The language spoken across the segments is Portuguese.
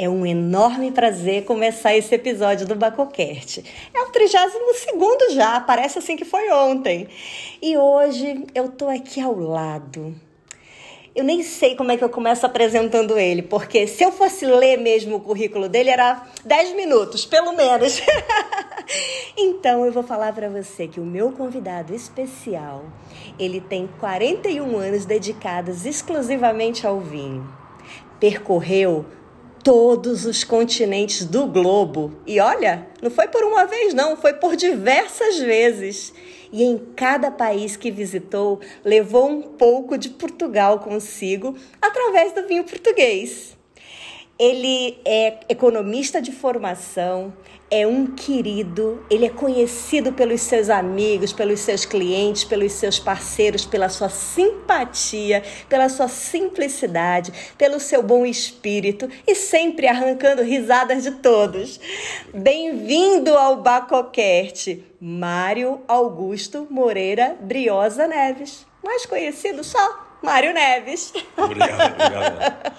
É um enorme prazer começar esse episódio do Bacocast. É o 32 já, parece assim que foi ontem. E hoje eu tô aqui ao lado. Eu nem sei como é que eu começo apresentando ele, porque se eu fosse ler mesmo o currículo dele, era 10 minutos, pelo menos. então eu vou falar para você que o meu convidado especial, ele tem 41 anos dedicados exclusivamente ao vinho. Percorreu todos os continentes do globo. E olha, não foi por uma vez, não, foi por diversas vezes. E em cada país que visitou, levou um pouco de Portugal consigo através do vinho português. Ele é economista de formação, é um querido, ele é conhecido pelos seus amigos, pelos seus clientes, pelos seus parceiros, pela sua simpatia, pela sua simplicidade, pelo seu bom espírito e sempre arrancando risadas de todos. Bem-vindo ao Bacocast, Mário Augusto Moreira Briosa Neves, mais conhecido só Mário Neves. Obrigado, obrigado.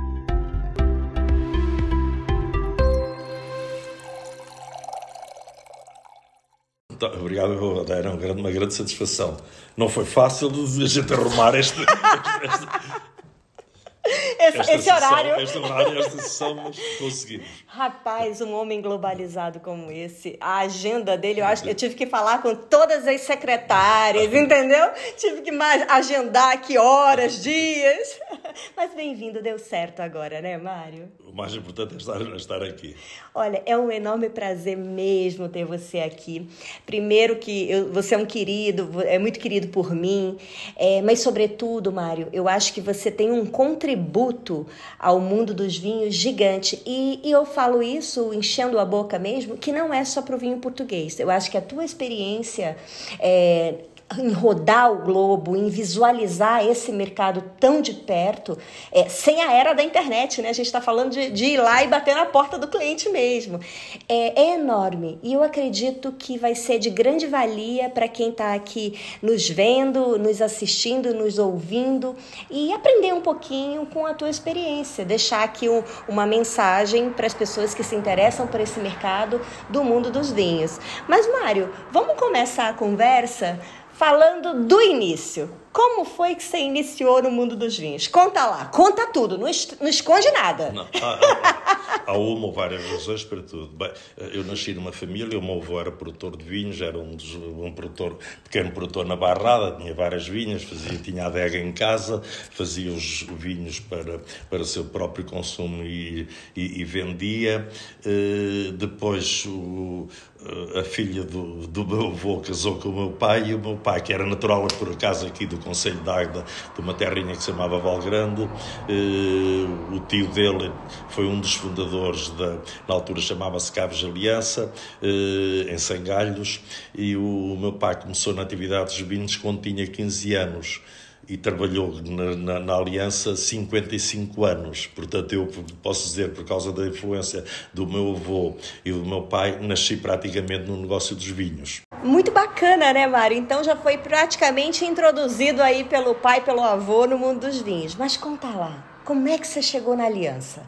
Obrigado, Era uma grande satisfação. Não foi fácil a gente arrumar este, este, esse, esse sessão, horário. Este horário, esta sessão, mas conseguimos. Rapaz, um homem globalizado como esse, a agenda dele, eu acho que eu tive que falar com todas as secretárias, entendeu? Tive que mais agendar aqui horas, dias. Mas bem-vindo, deu certo agora, né, Mário? O mais importante é estar, estar aqui. Olha, é um enorme prazer mesmo ter você aqui. Primeiro que eu, você é um querido, é muito querido por mim, é, mas sobretudo, Mário, eu acho que você tem um contributo ao mundo dos vinhos gigante. E, e eu falo isso enchendo a boca mesmo, que não é só para o vinho português. Eu acho que a tua experiência é, em rodar o globo, em visualizar esse mercado tão de perto, é, sem a era da internet, né? A gente está falando de, de, ir lá e bater na porta do cliente mesmo. É, é enorme e eu acredito que vai ser de grande valia para quem está aqui nos vendo, nos assistindo, nos ouvindo e aprender um pouquinho com a tua experiência, deixar aqui um, uma mensagem para as pessoas que se interessam por esse mercado do mundo dos vinhos. Mas, Mário, vamos começar a conversa falando do início. Como foi que você iniciou no mundo dos vinhos? Conta lá, conta tudo, não, não esconde nada. Não, há, há, uma ou várias razões para tudo. Bem, eu nasci numa família, o meu avô era produtor de vinhos, era um, dos, um produtor, pequeno produtor na Barrada, tinha várias vinhas, fazia, tinha adega em casa, fazia os vinhos para, para o seu próprio consumo e, e, e vendia. Uh, depois o, a filha do, do meu avô casou com o meu pai e o meu pai, que era natural por acaso aqui do Conselho de Águeda, de uma terrinha que se chamava Valgrande. Eh, o tio dele foi um dos fundadores, da, na altura chamava-se Caves Aliança, eh, em Sangalhos, e o meu pai começou na atividade dos vinhos quando tinha 15 anos e trabalhou na, na, na, Aliança 55 anos. Portanto, eu posso dizer, por causa da influência do meu avô e do meu pai, nasci praticamente no negócio dos vinhos. Muito bacana, né, Mário? Então já foi praticamente introduzido aí pelo pai, pelo avô no mundo dos vinhos. Mas conta lá, como é que você chegou na Aliança?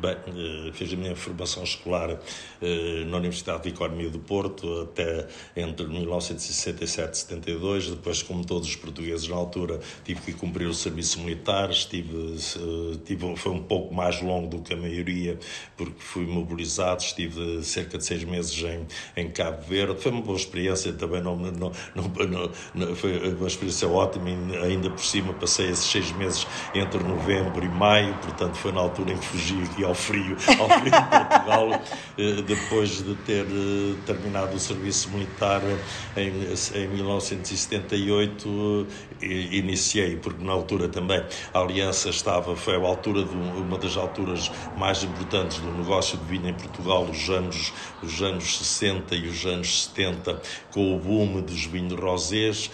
Bem, eh, fiz a minha formação escolar eh, na Universidade de Economia do Porto até entre 1967 e 72. Depois, como todos os portugueses na altura, tive que cumprir o serviço militar. Estive, eh, tive, foi um pouco mais longo do que a maioria, porque fui mobilizado. Estive cerca de seis meses em, em Cabo Verde. Foi uma boa experiência também. Não, não, não, não foi uma experiência ótima. Ainda por cima, passei esses seis meses entre novembro e maio. Portanto, foi na altura em que fugi aqui ao frio, ao frio de Portugal, eh, depois de ter eh, terminado o serviço militar em, em 1978, iniciei, porque na altura também a Aliança estava, foi a altura de uma das alturas mais importantes do negócio de vinho em Portugal, os anos, os anos 60 e os anos 70, com o boom dos vinhos rosés,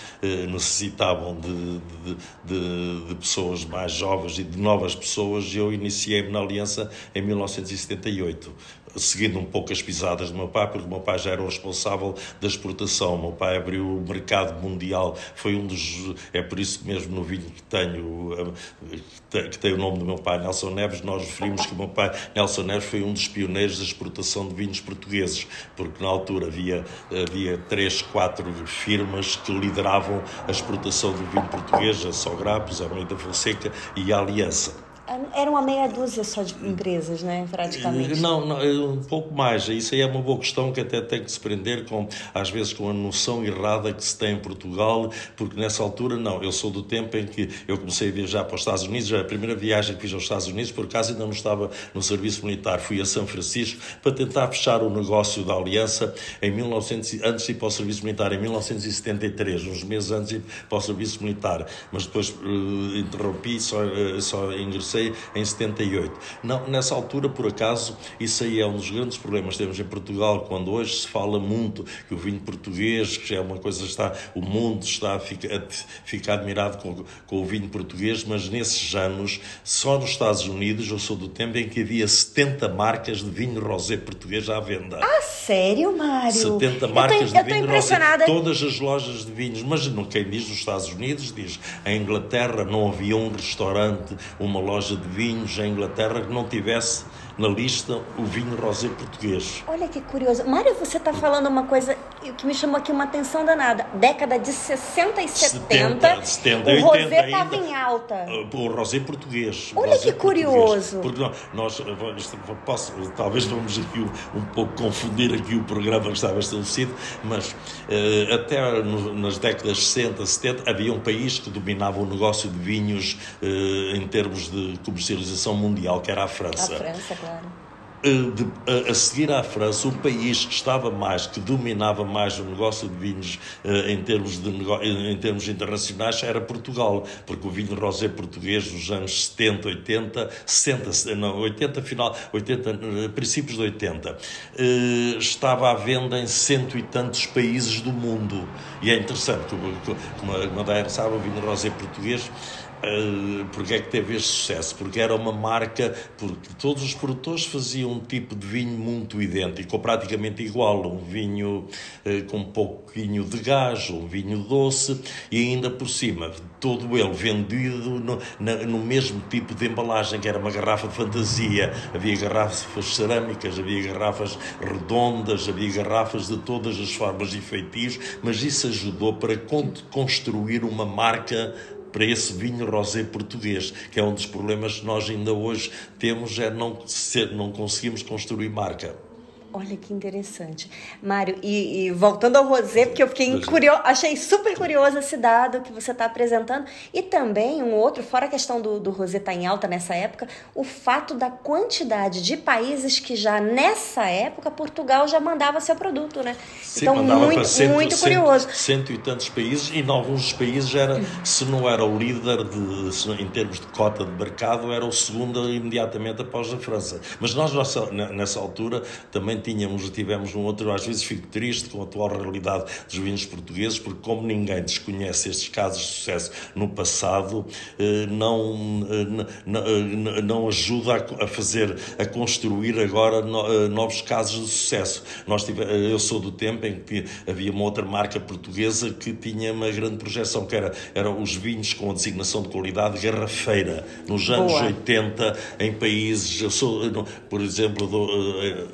necessitavam de, de, de, de pessoas mais jovens e de novas pessoas, e eu iniciei-me na Aliança em 1978 seguindo um pouco as pisadas do meu pai, porque o meu pai já era o responsável da exportação. O meu pai abriu o mercado mundial, foi um dos. É por isso que mesmo no vinho que tenho, eh, que tem o nome do meu pai, Nelson Neves, nós referimos que o meu pai, Nelson Neves, foi um dos pioneiros da exportação de vinhos portugueses, porque na altura havia, havia três, quatro firmas que lideravam a exportação do vinho português, a Sograpos, a Almeida Fonseca e a Aliança. Era uma meia dúzia só de empresas, né, praticamente? Não, não, é um pouco mais. Isso aí é uma boa questão que até tem que se prender com, às vezes, com a noção errada que se tem em Portugal, porque nessa altura, não. Eu sou do tempo em que eu comecei a viajar para os Estados Unidos, a primeira viagem que fiz aos Estados Unidos, por acaso ainda não estava no serviço militar, fui a São Francisco para tentar fechar o negócio da Aliança em 1900, antes de ir para o serviço militar, em 1973, uns meses antes de ir para o serviço militar. Mas depois uh, interrompi, só, uh, só ingressei comecei em 78. Não, nessa altura, por acaso, isso aí é um dos grandes problemas que temos em Portugal, quando hoje se fala muito que o vinho português, que é uma coisa, está, o mundo está a ficar, a ficar admirado com, com o vinho português, mas nesses anos, só nos Estados Unidos, eu sou do tempo em que havia 70 marcas de vinho rosé português à venda. Ah, sério, Mário? 70 marcas de vinho rosé. Todas as lojas de vinhos, mas não quem diz nos Estados Unidos, diz. Em Inglaterra não havia um restaurante, uma loja loja de vinhos em Inglaterra que não tivesse na lista o vinho rosé português. Olha que curioso. Mário, você está falando uma coisa que me chamou aqui uma atenção danada. Década de 60 e 70, 70, 70 o rosé estava em alta. O rosé português. Olha rosé que curioso. Porque nós, posso, talvez vamos aqui um, um, pouco confundir aqui o programa que estava estabelecido, mas uh, até no, nas décadas 60, 70 havia um país que dominava o negócio de vinhos uh, em termos de comercialização mundial, que era a França. A França, De, a, seguir à França, o país que estava mais, que dominava mais o negócio de vinhos eh, em, termos de, em termos internacionais era Portugal, porque o vinho rosé português dos anos 70, 80, 60, não, 80, final, 80, eh, princípios de 80, eh, estava à venda em cento e tantos países do mundo. E é interessante, como, como a sabe, o vinho rosé português Uh, porque é que teve este sucesso? Porque era uma marca, porque todos os produtores faziam um tipo de vinho muito idêntico, ou praticamente igual, um vinho uh, com um pouquinho de gás, um vinho doce, e ainda por cima, todo ele vendido no, na, no mesmo tipo de embalagem, que era uma garrafa de fantasia. Havia garrafas cerâmicas, havia garrafas redondas, havia garrafas de todas as formas e feitios, mas isso ajudou para construir uma marca para esse vinho rosé português, que é um dos problemas que nós ainda hoje temos, é não, ser, não conseguimos construir marca. Olha que interessante. Mário, e, e, voltando ao rosé, porque eu fiquei curioso, achei super curioso esse dado que você está apresentando. E também um outro, fora a questão do, do rosé estar tá em alta nessa época, o fato da quantidade de países que já nessa época Portugal já mandava seu produto, né? Sim, então, muito, cento, muito curioso. Cento, cento, e tantos países, e em alguns países era, se não era o líder de, se, em termos de cota de mercado, era o segundo imediatamente após a França. Mas nós, nessa, nessa altura, também tínhamos, tivemos um outro, às vezes fico triste com a atual realidade dos vinhos portugueses, porque como ninguém desconhece estes casos de sucesso no passado, eh, não, eh, não ajuda a fazer, a construir agora eh, novos casos de sucesso. Nós tive, eu sou do tempo em que havia uma outra marca portuguesa que tinha uma grande projeção, que era, eram os vinhos com a designação de qualidade garrafeira. Nos anos Boa. 80, em países, eu sou, por exemplo, do,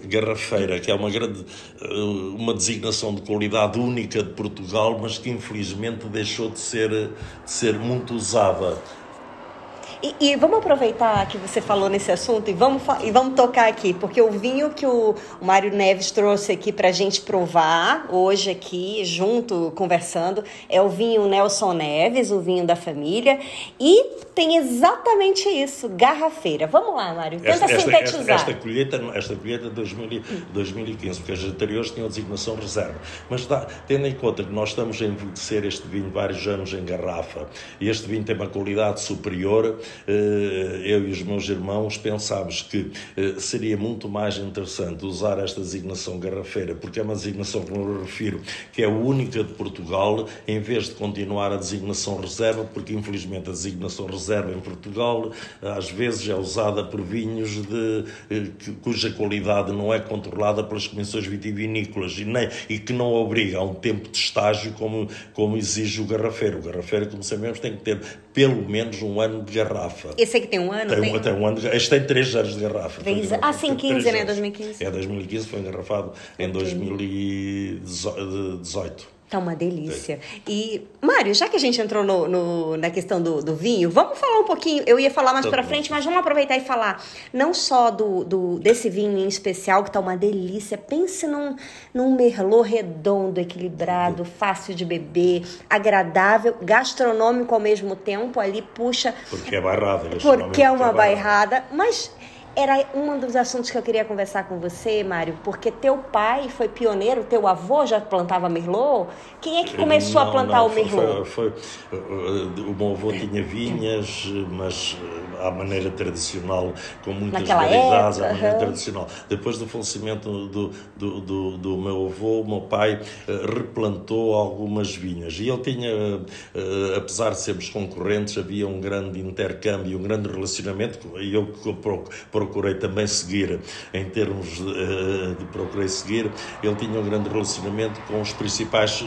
garrafeira que é uma grande eh, uma designação de qualidade única de Portugal, mas que infelizmente deixou de ser, de ser muito usada. E, e, vamos aproveitar que você falou nesse assunto e vamos, e vamos tocar aqui, porque o vinho que o, o Mário Neves trouxe aqui para a gente provar hoje aqui, junto, conversando, é o vinho Nelson Neves, o vinho da família, e tem exatamente isso, garrafeira. Vamos lá, Mário, tenta esta, sintetizar. Esta, esta, colheita, esta colheita de 2000, 2015, porque as anteriores tinham designação reserva, mas dá, tendo em conta que nós estamos a envelhecer este vinho vários anos em garrafa, e este vinho tem uma qualidade superior, eu e os meus irmãos pensámos que eh, seria muito mais interessante usar esta designação garrafeira, porque é uma designação que me refiro, que é a única de Portugal, em vez de continuar a designação reserva, porque infelizmente a designação reserva em Portugal às vezes é usada por vinhos de, eh, cuja qualidade não é controlada pelas comissões vitivinícolas e, nem, e que não obriga a um tempo de estágio como, como exige o garrafeiro. O garrafeiro, como sabemos, tem que ter pelo menos um ano de garrafa. Esse aqui tem um ano? Tem, tem... tem um ano. Este tem três anos de garrafa. Tem, ah, sim, 15, né? 2015. É 2015, foi engarrafado em 2018. Tá uma delícia. E, Mário, já que a gente entrou no, no, na questão do, do, vinho, vamos falar um pouquinho. Eu ia falar mais tá para frente, mas vamos aproveitar e falar não só do, do, desse vinho em especial, que tá uma delícia. Pense num, num merlot redondo, equilibrado, fácil de beber, agradável, gastronômico ao mesmo tempo. Ali puxa. Porque é barrada. Porque é uma é bairrada. Mas era um dos assuntos que eu queria conversar com você, Mário, porque teu pai foi pioneiro, teu avô já plantava Merlot. Quem é que começou não, a plantar não, o Merlot? Foi, foi, o meu avô tinha vinhas, mas à maneira tradicional, com muitas Naquela variedades, época, à maneira uhum. tradicional. Depois do falecimento do, do, do, do, meu avô, o meu pai uh, replantou algumas vinhas. E ele tinha, apesar de sermos concorrentes, havia um grande intercâmbio, um grande relacionamento, e eu procurei também seguir, em termos de, uh, de procurei seguir, ele tinha um grande relacionamento com os principais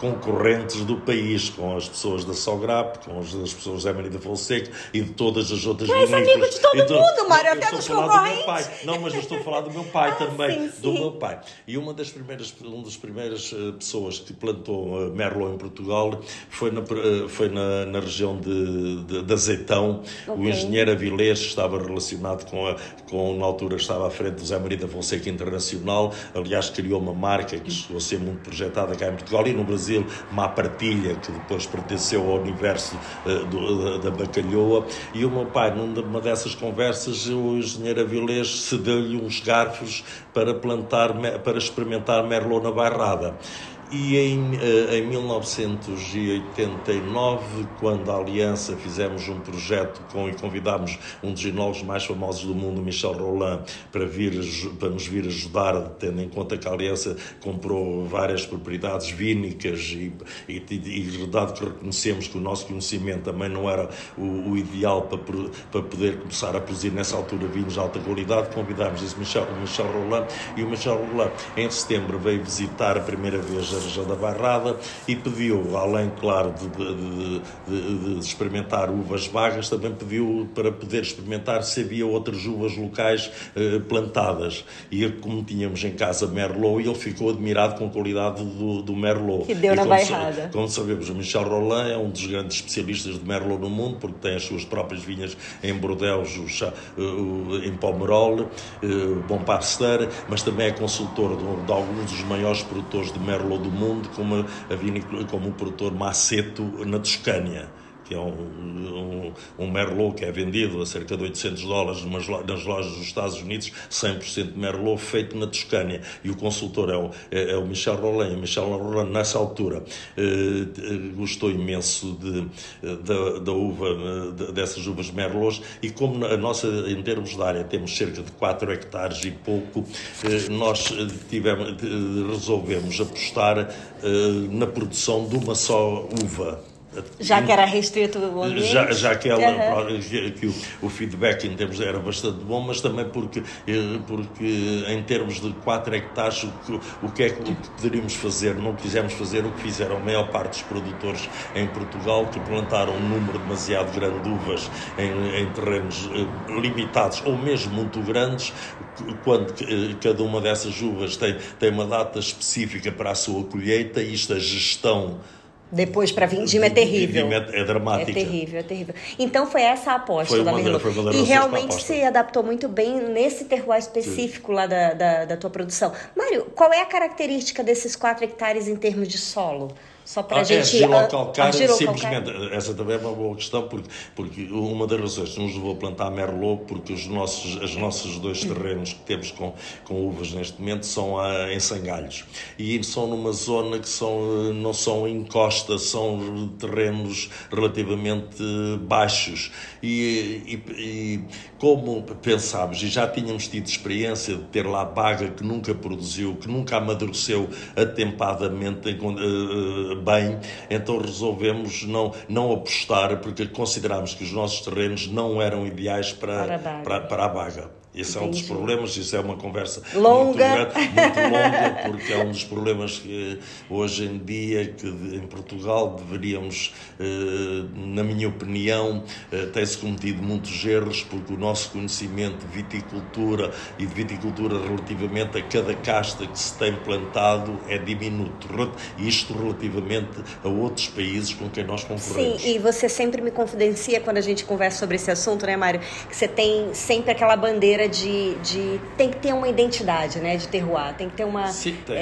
concorrentes do país, com as pessoas da Sograp, com as, as pessoas da Emery da Fonseca e de todas as outras Mas amigo de todo então, mundo, Mário, até dos concorrentes. Não, mas eu estou a falar do meu pai ah, também, sim, do sim. meu pai. E uma das primeiras, uma das primeiras uh, pessoas que plantou Merlot em Portugal foi na, foi na, na região de, de, de Azeitão. Okay. O engenheiro Avilés estava relacionado com, a, com, na altura estava à frente do Zé Maria da Fonseca Internacional, aliás criou uma marca que chegou a ser muito projetada cá em Portugal e no Brasil, uma partilha que depois pertenceu ao universo do, da, da Bacalhoa e o meu pai, numa dessas conversas, o engenheiro Avilés cedeu-lhe uns garfos para plantar, para experimentar Merlot na Bairrada. E em, eh, em 1989, quando a Aliança fizemos um projeto com e convidámos um dos enólogos mais famosos do mundo, Michel Roland, para, vir, para nos vir ajudar, tendo em conta que a Aliança comprou várias propriedades vínicas e, e, e dado que reconhecemos que o nosso conhecimento também não era o, o ideal para, para poder começar a produzir nessa altura vinhos de alta qualidade, convidámos esse Michel, Michel Roland e o Michel Roland em setembro veio visitar a primeira vez da região da Barrada e pediu, além, claro, de, de, de, de, experimentar uvas vagas, também pediu para poder experimentar se havia outras uvas locais eh, plantadas. E como tínhamos em casa Merlot, ele ficou admirado com a qualidade do, do Merlot. Que deu e na Bairrada. Como sabemos, o Michel Roland é um dos grandes especialistas de Merlot no mundo, porque tem as suas próprias vinhas em Bordeaux, em Pomerol, eh, Bom Pasteur, mas também é consultor de, de alguns dos maiores produtores de Merlot do mundo, como, a como o produtor Maceto na Toscânia que é um, um, um, Merlot que é vendido a cerca de 800 dólares nas lojas dos Estados Unidos, 100% Merlot feito na Toscânia. E o consultor é o, é, é o Michel Roland. E Michel Roland, nessa altura, eh, eh, gostou imenso de, da, da uva, de, dessas uvas Merlots. E como a nossa, em termos de área, temos cerca de 4 hectares e pouco, eh, nós tivemos, resolvemos apostar eh, na produção de uma só uva. Já que era restrito o ambiente? Já, já que, ela, uhum. que o, o, feedback em termos era bastante bom, mas também porque, eh, porque em termos de 4 hectares, o que, o que é que poderíamos fazer? Não quisemos fazer o que fizeram a maior parte dos produtores em Portugal, que plantaram um número demasiado grande de uvas em, em terrenos eh, limitados ou mesmo muito grandes, quando eh, cada uma dessas uvas tem, tem uma data específica para a sua colheita e isto a gestão Depois para vindima é terrível. Vindima é, é dramática. É terrível, é terrível. Então foi essa a aposta Foi da Merlot. foi uma E realmente se adaptou muito bem nesse terroir específico lá da, da, da tua produção. Mário, qual é a característica desses 4 hectares em termos de solo? Só para a Ah, gente... argilocalcária, argilocalcária. simplesmente, essa também é uma boa questão, porque, porque uma das razões que nos levou a plantar Merlot, porque os nossos, os nossos dois terrenos que temos com, com uvas neste momento são ah, em Sangalhos. E são numa zona que são, eh, não são em costa, são terrenos relativamente eh, baixos. E, e, e como pensámos, e já tínhamos tido experiência de ter lá baga que nunca produziu, que nunca amadureceu atempadamente eh, eh, bem, então resolvemos não, não apostar, porque considerámos que os nossos terrenos não eram ideais para, Para a baga. para, para a baga. Esse é um dos Entendi. problemas, isso é uma conversa Longa. muito, muito longa, porque é um dos problemas que hoje em dia, que em Portugal deveríamos, eh, na minha opinião, eh, tem-se cometido muitos erros, porque o nosso conhecimento de viticultura e de viticultura relativamente a cada casta que se tem plantado é diminuto. Isto relativamente a outros países com quem nós Sim, concorremos. e você sempre me confidencia quando a gente conversa sobre esse assunto, né, Mário? Que você tem sempre aquela bandeira de, de tem que ter uma identidade, né, de terroir, tem que ter uma Sim, tem. é,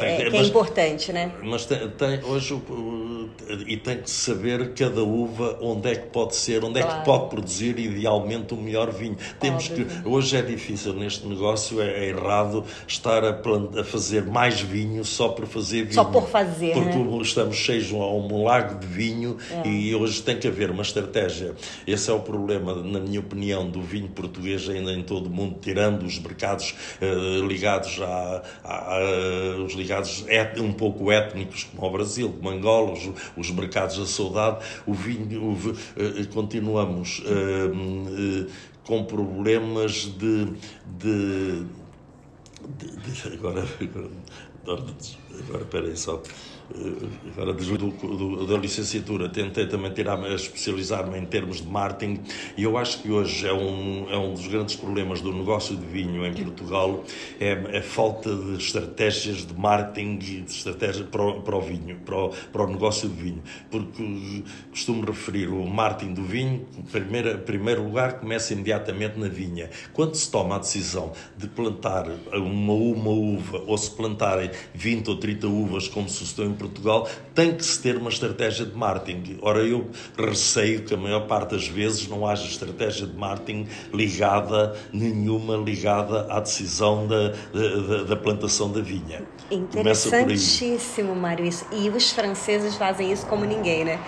Tem, é, tem, que é mas- importante, né? Mas tem, tem- hoje o- e tem que saber cada uva onde é que pode ser, onde é Claro. que pode produzir idealmente o melhor vinho. Temos Óbvio. que hoje é difícil neste negócio, é, é errado estar a, a fazer mais vinho só por fazer vinho. Só por fazer, Porque né? estamos cheios a um lago de vinho É. e hoje tem que haver uma estratégia. Esse é o problema, na minha opinião, do vinho português ainda em todo o mundo, tirando os mercados eh, ligados a, a- a- os ligados et- um pouco étnicos, como ao Brasil, como Angola, os, os mercados da saudade, o vinho, o eh, continuamos eh, com problemas de- de de- de- agora, agora, agora peraí só. Eh, Agora, do, do- da licenciatura, tentei também tirar especializar-me em termos de marketing e eu acho que hoje é um, é um dos grandes problemas do negócio de vinho em Portugal é a falta de estratégias de marketing e de estratégia para o, para o vinho, para o, para o negócio de vinho. Porque costumo referir o marketing do vinho, em primeiro, primeiro lugar, começa imediatamente na vinha. Quando se toma a decisão de plantar uma, uma uva ou se plantarem 20 ou 30 uvas, como sucedeu em Portugal, tem que se ter uma estratégia de marketing. Ora, eu receio que a maior parte das vezes não haja estratégia de marketing ligada, nenhuma ligada à decisão da, da, da- plantação da vinha. Interessantíssimo, Mário, isso. E os franceses fazem isso como ninguém, né?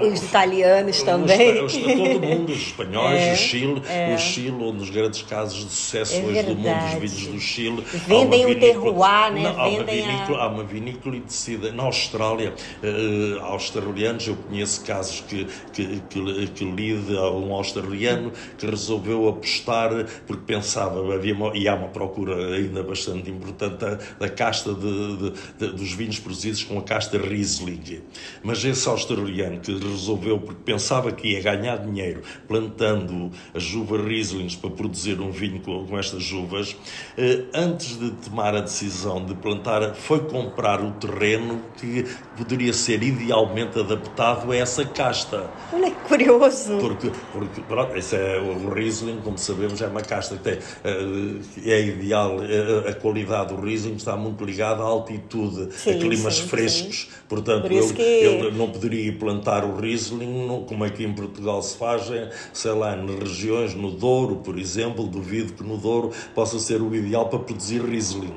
Os italianos também. Os, os, todo mundo, os espanhóis, É, o Chile, é. o Chile, um dos grandes casos de sucesso É hoje do mundo, verdade. os vinhos do Chile. Vendem o terroir, né? Não, há, uma Vendem a- vinícola, há uma vinícola decidida na Austrália, eh, australianos, eu conheço casos que, que, que, que li de um australiano que resolveu apostar porque pensava, havia uma, e há uma procura ainda bastante importante da, da casta de, de- de- dos vinhos produzidos com a casta Riesling. Mas esse australiano que resolveu, porque pensava que ia ganhar dinheiro plantando as uvas Rieslings para produzir um vinho com, com estas uvas, eh, antes de tomar a decisão de plantar, foi comprar o terreno que poderia ser idealmente adaptado a essa casta. Olha que curioso. Porque, porque pronto, esse é o Riesling, como sabemos, é uma casta que tem, eh, é ideal, eh, a qualidade do Riesling está muito ligada à altitude, Sim, a climas sim, frescos, portanto Por ele, que- ele não poderia plantar o Riesling como aqui em Portugal se faz, em, sei lá, nas regiões, no Douro, por exemplo, duvido que no Douro possa ser o ideal para produzir Riesling.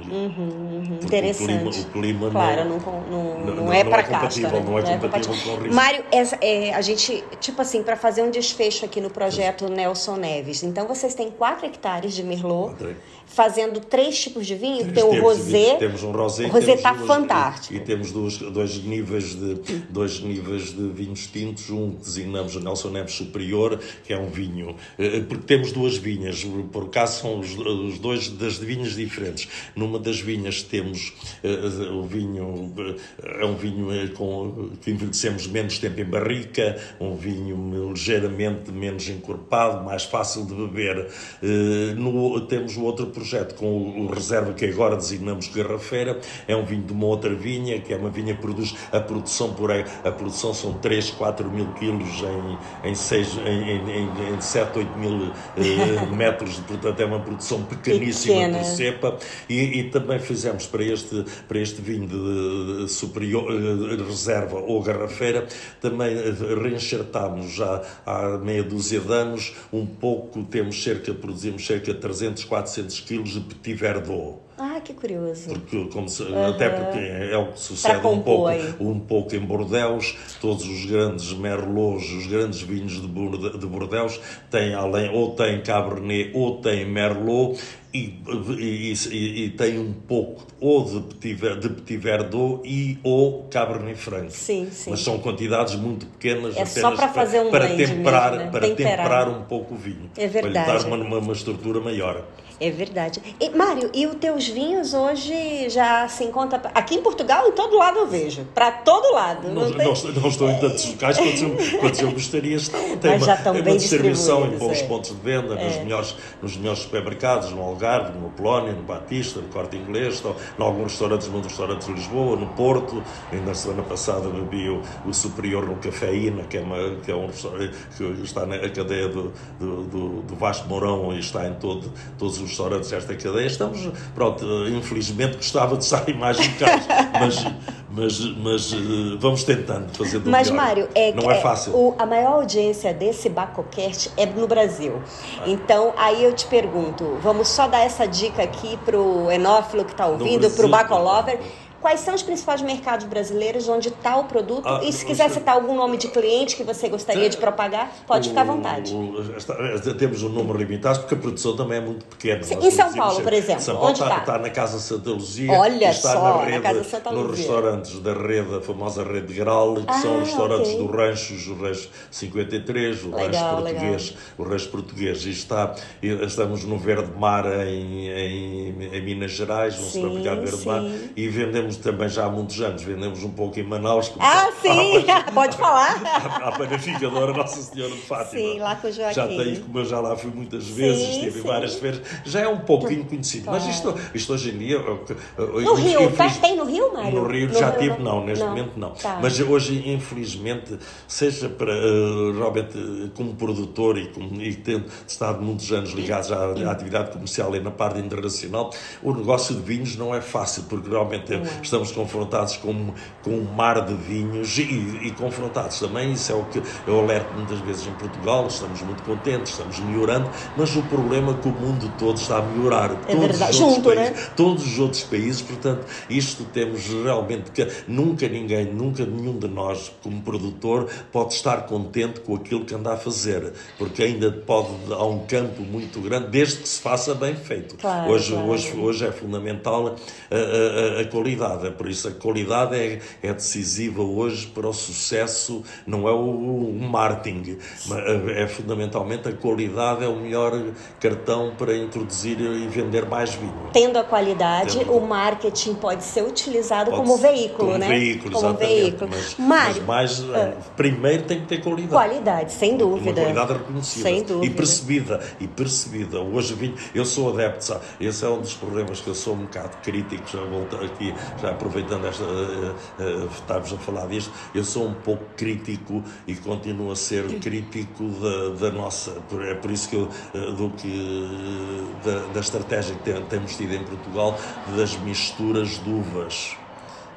Porque Interessante. O clima, o clima Claro, não, não, não, não, é não para é casta. compatível, não é compatível com o risco. Mário, essa, é, a gente, tipo assim, para fazer um desfecho aqui no projeto Nelson Neves. Então, vocês têm 4 hectares de Merlot, Quatro. Fazendo três tipos de vinho. Temos- Tem o rosé. Temos um rosé. O rosé está fantástico. E, e temos dois, dois, níveis de, dois níveis de vinhos tintos. Um que designamos o Nelson Neves Superior, que é um vinho. eh, Porque temos duas vinhas, por acaso são os, os dois das vinhas diferentes. Numa das vinhas temos eh, o vinho, eh, é um vinho eh, com, que envelhecemos menos tempo em barrica, um vinho ligeiramente menos encorpado, mais fácil de beber. Eh, no- temos o outro projeto com o, o reserva que agora designamos Garrafeira, é um vinho de uma outra vinha, que é uma vinha que produz a produção por a produção são 3, 4 mil quilos em, em, 6, em, em, em 7, 8 mil eh, metros, portanto é uma produção pequeníssima Pequena. por cepa. E, e, também fizemos para este, para este vinho de, de superior, eh, reserva ou garrafeira, também reenxertámos já há meia dúzia de anos. Um pouco, temos cerca, produzimos cerca de 300, 400 quilos de Petit Verdot. Ah, que curioso. Porque, como se, uhum. Até porque é o que sucede um pouco, um pouco em Bordeaux. Todos os grandes Merlots, os grandes vinhos de, Bordeaux, têm além, ou têm Cabernet ou têm Merlot. E, e, e, e, tem um pouco ou de Petit, de Petit Verdot e ou Cabernet Franc. Sim, sim. Mas são quantidades muito pequenas é só para fazer um para temperar, mesmo, né? para temperar. temperar um pouco o vinho. É verdade. Para lhe dar uma, uma, uma estrutura maior. É verdade. E, Mário, e os teus vinhos hoje já se encontra aqui em Portugal, em todo lado eu vejo. Para todo lado. Não, não, tem... não, não estou em tantos locais quanto eu, quanto eu gostaria. Estão, tem Mas já estão tem bem uma distribuição em bons é. pontos de venda, é. nos, melhores, nos melhores supermercados, no Algarve, no Polónia, no Batista, no Corte Inglês, estão, em alguns restaurantes, muitos restaurantes de Lisboa, no Porto. Ainda na semana passada bebi o, o Superior no Cafeína, que é, uma, que é um restaurante que está na cadeia do, do, do, do Vasco Mourão e está em todo, todos os restaurantes desta cadeia. Estamos, pronto, infelizmente gostava de sair mais locais, mas, mas, mas eh, vamos tentando fazer do Mas, melhor. Mário, é, não é, é fácil. O, a maior audiência desse Bacocast é no Brasil. Ah. Então, aí eu te pergunto, vamos só dar essa dica aqui pro enófilo que está ouvindo, para o Bacolover. Quais são os principais mercados brasileiros onde está o produto? Ah, e se quiser citar algum nome de cliente que você gostaria de propagar, pode ficar à vontade. O, temos um número limitado porque a produção também é muito pequena. Sim, em São Paulo, por exemplo, São Paulo onde está, está? na Casa Santa Luzia. Olha está só, na, rede, na Casa Santa Luzia. Nos restaurantes da rede, a famosa rede Graal, que ah, são restaurantes okay. do Rancho, o Rancho 53, o legal, Rancho Português, legal. o Rancho Português. E está, estamos no Verde Mar em, em, em Minas Gerais, no sim, supermercado Verde sim. Mar, e vendemos também já há muito muitos anos, vendemos um pouco em Manaus. Ah, sim, pode falar. A, a panificadora Nossa Senhora de Fátima. Sim, lá com o Joaquim. Já tem, como eu já lá fui muitas vezes, sim, estive sim. em várias feiras, já é um pouquinho conhecido. Claro. Mas isto, isto hoje em dia... No Rio, fiz, tem no Rio, Mário? No Rio no já Rio, tive, não, neste não. momento não. Tá. Mas hoje, infelizmente, seja para, uh, realmente, como produtor e, como, e tendo estado muitos anos ligados à, à, atividade comercial e na parte internacional, o negócio de vinhos não é fácil, porque realmente não. Estamos confrontados com, com um mar de vinhos e, e, confrontados também, isso é o que eu alerto muitas vezes em Portugal, estamos muito contentes, estamos melhorando, mas o problema é que o mundo todo está a melhorar. É todos verdade, os junto, países, né? Todos os outros países, portanto, isto temos realmente que nunca ninguém, nunca nenhum de nós, como produtor, pode estar contente com aquilo que anda a fazer, porque ainda pode, há um campo muito grande, desde que se faça bem feito. Claro, hoje, claro. hoje, hoje é fundamental a, a, a qualidade, é por isso a qualidade é, é decisiva hoje para o sucesso, não é o, o marketing, é, é fundamentalmente a qualidade, é o melhor cartão para introduzir e vender mais vinho. Tendo a qualidade, Tendo... o marketing pode ser utilizado pode como veículo, como né? Veículo, como exatamente. veículo. Mas, Mário, mas mais, ah, primeiro tem que ter qualidade. Qualidade, sem dúvida. Uma qualidade reconhecida. Sem dúvida. E percebida. E percebida. Hoje vinho, eu sou adepto, sabe? esse é um dos problemas que eu sou um bocado crítico, já volto aqui, já aproveitando esta uh, uh, estávamos a falar disto, eu sou um pouco crítico e continuo a ser crítico da, da nossa, é por isso que eu, do que, da, da estratégia que temos tido em Portugal das misturas de uvas.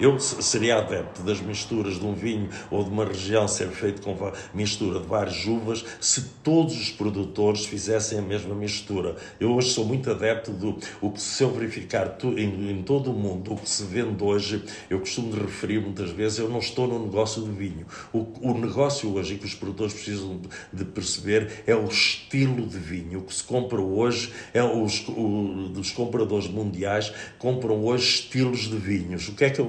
Eu seria adepto das misturas de um vinho ou de uma região ser feito com mistura de várias uvas se todos os produtores fizessem a mesma mistura. Eu hoje sou muito adepto do o que se eu verificar tu, em, em, todo o mundo, o que se vende hoje, eu costumo referir muitas vezes, eu não estou no negócio de vinho. O, o negócio hoje que os produtores precisam de perceber é o estilo de vinho. O que se compra hoje é os, o, compradores mundiais compram hoje estilos de vinhos. O que é que eu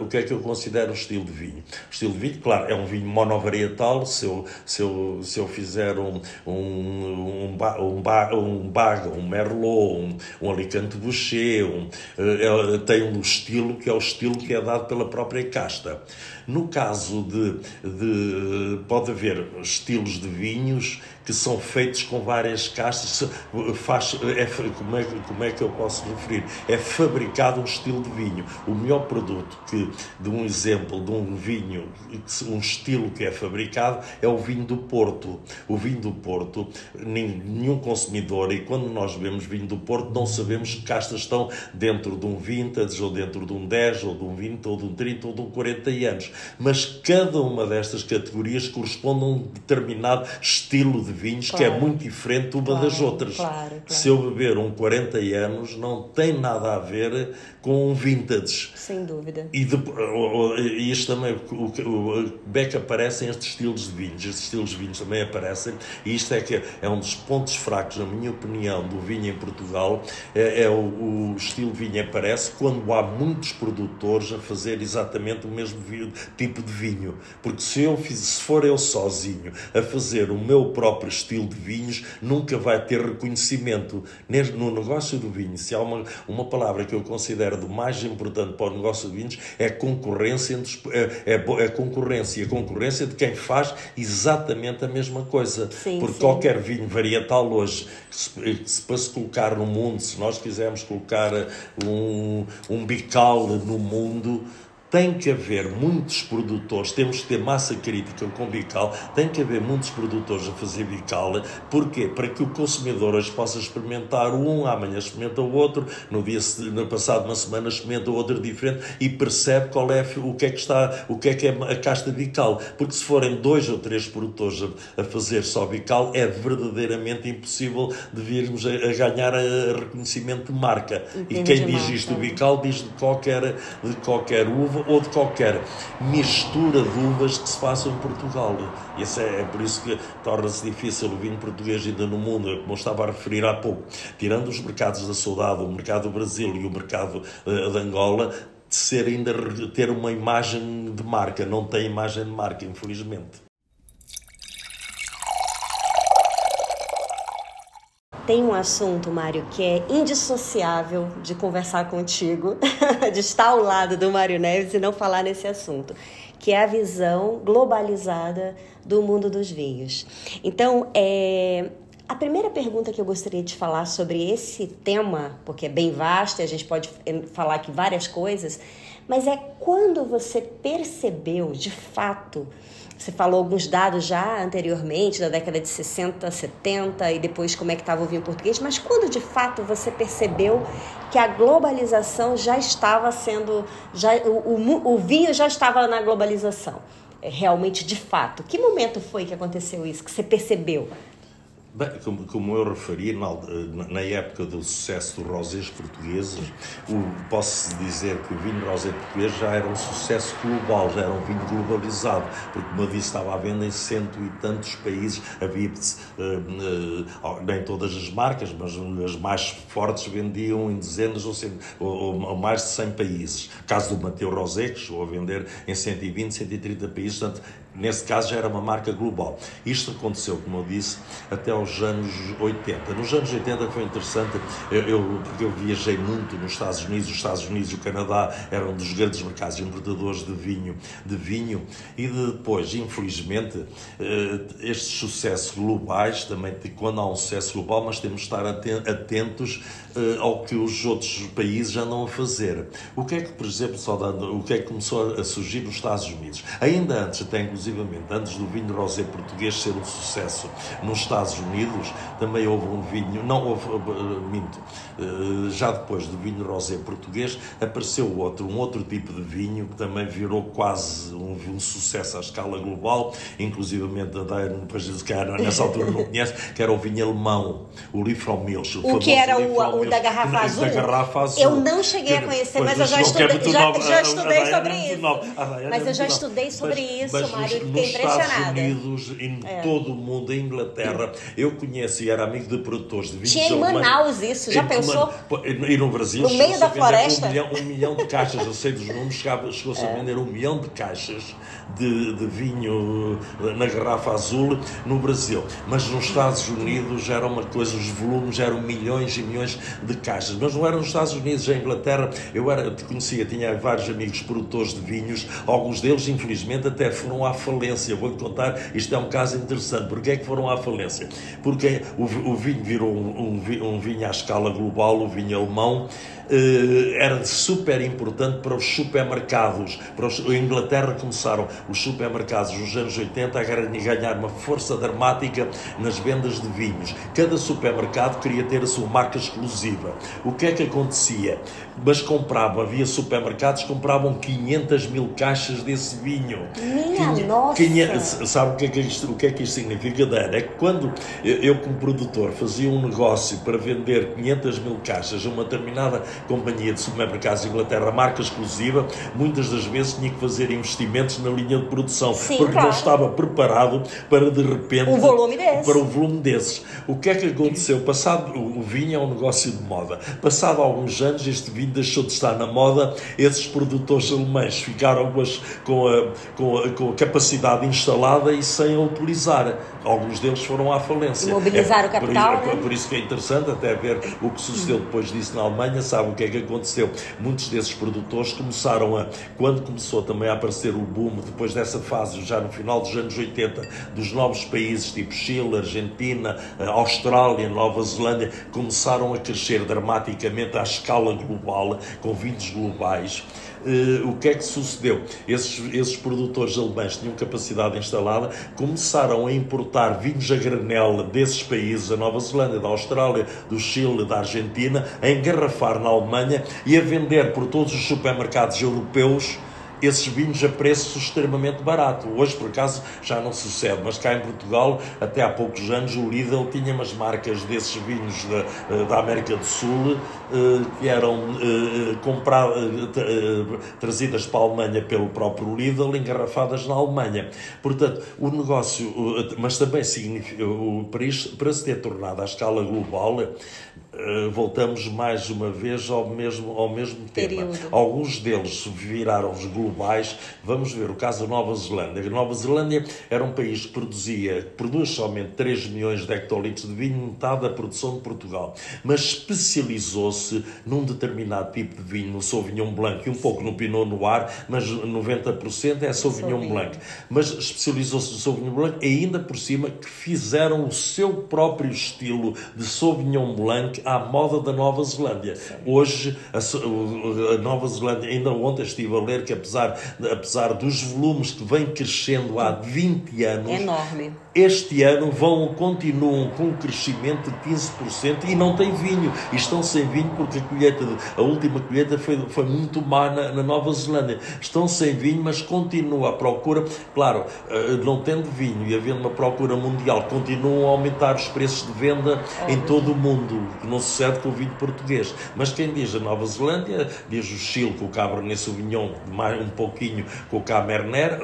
o que é que eu considero o estilo de vinho? O estilo de vinho, claro, é um vinho monovarietal. Se eu, se eu, se eu fizer um, um, um, um, um Baga, um Merlot, um, um Alicante Boucher, um, é, tem um estilo que é o estilo que é dado pela própria casta. No caso de, de pode haver estilos de vinhos que são feitos com várias castas. Faz, é, como, é, como é que eu posso referir? É fabricado um estilo de vinho. O melhor produto que, de um exemplo de um vinho, um estilo que é fabricado, é o vinho do Porto. O vinho do Porto, nenhum consumidor, e quando nós bebemos vinho do Porto, não sabemos que castas estão dentro de um vintage, ou dentro de um 10, ou de um 20, ou de um 30, ou de um 40 anos. Mas cada uma destas categorias corresponde a um determinado estilo de vinhos claro. que é muito diferente uma claro, das outras. Claro, Se eu beber um 40 anos, não tem nada a ver com vintage. Sem dúvida. E, de, e isto também, o, Beck aparecem estes estilos de vinhos, estes estilos de vinhos também aparecem, e isto é que é um dos pontos fracos, na minha opinião, do vinho em Portugal, é, é o, o, estilo de vinho aparece quando há muitos produtores a fazer exatamente o mesmo tipo de vinho. Porque se eu fiz, se for eu sozinho a fazer o meu próprio estilo de vinhos, nunca vai ter reconhecimento. No negócio do vinho, se há uma, uma palavra que eu considero do mais importante para o negócio de vinhos, é concorrência entre, é, é, é concorrência, a concorrência de quem faz exatamente a mesma coisa. Sim, Porque sim. qualquer vinho varietal hoje, se, se, para se colocar no mundo, se nós quisermos colocar um, um bical no mundo, tem que haver muitos produtores, temos que ter massa crítica com bical, tem que haver muitos produtores a fazer bical. Porquê? Para que o consumidor hoje possa experimentar um, amanhã experimenta o outro, no dia no passado uma semana experimenta outro diferente e percebe qual é o que é que está, o que é que é a casta bical. Porque se forem dois ou três produtores a, a fazer só bical, é verdadeiramente impossível de virmos a, a ganhar a, reconhecimento de marca. Entendi e quem diz marca. isto do bical diz de qualquer, de qualquer uva ou de qualquer mistura de uvas que se faça em Portugal. Isso é, é por isso que torna-se difícil o vinho português ainda no mundo, como eu estava a referir há pouco. Tirando os mercados da saudade, o mercado do Brasil e o mercado uh, de Angola, de ser ainda ter uma imagem de marca. Não tem imagem de marca, infelizmente. Tem um assunto, Mário, que é indissociável de conversar contigo, de estar ao lado do Mário Neves e não falar nesse assunto, que é a visão globalizada do mundo dos vinhos. Então, é, a primeira pergunta que eu gostaria de falar sobre esse tema, porque é bem vasto e a gente pode falar aqui várias coisas, mas é quando você percebeu de fato você falou alguns dados já anteriormente, da década de 60, 70 e depois como é que estava o vinho português, mas quando de fato você percebeu que a globalização já estava sendo, já, o, o, o vinho já estava na globalização? É, realmente, de fato. Que momento foi que aconteceu isso, que você percebeu? Bem, como, como, eu referi, na, na, época do sucesso dos rosés portugueses, posso dizer que o vinho rosé português já era um sucesso global, já era um vinho globalizado, porque, como eu disse, estava à venda em cento e tantos países, havia, uh, uh, nem todas as marcas, mas as mais fortes vendiam em dezenas ou, cento, ou, ou mais de 100 países. Caso do Mateu Rosé, que chegou a vender em 120, 130 países, portanto, nesse caso já era uma marca global. Isto aconteceu, como eu disse, até aos anos 80. Nos anos 80 foi interessante, eu, eu, eu viajei muito nos Estados Unidos, os Estados Unidos e o Canadá eram dos grandes mercados importadores de vinho, de vinho e depois, infelizmente, eh, estes sucessos globais, também quando há um sucesso global, mas temos de estar atentos eh, ao que os outros países andam a fazer. O que é que, por exemplo, só dando, o que é que começou a surgir nos Estados Unidos? Ainda antes, até inclusivamente, antes do vinho rosé português ser um sucesso nos Estados Unidos, também houve um vinho, não houve, eh, minto, eh, já depois do vinho rosé português, apareceu outro, um outro tipo de vinho que também virou quase um, um sucesso à escala global, inclusivamente a depois que nessa altura não conhece, que era o vinho alemão, o Liefraumilch. O, o que era o, o da garrafa azul? Da garrafa azul. Eu não cheguei a conhecer, mas eu já estudei, já, já estudei sobre isso. Mas eu já estudei sobre isso, Mário, Nos Estados Unidos, em é. todo o mundo, em Inglaterra, eu conheço e era amigo de produtores de vinhos. Tinha em Manaus isso, já pensou? E no Brasil, no meio da floresta? Um milhão, um milhão de caixas, eu sei dos números, chegou-se a vender um milhão de caixas de, de vinho na garrafa azul no Brasil. Mas nos Estados Unidos era uma coisa, os volumes eram milhões e milhões de caixas. Mas não eram nos Estados Unidos, em Inglaterra. Eu era, te conhecia, tinha vários amigos produtores de vinhos, alguns deles, infelizmente, até foram à falência. Vou-lhe contar, isto é um caso interessante. Porquê é que foram à falência? Porque o, o vinho virou um, um, um vinho à escala global, o vinho alemão, era super importante para os supermercados. Para os, a Inglaterra começaram os supermercados nos anos 80 a ganhar uma força dramática nas vendas de vinhos. Cada supermercado queria ter a sua marca exclusiva. O que é que acontecia? Mas compravam, havia supermercados que compravam 500 mil caixas desse vinho. Minha Quinha, nossa! 500, sabe o que, é que isto, o que é que isto significa? É que quando eu, eu, como produtor, fazia um negócio para vender 500 mil caixas a uma determinada companhia de supermercados de Inglaterra, marca exclusiva, muitas das vezes tinha que fazer investimentos na linha de produção, Sim, porque claro. não estava preparado para de repente um volume desse. para um volume desses. O que é que aconteceu? Passado o vinho é um negócio de moda. Passado alguns anos este vinho deixou de estar na moda. Esses produtores alemães ficaram com, as, com, a, com, a, com a capacidade instalada e sem a utilizar. Alguns deles foram à falência. Mobilizar é, o capital. Por, né? por, isso que é interessante até ver o que sucedeu depois disso na Alemanha. Sabe o que é que aconteceu? Muitos desses produtores começaram a, quando começou também a aparecer o boom, depois dessa fase, já no final dos anos 80, dos novos países tipo Chile, Argentina, Austrália, Nova Zelândia, começaram a crescer dramaticamente à escala global, com vinhos globais. Uh, o que é que sucedeu? Esses, esses produtores alemães tinham capacidade instalada, começaram a importar vinhos a granel desses países, da Nova Zelândia, da Austrália, do Chile, da Argentina, a engarrafar na Alemanha e a vender por todos os supermercados europeus esses vinhos a preço extremamente barato. Hoje, por acaso, já não sucede, mas cá em Portugal, até há poucos anos, o Lidl tinha umas marcas desses vinhos da, eh, da América do Sul eh, que eram eh, compradas, trazidas para a Alemanha pelo próprio Lidl, engarrafadas na Alemanha. Portanto, o negócio, mas também significa, para, para se ter tornado à escala global, voltamos mais uma vez ao mesmo, ao mesmo tema. Alguns deles viraram-os globais. Vamos ver o caso da Nova Zelândia. A Nova Zelândia era um país que produzia, produz somente 3 milhões de hectolitros de vinho, metade da produção de Portugal, mas especializou-se num determinado tipo de vinho, no Sauvignon Blanc e um pouco no Pinot Noir, mas 90% é Sauvignon, Sauvignon. Blanc. Mas especializou-se no Sauvignon Blanc e ainda por cima que fizeram o seu próprio estilo de Sauvignon Blanc à moda da Nova Zelândia. Hoje, a, a, Nova Zelândia, ainda ontem estive a ler que apesar, apesar dos volumes que vêm crescendo há 20 anos, enorme. Este ano vão, continuam com um crescimento de 15% e não tem vinho. E estão sem vinho porque a colheita, a última colheita foi, foi muito má na, na Nova Zelândia. Estão sem vinho, mas continua a procura. Claro, não tendo vinho e havendo uma procura mundial, continuam a aumentar os preços de venda Óbvio. em todo o mundo, que não sucede com o vinho português. Mas quem diz a Nova Zelândia, diz o Chile com o Cabernet Sauvignon, mais um pouquinho com o Cabernet,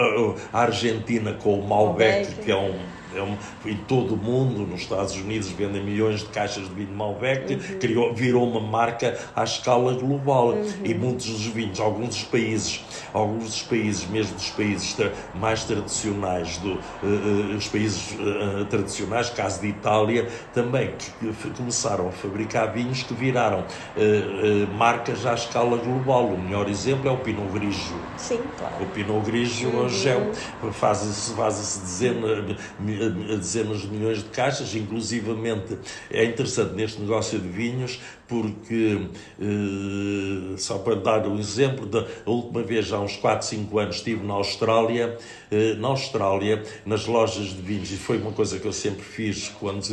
a Argentina com o Malbec, que é um é um, em todo o mundo, nos Estados Unidos vendem milhões de caixas de vinho Malbec, uhum. criou, virou uma marca à escala global. Uhum. E muitos dos vinhos, alguns dos países, alguns dos países, mesmo dos países mais tradicionais, do, uh, uh, os países uh, tradicionais, caso de Itália, também que, que começaram a fabricar vinhos que viraram marcas à escala global. O melhor exemplo é o Pinot Grigio. Sim, claro. O Pinot Grigio uhum. hoje é, faz-se faz dezenas dezenas de milhões de caixas, inclusivamente é interessante neste negócio de vinhos, porque, eh, só para dar um exemplo, da última vez, há uns 4, 5 anos, estive na Austrália, eh, na Austrália, nas lojas de vinhos, e foi uma coisa que eu sempre fiz quando,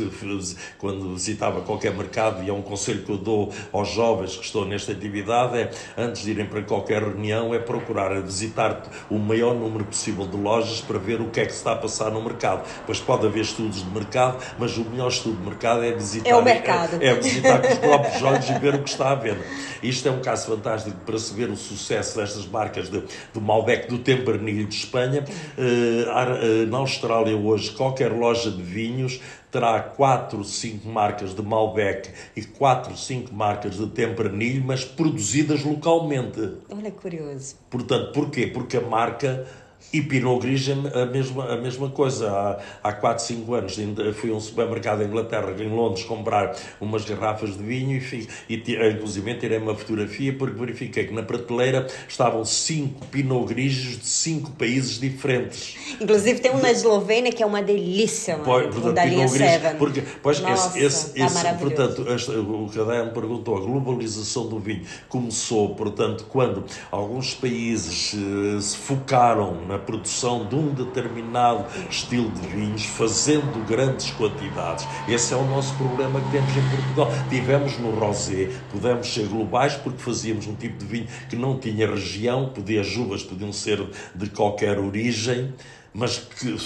quando visitava qualquer mercado, e é um conselho que eu dou aos jovens que estão nesta atividade, é, antes de irem para qualquer reunião, é procurar visitar o maior número possível de lojas para ver o que é que se está a passar no mercado. Pois pode haver estudos de mercado, mas o melhor estudo de mercado é visitar... É o mercado. É, é visitar com os próprios olhos e ver o que está à venda. Isto é um caso fantástico para se ver o sucesso destas marcas de, do Malbec, do Tempranillo de Espanha. Uh, na Austrália hoje, qualquer loja de vinhos terá 4, 5 marcas de Malbec e 4, 5 marcas de Tempranillo, mas produzidas localmente. Olha, curioso. Portanto, porquê? Porque a marca E Pinot Grigio a mesma, a mesma coisa. Há, há 4, 5 anos ainda fui a um supermercado em Inglaterra, em Londres, comprar umas garrafas de vinho e, e inclusive tirei uma fotografia porque verifiquei que na prateleira estavam 5 Pinot Grigios de 5 países diferentes. Inclusive tem um na Eslovênia que é uma delícia, mano, pois, portanto, da linha Seven. Porque, pois, Nossa, esse, esse, tá esse portanto, este, o Cadeia me perguntou, a globalização do vinho começou, portanto, quando alguns países uh, se focaram na produção de um determinado estilo de vinhos, fazendo grandes quantidades. Esse é o nosso problema que temos em Portugal. Tivemos no Rosé, pudemos ser globais porque fazíamos um tipo de vinho que não tinha região, podia, as uvas podiam ser de qualquer origem mas que,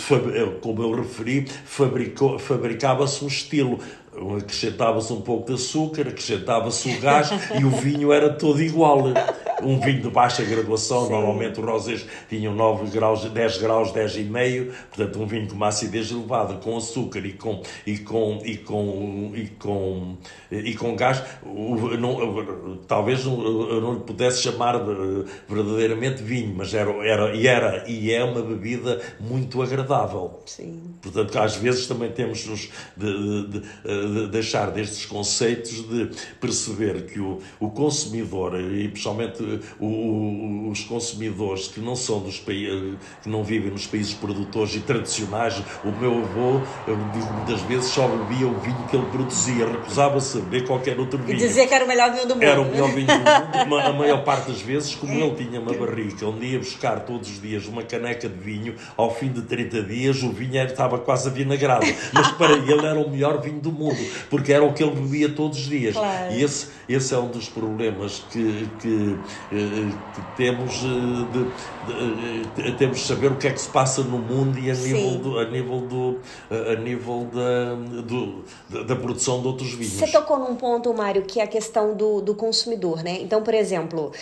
como eu referi, fabricava-se um estilo acrescentava-se um pouco de açúcar, acrescentava-se o gás e o vinho era todo igual. Um vinho de baixa graduação, Sim. normalmente os rosés tinham 9 graus, 10 graus, 10,5, portanto um vinho com uma acidez elevada, com açúcar e com, e com, e com, e com, e com gás, não, talvez eu não lhe pudesse chamar verdadeiramente vinho, mas era, era, e era e é uma bebida muito agradável. Sim. Portanto, às vezes também temos de, de, de de deixar destes conceitos de perceber que o, o consumidor, e principalmente os consumidores que não são dos países, que não vivem nos países produtores e tradicionais, o meu avô, muitas vezes, só bebia o vinho que ele produzia, recusava-se a beber qualquer outro vinho. E dizia que era o melhor vinho do mundo. Era o melhor vinho do mundo. A maior parte das vezes, como ele tinha uma barrica, onde ia buscar todos os dias uma caneca de vinho, ao fim de 30 dias o vinho estava quase avinagrado. Mas para ele era o melhor vinho do mundo porque era o que ele bebia todos os dias. Claro. E esse, esse é um dos problemas que, que temos eh, de, de, temos de saber o que é que se passa no mundo e a nível, do, a nível, do, a nível da, do, da produção de outros vinhos. Você tocou num ponto, Mário, que é a questão do, do consumidor, né? Então, por exemplo,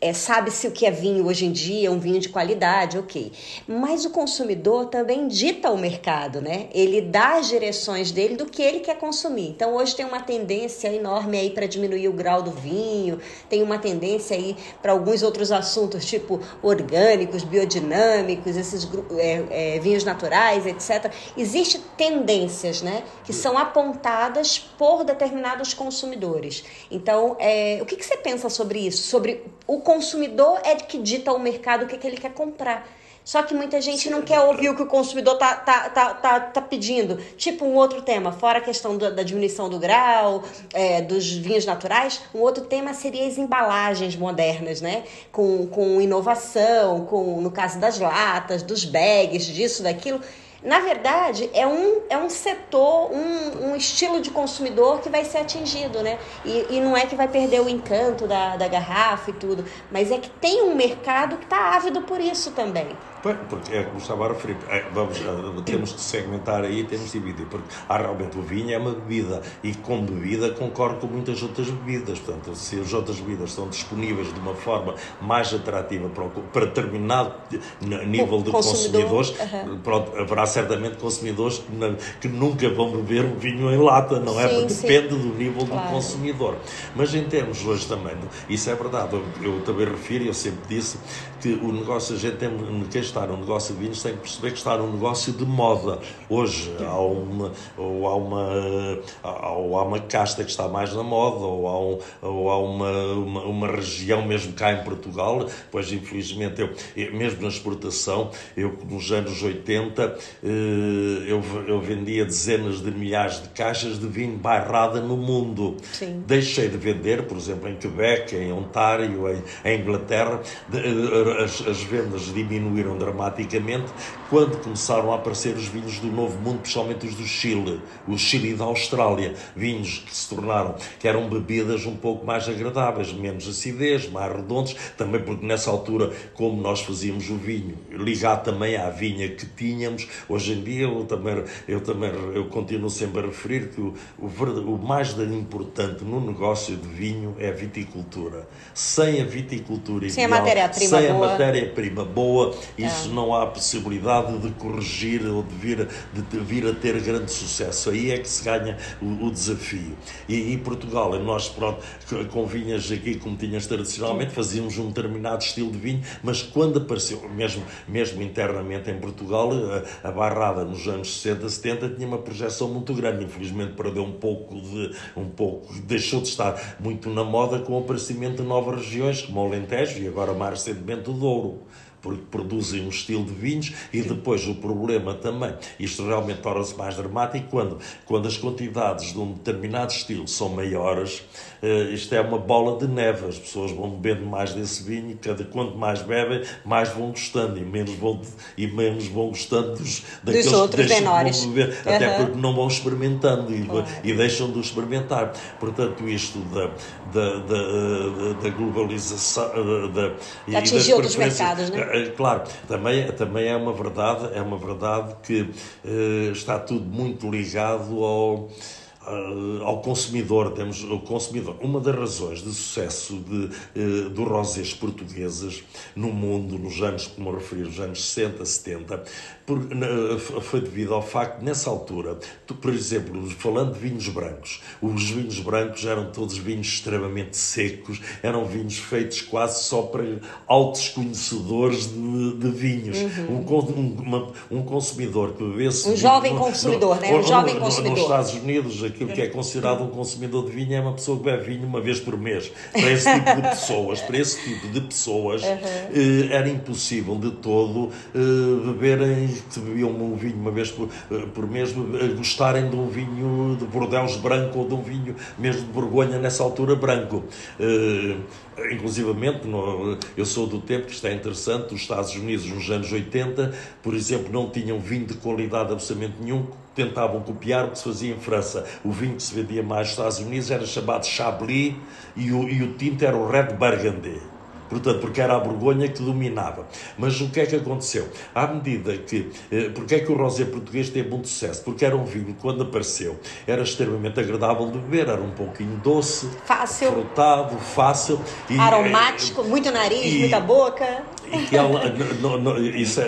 é, Sabe-se o que é vinho hoje em dia, um vinho de qualidade, ok. Mas o consumidor também dita o mercado, né? Ele dá as direções dele do que ele quer consumir. Então hoje tem uma tendência enorme aí para diminuir o grau do vinho, tem uma tendência aí para alguns outros assuntos, tipo orgânicos, biodinâmicos, esses é, é, vinhos naturais, etc. Existem tendências, né? Que são apontadas por determinados consumidores. Então, é, o que, que você pensa sobre isso? Sobre o consumidor é que dita ao mercado o que, que ele quer comprar. Só que muita gente Sim, não quer ouvir o que o consumidor tá, tá, tá, tá, tá pedindo. Tipo um outro tema, fora a questão do, da diminuição do grau, é, dos vinhos naturais, um outro tema seria as embalagens modernas, né? Com, com inovação, com no caso das latas, dos bags, disso, daquilo. Na verdade, é um, é um setor, um, um estilo de consumidor que vai ser atingido, né? E, e não é que vai perder o encanto da, da garrafa e tudo, mas é que tem um mercado que está ávido por isso também. Porque é como estava a referir, é, vamos, eh, temos que segmentar aí, temos de dividir, porque há, realmente o vinho é uma bebida e com bebida concorre com muitas outras bebidas. Portanto, se as outras bebidas são disponíveis de uma forma mais atrativa para, para determinado nível de consumidores, uhum. pronto, haverá certamente consumidores que, que, nunca vão beber um vinho em lata, não é? Sim, porque sim. depende do nível claro. do consumidor. Mas em termos hoje também, isso é verdade, eu, eu também refiro, eu sempre disse que o negócio, a gente tem está num negócio de vinhos tem que perceber que está num negócio de moda. Hoje há uma, ou há uma, ou há uma casta que está mais na moda, ou há, um, ou há uma, uma, uma, região, mesmo cá em Portugal, pois infelizmente eu, mesmo na exportação, eu nos anos 80 eh, eu, eu vendia dezenas de milhares de caixas de vinho bairrada no mundo. Sim. Deixei de vender, por exemplo, em Quebec, em Ontário, em, em Inglaterra, eh, as, as vendas diminuíram dramaticamente quando começaram a aparecer os vinhos do Novo Mundo, principalmente os do Chile, o Chile e da Austrália, vinhos que se tornaram, que eram bebidas um pouco mais agradáveis, menos acidez, mais redondos, também porque nessa altura, como nós fazíamos o vinho, ligado também à vinha que tínhamos, Hoje em dia eu também, eu também eu continuo sempre a referir que o, o, o mais importante no negócio de vinho é a viticultura. Sem a viticultura sem ideal, a matéria-prima sem boa, a matéria-prima boa isso não há possibilidade de corrigir ou de vir, de vir a ter grande sucesso. Aí é que se ganha o, o desafio. E em Portugal, nós pronto, com vinhas aqui, como tinhas tradicionalmente, fazíamos um determinado estilo de vinho, mas quando apareceu, mesmo, mesmo internamente em Portugal, a, a Barrada nos anos 60, 70 tinha uma projeção muito grande. Infelizmente perdeu um pouco de. um pouco, deixou de estar muito na moda com o aparecimento de novas regiões, como o Alentejo e agora mais recentemente o Douro porque produzem um estilo de vinhos e depois o problema também, isto realmente torna-se mais dramático quando, quando as quantidades de um determinado estilo são maiores, uh, isto é uma bola de neve, as pessoas vão bebendo mais desse vinho e cada quanto mais bebem, mais vão gostando e menos vão, e menos vão gostando dos, daqueles dos outros que menores. Beber, uhum. até porque não vão experimentando e, e deixam de experimentar. Portanto, isto da, da, da, da globalização da, e atingir outros mercados, né? Eh, claro, também, também é uma verdade, é uma verdade que uh, está tudo muito ligado ao ao consumidor, temos o consumidor. Uma das razões de sucesso de, uh, dos rosés portugueses no mundo, nos anos, como referi, nos anos 60, 70, por, foi devido ao facto, nessa altura, tu, por exemplo, falando de vinhos brancos, os vinhos brancos eram todos vinhos extremamente secos, eram vinhos feitos quase só para altos conhecedores de, de vinhos. Uhum. Um, um, uma, um, consumidor que bebesse. Um jovem consumidor, no, né? Um jovem consumidor. Nos Estados Unidos, aquilo que é considerado um consumidor de vinho é uma pessoa que bebe vinho uma vez por mês. Para esse tipo de pessoas, para esse tipo de pessoas, uhum. era impossível de todo eh, beberem, que bebiam um vinho uma vez por, eh, por mês, gostarem de um vinho de Bordeaux branco ou de um vinho mesmo de Borgonha nessa altura branco. Inclusivamente, eu sou do tempo que está é interessante, os Estados Unidos nos anos 80, por exemplo, não tinham vinho de qualidade absolutamente nenhum, tentavam copiar o que se fazia em França. O vinho que se vendia mais nos Estados Unidos era chamado Chablis e o, e o tinto era o Red Burgundy portanto, porque era a Borgonha que dominava. Mas o que é que aconteceu? À medida que. Eh, porque é que o rosé português teve muito sucesso? Porque era um vinho, quando apareceu, era extremamente agradável de beber, era um pouquinho doce, fácil, frutado, fácil, e, aromático, muito nariz, e, muita boca. E ela, no, no, isso é,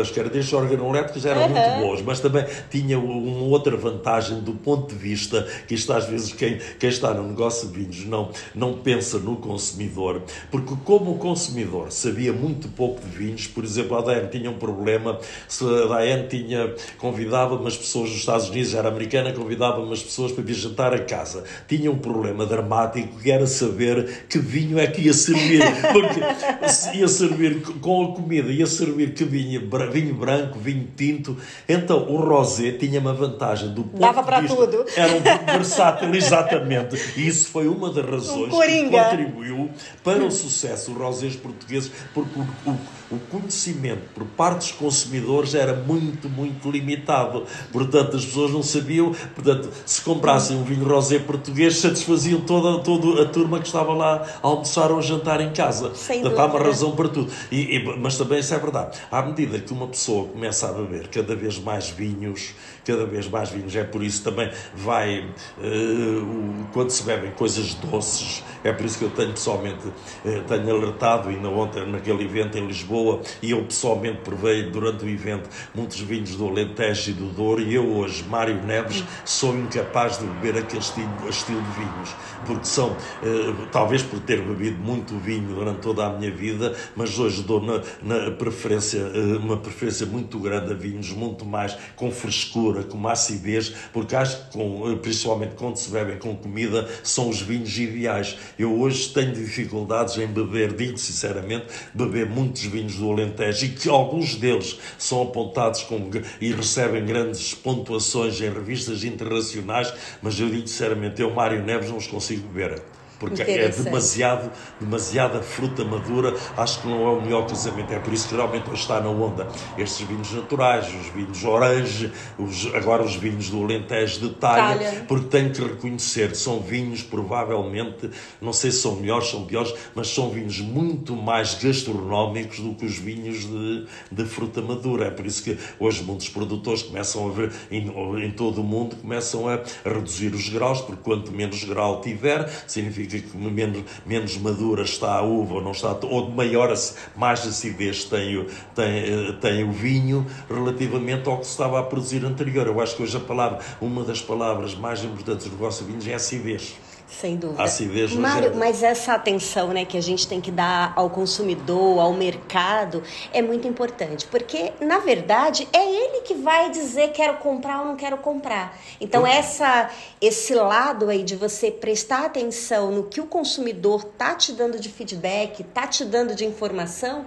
as características organoléticas eram uhum. muito boas, mas também tinha uma outra vantagem do ponto de vista que isto às vezes quem, quem está no negócio de vinhos não, não pensa no consumidor, porque como o consumidor sabia muito pouco de vinhos, por exemplo, a DN tinha um problema, se a DN tinha, convidava umas pessoas dos Estados Unidos, era americana, convidava umas pessoas para vir jantar a casa. Tinha um problema dramático que era saber que vinho é que ia servir, porque ia servir com a comida, ia servir que vinho, vinho branco, vinho tinto, então o rosé tinha uma vantagem do ponto Dava para vista, tudo. Era um versátil, exatamente. E isso foi uma das razões um que contribuiu para o sucesso sucesso, os rosés portugueses, porque o, o, o, conhecimento por parte dos consumidores era muito, muito limitado. Portanto, as pessoas não sabiam, portanto, se comprassem um vinho rosé português, satisfaziam toda, toda a turma que estava lá a almoçar ou a jantar em casa. Sem portanto, há uma razão para tudo. E, e, mas também isso é verdade. À medida que uma pessoa começa a beber cada vez mais vinhos, cada vez mais vinhos, é por isso também vai, uh, quando se bebem coisas doces, é por isso que eu tenho pessoalmente, uh, tenho alertado, ainda ontem naquele evento em Lisboa, e eu pessoalmente provei durante o evento muitos vinhos do Alentejo e do Douro, e eu hoje, Mário Neves, sou incapaz de beber aquele estilo, estilo de vinhos, porque são, eh, talvez por ter bebido muito vinho durante toda a minha vida, mas hoje dou na, na preferência, uma preferência muito grande a vinhos muito mais com frescura, com acidez, porque acho que, com, eh, principalmente quando se bebem com comida, são os vinhos ideais. Eu hoje tenho dificuldades em beber digo sinceramente, beber muitos vinhos do Alentejo e que alguns deles são apontados como, e recebem grandes pontuações em revistas internacionais, mas eu digo sinceramente, eu, Mário Neves, não os consigo beber. Porque é demasiado, demasiada fruta madura, acho que não é o melhor casamento. É por isso que realmente hoje está na onda estes vinhos naturais, os vinhos orange, os, agora os vinhos do Alentejo de talha, talha, porque tenho que reconhecer que são vinhos provavelmente, não sei se são melhores, são piores, mas são vinhos muito mais gastronómicos do que os vinhos de, de fruta madura. É por isso que hoje muitos produtores começam a ver, em, em todo o mundo, começam a, reduzir os graus, porque quanto menos grau tiver, significa menos, menos madura está a uva ou não está, ou maior, mais acidez tem tem, tem o vinho relativamente ao que se estava a produzir anterior. Eu acho que hoje a palavra, uma das palavras mais importantes do negócio de vinhos é acidez. Sem dúvida. Acidez Mário, mas essa atenção né, que a gente tem que dar ao consumidor, ao mercado, é muito importante. Porque, na verdade, é ele que vai dizer quero comprar ou não quero comprar. Então, essa, esse lado aí de você prestar atenção no que o consumidor tá te dando de feedback, tá te dando de informação,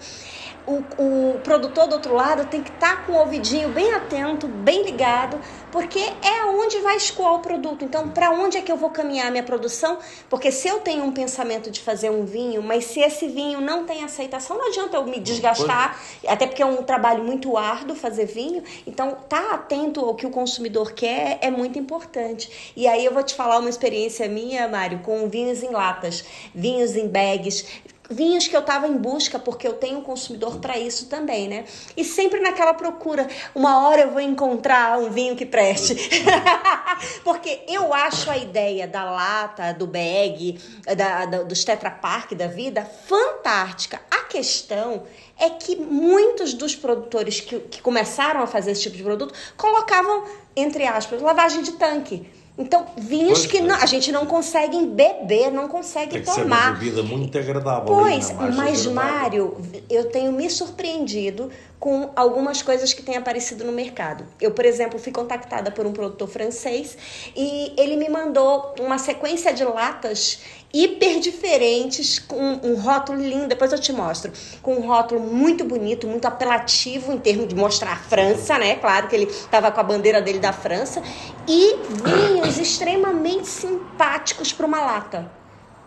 o, o produtor do outro lado tem que estar tá com o ouvidinho bem atento, bem ligado, porque é onde vai escoar o produto. Então, para onde é que eu vou caminhar a minha produção? Porque se eu tenho um pensamento de fazer um vinho, mas se esse vinho não tem aceitação, não adianta eu me desgastar, até porque é um trabalho muito árduo fazer vinho. Então, tá atento ao que o consumidor quer é muito importante. E aí eu vou te falar uma experiência minha, Mário, com vinhos em latas, vinhos em bags, vinhos que eu estava em busca, porque eu tenho um consumidor para isso também, né? E sempre naquela procura, uma hora eu vou encontrar um vinho que preste. porque eu acho a ideia da lata, do bag, da, da, dos Tetra Pak da vida fantástica. A questão é que muitos dos produtores que, que começaram a fazer esse tipo de produto colocavam, entre aspas, lavagem de tanque então, vinhos pois, que não, a gente não consegue beber, não consegue Tem que tomar. Ser uma bebida muito agradável. Pois, mas agradável. Mário, eu tenho me surpreendido com algumas coisas que têm aparecido no mercado. Eu, por exemplo, fui contactada por um produtor francês e ele me mandou uma sequência de latas hiper diferentes, com um rótulo lindo, depois eu te mostro, com um rótulo muito bonito, muito apelativo em termos de mostrar a França, né? Claro que ele estava com a bandeira dele da França, e vinhos extremamente simpáticos para uma lata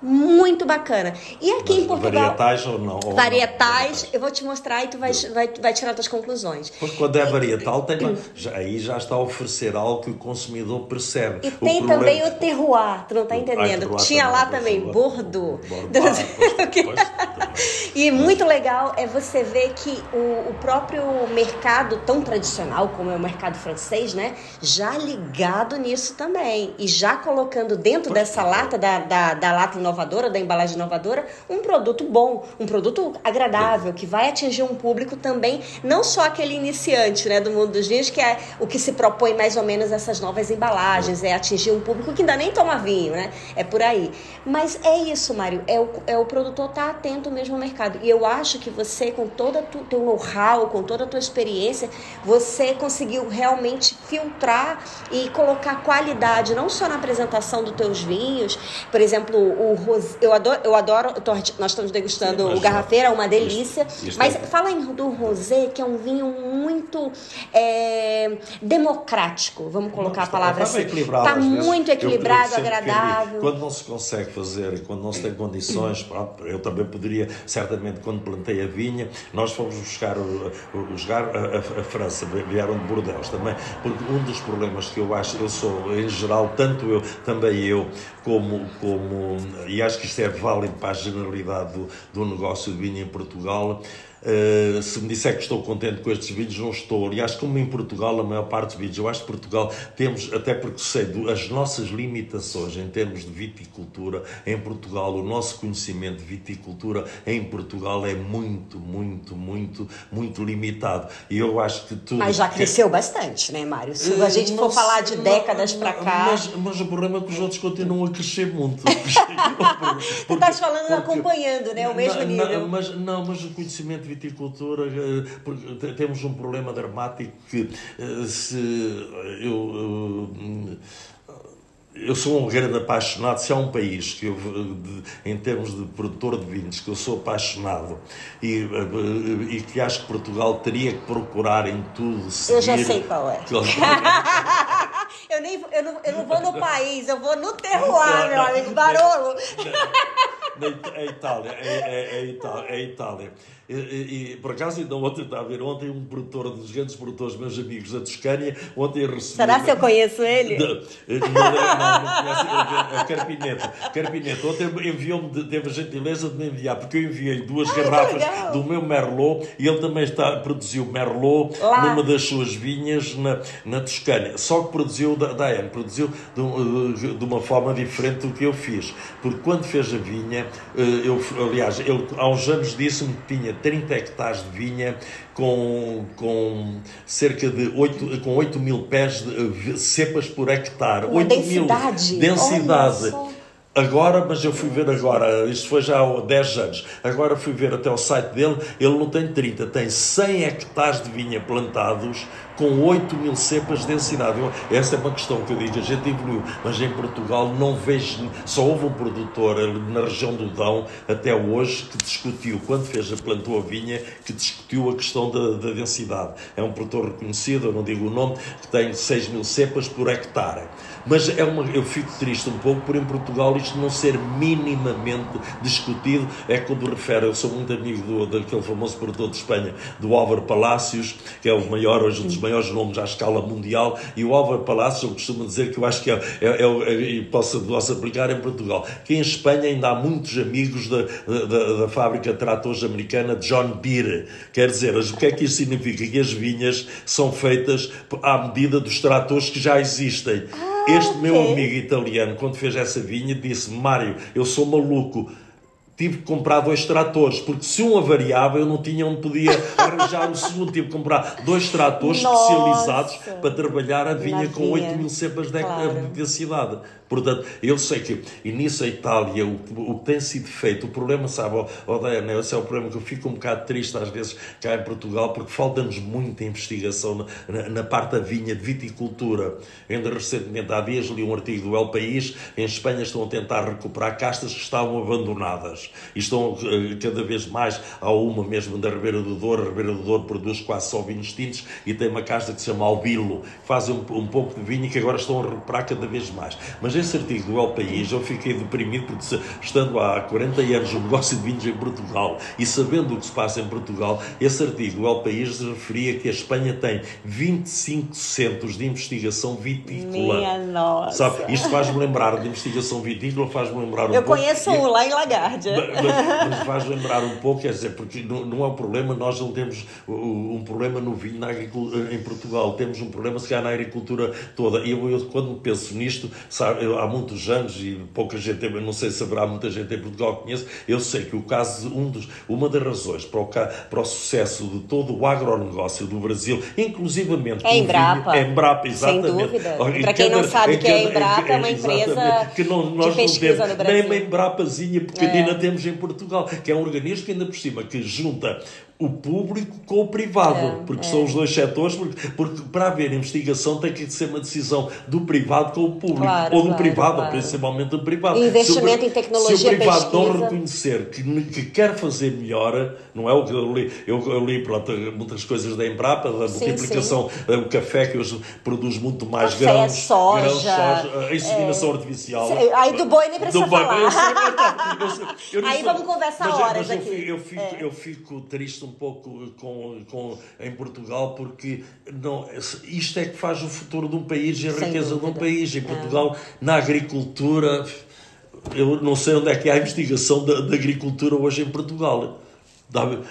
muito bacana. E aqui Mas em Portugal. Varietais ou não? Ou varietais, não? eu vou te mostrar e tu vai, vai, vai tirar tuas conclusões. Porque quando é varietal, tem, já, aí já está a oferecer algo que o consumidor percebe. E o tem problema... também o terroir, tu não está entendendo? Tinha lá também, Bordeaux. Bordeaux. e muito legal é você ver que o, o próprio mercado tão tradicional como é o mercado francês, né? Já ligado nisso também. E já colocando dentro dessa lata, da, da, da lata inovadora, da embalagem inovadora, um produto bom, um produto agradável, que vai atingir um público também, não só aquele iniciante né, do mundo dos vinhos, que é o que se propõe mais ou menos essas novas embalagens, é atingir um público que ainda nem toma vinho, né? É por aí. Mas é isso, Mário, é o, é o produtor estar tá atento mesmo ao mercado. E eu acho que você, com todo o teu know-how, com toda a tua experiência, você conseguiu realmente filtrar e colocar qualidade, não só na apresentação dos teus vinhos, por exemplo, o eu adoro, eu adoro nós estamos degustando o garrafeira, é uma delícia. Isso, isso mas é. fala em, do rosé, que é um vinho muito é, democrático, vamos colocar a palavra está, assim. Está muito equilibrado, agradável. Quando não se consegue fazer, quando não se tem condições, pronto, eu também poderia, certamente, quando plantei a vinha, nós fomos buscar, buscar a, a, a França, vieram de Bordeaux também, porque um dos problemas que eu acho, eu sou, em geral, tanto eu, também eu, como, como e acho que isto é válido para a generalidade do, do negócio de vinho em Portugal, Uh, se me disser que estou contente com estes vídeos, não estou. Aliás, como em Portugal, a maior parte dos vídeos, eu acho que Portugal temos, até porque sei as nossas limitações em termos de viticultura em Portugal, o nosso conhecimento de viticultura em Portugal é muito, muito, muito, muito limitado. E eu acho que tudo. Mas já cresceu que... bastante, né, Mário? Se a gente for falar de décadas para cá. Mas, mas, o problema é que os outros continuam a crescer muito. tu estás falando porque, acompanhando, né? O mesmo nível. mas, não, mas o conhecimento viticultura, eh, temos um problema dramático que eh, se eu, eu sou um grande apaixonado. Se há um país que eu, de, em termos de produtor de vinhos, que eu sou apaixonado e, e que acho que Portugal teria que procurar em tudo seguir. Eu já sei qual é. eu nem, eu, não, eu não vou no país, eu vou no terroir, meu amigo Barolo. É Itália, é, é, é Itália, é Itália. E, e, e, por acaso, ainda ontem, está a ver, ontem um produtor, um dos grandes produtores, meus amigos da Toscânia, ontem recebi... Será que eu conheço ele? De, não, não, não conheço, é. Carpineto. Ontem enviou-me, teve a gentileza de me enviar, porque eu enviei duas Ai, garrafas do meu Merlot, e ele também está, produziu Merlot Lá. numa das suas vinhas na, na Toscânia. Só que produziu da, da produziu de, de uma forma diferente do que eu fiz. Porque quando fez a vinha, eh, eu, aliás, ele há uns anos disse-me que tinha 30 hectares de vinha com, com cerca de 8, com 8 mil pés de cepas por hectare. Uma 8 densidade. Mil, densidade. Agora, mas eu fui ver agora, isto foi já há 10 anos, agora fui ver até o site dele, ele não tem 30, tem 100 hectares de vinha plantados com 8 mil cepas de densidade. Essa é uma questão que eu digo, a gente evoluiu, mas em Portugal não vejo, só houve um produtor na região do Dão até hoje que discutiu, quando fez plantou a vinha, que discutiu a questão da, da densidade. É um produtor reconhecido, eu não digo o nome, que tem 6 mil cepas por hectare. Mas é uma, eu fico triste um pouco por em Portugal isto não ser minimamente discutido. É quando refere, eu sou muito amigo do, daquele famoso produtor de Espanha, do Álvaro Palácios, que é o maior, hoje um dos maiores nomes à escala mundial, e o Álvaro Palácio, eu costumo dizer que eu acho que é, é, é, é posso, posso aplicar em Portugal, que em Espanha ainda há muitos amigos da, da, da fábrica de tratores americana John Deere. Quer dizer, o que é que isso significa? Que as vinhas são feitas à medida dos tratores que já existem. Este meu amigo italiano, quando fez essa vinha, disse: Mário, eu sou maluco tive que comprar dois tratores, porque se um avariava eu não tinha onde podia arranjar o segundo. Tive que comprar dois tratores Nossa. especializados para trabalhar a vinha com 8 mil cepas de claro. densidade. Portanto, eu sei que, e nisso a Itália, o, o que tem sido feito, o problema, sabe, oh Diana, esse é o problema que eu fico um bocado triste às vezes cá em Portugal, porque falta-nos muita investigação na, na, na, parte da vinha, de viticultura. Ainda recentemente, há dias, li um artigo do El País, em Espanha estão a tentar recuperar castas que estavam abandonadas. E estão eh, cada vez mais, há uma mesmo da Ribeira do Douro, a Ribeira do Douro produz quase só vinhos tintos, e tem uma casta que se chama Albilo, que fazem um, um pouco de vinho e que agora estão a recuperar cada vez mais. Mas esse artigo do El País eu fiquei deprimido porque, estando há 40 anos no negócio de vinhos em Portugal e sabendo o que se passa em Portugal, esse artigo do El País referia que a Espanha tem 25 centros de investigação vitícola. Minha nossa! Sabe? Isto faz-me lembrar de investigação vitícola, faz-me lembrar um eu pouco... Eu conheço um lá em Lagarde. Mas, mas faz lembrar um pouco, quer dizer, porque não, não é um problema, nós não temos um problema no vinho na em Portugal, temos um problema se calhar na agricultura toda. E eu, eu, quando penso nisto, sabe, eu, há muitos anos, e pouca gente, não sei se haverá muita gente em Portugal que conhece, eu sei que o caso, um dos, uma das razões para o, para o sucesso de todo o agronegócio do Brasil, inclusivamente... É Embrapa. É Embrapa, exatamente. Sem dúvida. Para quem não sabe o que é Embrapa, é uma empresa que não, nós de pesquisa não temos, no Brasil. Nem uma Embrapazinha pequenina é. Temos em Portugal, que é um organismo que ainda por cima, que junta o público com o privado, é, porque é. são os dois setores, porque, porque, para haver investigação tem que ser uma decisão do privado com o público, claro, ou do claro, privado, claro. principalmente do privado. Investimento se em tecnologia, Se o privado pesquisa. não reconhecer que, que, quer fazer melhor, não é o que eu li, eu, eu li pronto, muitas coisas da Embrapa, da multiplicação, sim. o café que hoje produz muito mais café, grãos, soja, grãos, soja, a inseminação é, artificial. Aí do boi nem precisa do falar. Boi, eu sei, eu, eu, aí vamos conversar mas, horas mas aqui. Eu fico, é. eu fico triste um pouco com com, em Portugal, porque não, isto é que faz o futuro de um país e a Sem riqueza dúvida. de um país. Em é. Portugal, é. na agricultura, eu não sei onde é que há a investigação da, da agricultura hoje em Portugal.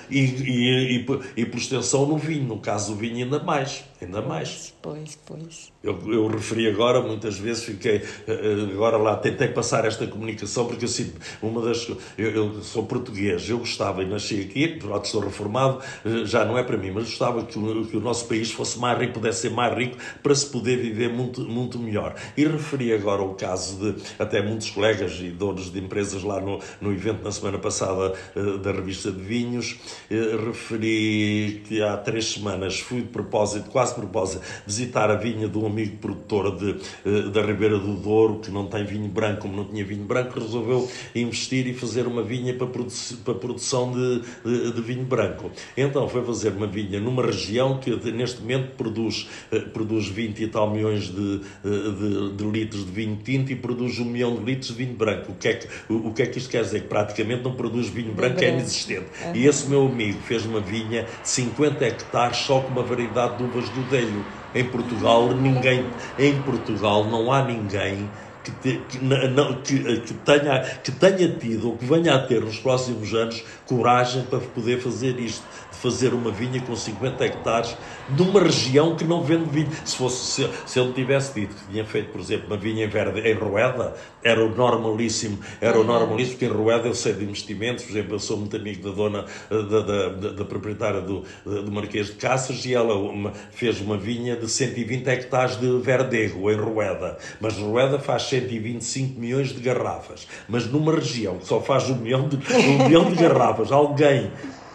E, e, e, e, por extensão no vinho, no caso do vinho ainda mais, ainda mais. Pois, pois. Eu, eu referi agora, muitas vezes fiquei, eh, eh, agora lá tentei passar esta comunicação, porque eu sinto, uma das, eu, eu sou português, eu gostava e nasci aqui, pronto, estou reformado, eh, já não é para mim, mas gostava que o, que o nosso país fosse mais rico, pudesse ser mais rico, para se poder viver muito, muito melhor. E referi agora o caso de, até muitos colegas e donos de empresas lá no, no evento na semana passada da revista de vinhos, referi que há três semanas fui de propósito, quase por propósito, visitar a vinha de um amigo produtor de, uh, da Ribeira do Douro, que não tem vinho branco, como não tinha vinho branco, resolveu investir e fazer uma vinha para, para produção de, de, de, vinho branco. Então foi fazer uma vinha numa região que neste momento produz, uh, produz 20 e tal milhões de, de, de, litros de vinho tinto e produz um milhão de litros de vinho branco. O que é que, o, o que, é que isto quer dizer? Que praticamente não produz vinho branco, é inexistente. Uhum. E esse meu amigo fez uma vinha de 50 hectares só com uma variedade de uvas do Delho. Em Portugal, ninguém, em Portugal não há ninguém que, te, que, não, que, que, tenha, que tenha tido ou que venha a ter nos próximos anos coragem para poder fazer isto fazer uma vinha com 50 hectares numa região que não vende vinho. Se, fosse, se, se ele tivesse dito que tinha feito, por exemplo, uma vinha em verde em Rueda, era o normalíssimo, era o normalíssimo, porque em Rueda eu sei de investimentos, por exemplo, eu sou muito amigo da dona, da, da, da, da proprietária do, do Marquês de Caças e ela uma, fez uma vinha de 120 hectares de verdego em Rueda, mas Rueda faz 125 milhões de garrafas, mas numa região que só faz um milhão de, um milhão de garrafas, alguém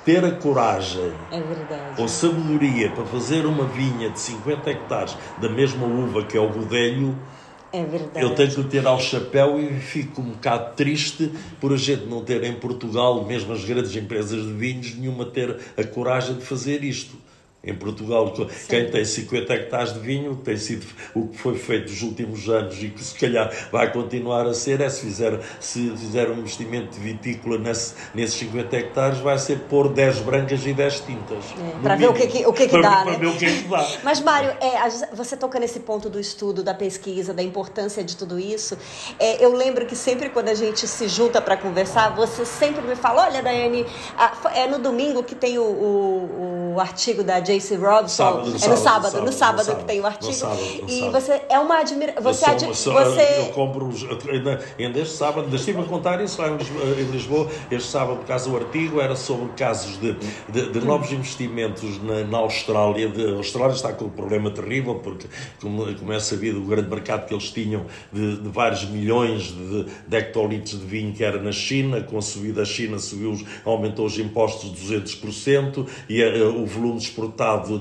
ter a coragem é ou sabedoria para fazer uma vinha de 50 hectares da mesma uva que é o rodelho, é verdade. eu tenho que ter ao chapéu e fico um bocado triste por a gente não ter em Portugal, mesmo as grandes empresas de vinhos, nenhuma ter a coragem de fazer isto. Em Portugal, Sim. quem tem 50 hectares de vinho, tem sido o que foi feito nos últimos anos e que se calhar vai continuar a ser, é se fizer, se fizer um investimento de vitícola nesse, nesses 50 hectares, vai ser pôr 10 brancas e 10 tintas. É, para ver o que, que, o que, que dá. Para né? ver o que, é que dá. Mas, Mário, é, você toca nesse ponto do estudo, da pesquisa, da importância de tudo isso. É, eu lembro que sempre quando a gente se junta para conversar, você sempre me fala: olha, Daiane, é no domingo que tem o, o, o artigo da J Jace Robson. Sábado, no é no sábado, sábado, no sábado, sábado que tem o artigo. Sábado, e você é uma admiração. Você, eu, admi sou, você... eu compro os, ainda, ainda este sábado, ainda estive a contar isso lá em Lisboa, este sábado, por causa do artigo, era sobre casos de, de, de novos investimentos na, na Austrália. De, a Austrália está com um problema terrível, porque, como, como é sabido, o grande mercado que eles tinham de, de vários milhões de, de hectolitros de vinho que era na China, com a subida da China subiu, aumentou os impostos de 200% e a, a, o volume exportado exportado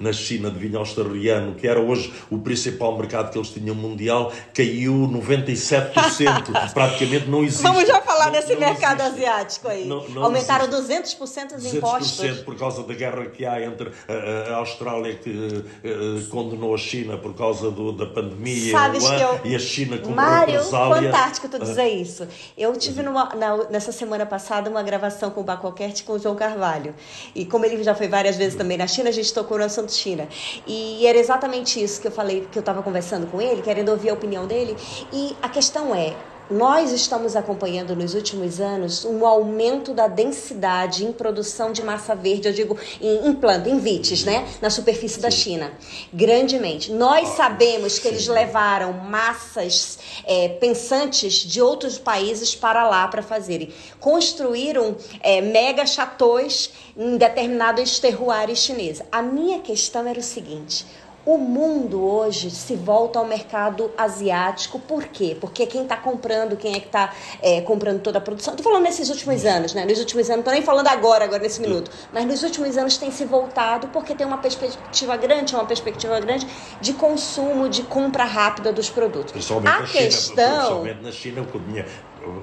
na China de vinho australiano, que era hoje o principal mercado que eles tinham mundial, caiu 97%. Praticamente não existe. Vamos já falar não, desse não mercado existe. asiático aí. Não, não Aumentaram existe. 200% os impostos. 200% por causa da guerra que há entre a, a Austrália que uh, condenou a China por causa do, da pandemia Sabes que eu... e a China como Mário, represália. fantástico tu dizer uh, isso. Eu tive numa, na, nessa semana passada uma gravação com o Bacokert com o João Carvalho. E como ele já foi várias vezes também na China, a gente tocou no assunto China. E era exatamente isso que eu falei, que eu estava conversando com ele, querendo ouvir a opinião dele. E a questão é, nós estamos acompanhando nos últimos anos um aumento da densidade em produção de massa verde, eu digo em, em planta, em vites, né? Na superfície Sim. da China. Grandemente. Nós sabemos que eles levaram massas é, pensantes de outros países para lá para fazerem. Construíram é, mega chateaus em determinados terroirs chineses. A minha questão era o seguinte o mundo hoje se volta ao mercado asiático, por quê? Porque quem está comprando, quem é que está é, comprando toda a produção? Estou falando nesses últimos anos, né? Nos últimos anos, não estou nem falando agora, agora nesse minuto, mas nos últimos anos tem se voltado porque tem uma perspectiva grande, uma perspectiva grande de consumo, de compra rápida dos produtos. Principalmente a na questão, China, principalmente na China, com,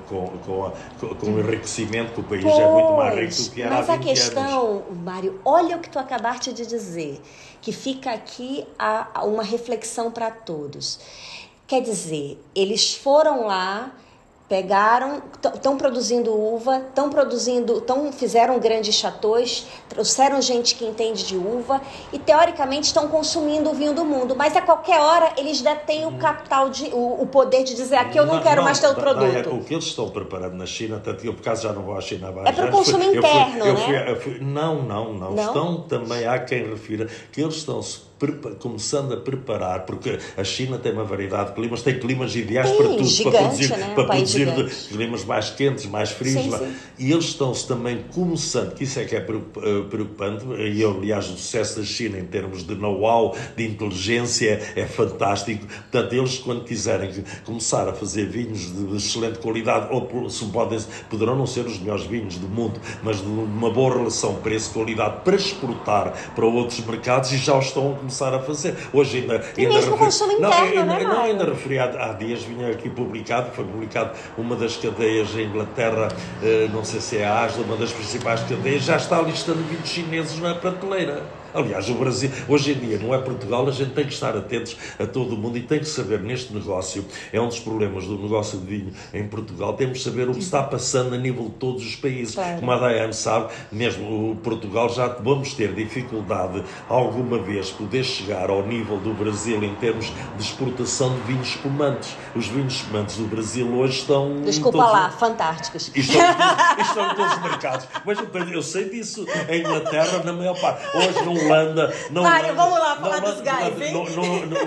com, com, com o enriquecimento, que o país pois, é muito mais rico do que era Mas a questão, anos. Mário, olha o que tu acabaste de dizer que fica aqui a, a uma reflexão para todos. Quer dizer, eles foram lá pegaram, estão produzindo uva, estão produzindo, tão, fizeram grandes chateaus, trouxeram gente que entende de uva e teoricamente estão consumindo o vinho do mundo, mas a qualquer hora eles detêm o capital de, o, o poder de dizer aqui eu não, não quero não, mais ter o produto. o que eles estão preparando na China, tanto eu por acaso já não vou à China há É para o consumo fui, interno, eu fui, né? Eu fui, não, não, não, não, Estão também há quem refira que eles estão se começando a preparar, porque a China tem uma variedade de climas, tem climas ideais sim, para tudo, gigante, para produzir, né? para produzir climas mais quentes, mais frios. Sim, sim. E eles estão-se também começando, que isso é que é eh, preocupante, e aliás o sucesso da China em termos de know-how, de inteligência, é fantástico. Portanto, eles quando quiserem começar a fazer vinhos de excelente qualidade, ou se podem, poderão não ser os melhores vinhos do mundo, mas de uma boa relação preço-qualidade para exportar para outros mercados e já estão a começar a fazer. Hoje ainda. E ainda mesmo consumo interno, não, ainda, né, não, Mário? ainda referi há, há dias, vinha aqui publicado, foi publicado uma das cadeias em Inglaterra, eh, não sei se é a Asda, uma das principais cadeias, já está listando vinhos chineses na prateleira. Aliás, o Brasil, hoje em dia, não é Portugal, a gente tem que estar atentos a todo o mundo e tem que saber neste negócio, é um dos problemas do negócio de vinho em Portugal, temos que saber o que está passando a nível de todos os países. Claro. Como a Dayane sabe, mesmo o Portugal já vamos ter dificuldade alguma vez poder chegar ao nível do Brasil em termos de exportação de vinhos espumantes. Os vinhos espumantes do Brasil hoje estão. Desculpa todos- lá, fantásticos. estão, em todos- estão todos os mercados. Mas eu, eu sei disso. Em Inglaterra, na maior parte. Hoje, na Holanda. Na Mário, vamos lá falar dos gás,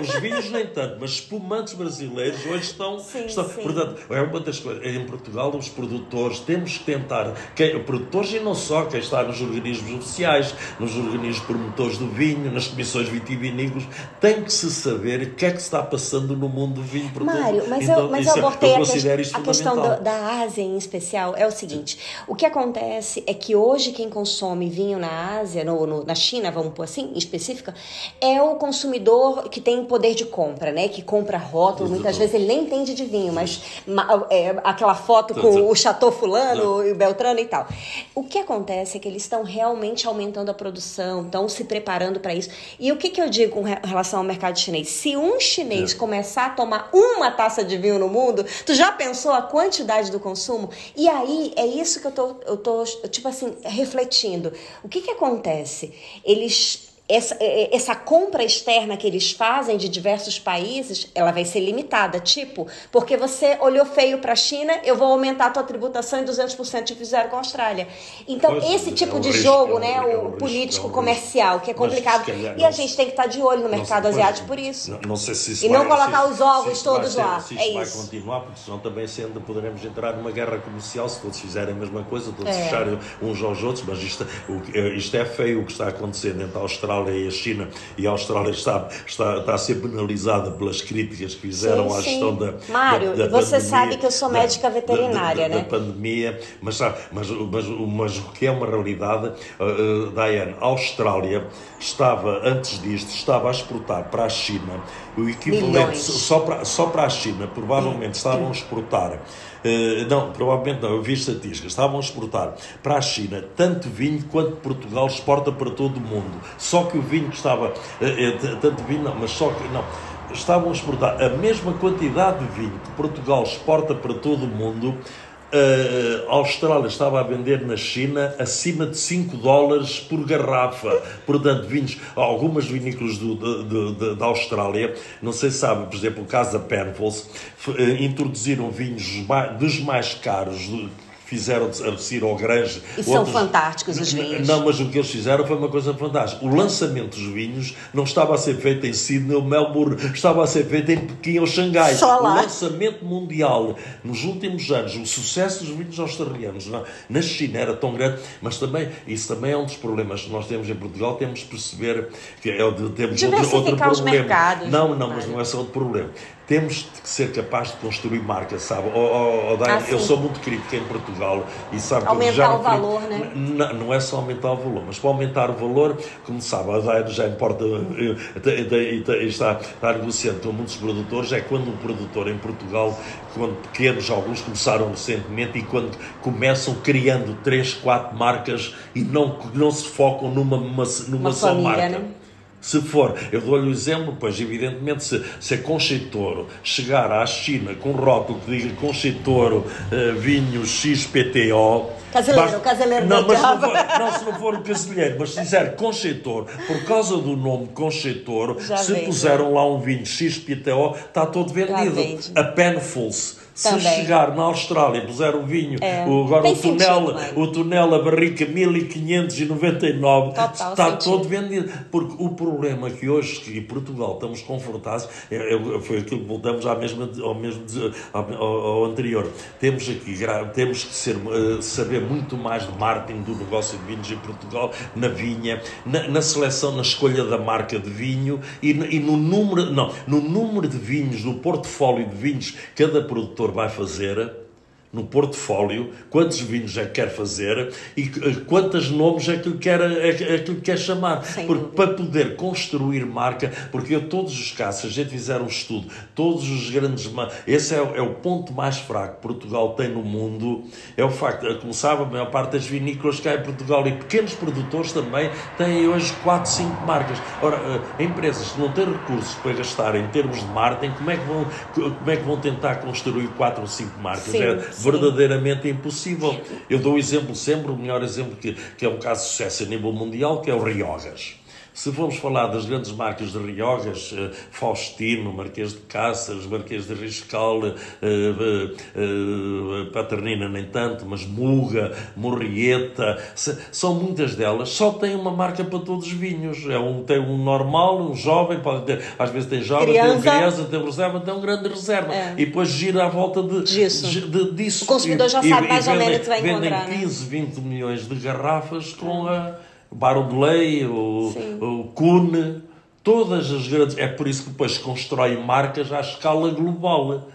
os vinhos, nem tanto, mas espumantes brasileiros hoje estão. Sim, estão sim. Portanto, é uma das coisas. Em Portugal, os produtores, temos que tentar. Quem, produtores e não só, quem está nos organismos oficiais, nos organismos promotores do vinho, nas comissões vitivinícolas, tem que se saber o que é que se está passando no mundo do vinho. portanto, Mário, mas então, eu, mas isso eu é- abordei a, ques- considero isso a questão da, da Ásia em especial. É o seguinte: o que acontece é que hoje quem consome vinho na Ásia, no, no- na China, vamos pôr assim, específica, é o consumidor que tem poder de compra, né? Que compra rótulo. Muitas vezes ele nem entende de vinho, mas ma- é, aquela foto com o Chateau Fulano e o Beltrano e tal. O que acontece é que eles estão realmente aumentando a produção, estão se preparando para isso. E o que, que eu digo com re- relação ao mercado chinês? Se um chinês É. começar a tomar uma taça de vinho no mundo, tu já pensou a quantidade do consumo? E aí é isso que eu tô, eu tô tipo assim, refletindo. O que, que acontece? Eles. wish Essa, é- essa compra externa que eles fazem de diversos países, ela vai ser limitada. Tipo, porque você olhou feio para a China, eu vou aumentar a tua tributação em 200% que fizeram com a Austrália. Então, esse é tipo um de risco, jogo, é né, é o risco, político é comercial, que é. Mas, complicado. calhar, E a não gente se- tem que estar de olho no Não mercado asiático por isso. Não, não sei se isso E não vai- colocar se- os ovos todos ser- lá. Se É isso vai isso. continuar, porque senão também sendo poderemos entrar numa guerra comercial se todos fizerem a mesma coisa, todos É. fecharem uns aos outros, mas isto, eh, isto é feio o que está acontecendo entre a Austrália e a China, e a Austrália está, está, está a ser penalizada pelas críticas que fizeram Sim, à sim. gestão da, Mário, da, da você pandemia, sabe que eu sou da- médica da- veterinária, da- né? da pandemia, mas, sabe, mas, mas, mas o que é uma realidade, uh, uh, Diane, a Austrália estava, antes disto, estava a exportar para a China o equivalente, Milhões. só para, só para a China, provavelmente estavam a exportar, uh, não, provavelmente não, eu vi estatísticas, estavam a exportar para a China tanto vinho quanto Portugal exporta para todo o mundo. Só que o vinho que estava, uh, tanto vinho não, mas só que, não, estavam a exportar a mesma quantidade de vinho que Portugal exporta para todo o mundo. A Austrália estava a vender na China acima de 5 dólares por garrafa. Portanto, vinhos, algumas vinícolas do, da Austrália, não sei se sabe, por exemplo, o caso da Penfolds, eh, introduziram vinhos dos mais caros fizeram a seguir ao Grange. E são fantásticos os vinhos. Não, mas o que eles fizeram foi uma coisa fantástica. O lançamento dos vinhos não estava a ser feito em Sydney ou Melbourne, estava a ser feito em Pequim ou Xangai. Só lá. O lançamento mundial nos últimos anos, o sucesso dos vinhos australianos na, na China era tão grande, mas também, isso também é um dos problemas que nós temos em Portugal, temos que perceber que é o de, temos outro, outro problema. mercados, Não, não, mas não é só outro problema. Temos que ser capazes de construir marca, sabe? Oh, oh, oh, Dani, Ah, eu sou muito crítico em Portugal e sabe que Aumentar já o valor, né? N- Não é só aumentar o valor, mas para aumentar o valor, como sabe, a Daire já importa eh, eh, eh, está, está negociando com muitos produtores, é quando um produtor em Portugal, quando pequenos, alguns começaram recentemente e quando começam criando três, quatro marcas e não, não se focam numa, numa, numa Uma só família, marca. né? Se for, eu dou-lhe o exemplo, pois evidentemente se, se a Concheitoro chegar à China com um rótulo que diga Concheitoro eh, vinho XPTO... Caseleiro, caseleiro não, mas não, for, não, se não for o castelheiro, mas se disser Concheitoro, por causa do nome Concheitoro, Já se puseram lá um vinho XPTO, está todo vendido. A Penfolds, se Também. chegar na Austrália e puser um vinho, É. o, agora Tem o sentido, Mário. o tunel, a barrica 1599, Total está sentido. todo vendido. Porque o problema que hoje em Portugal estamos confortados é, é- foi aquilo que voltamos à mesma, ao, mesmo, ao, ao- anterior. Temos aqui, temos que ser, eh, saber muito mais de marketing do negócio de vinhos em Portugal, na vinha, na, na seleção, na escolha da marca de vinho e, no- e no número, não, no número de vinhos, no portfólio de vinhos cada produtor vai fazer. No portfólio, quantos vinhos é que quer fazer e eh, quantos nomes é que lhe quer, é, é que lhe quer chamar. Sem porque dúvida. para poder construir marca, porque eu todos os casos, se a gente fizer um estudo, todos os grandes. Esse é, o- é o ponto mais fraco que Portugal tem no mundo, é o facto, como sabe, a maior parte das vinícolas cá em Portugal e pequenos produtores também têm hoje 4, 5 marcas. Ora, eh, empresas que não têm recursos para gastar em termos de marketing, como é que vão, como é que vão tentar construir 4 ou 5 marcas? Sim, é. Verdadeiramente impossível. Eu dou o exemplo sempre, o melhor exemplo que, que é um caso de sucesso a nível mundial, que é o Riogas. Se formos falar das grandes marcas de Riogas, eh, Faustino, Marquês de Cáceres, Marquês de Riscal, eh, eh, Paternina nem tanto, mas Muga, Morrieta, são muitas delas, só têm uma marca para todos os vinhos. É um, tem um normal, um jovem, pode ter, às vezes tem jovem, tem um Criança. criança, tem reserva, tem um grande reserva. É. E depois gira à volta de, de- de- disso. O consumidor já sabe e mais ou vendem- menos que vai vendem encontrar, né? 15, 20 milhões de garrafas com a Barodley, o, Sim. o Kuhn, todas as grandes. É por isso que depois se constroem marcas à escala global.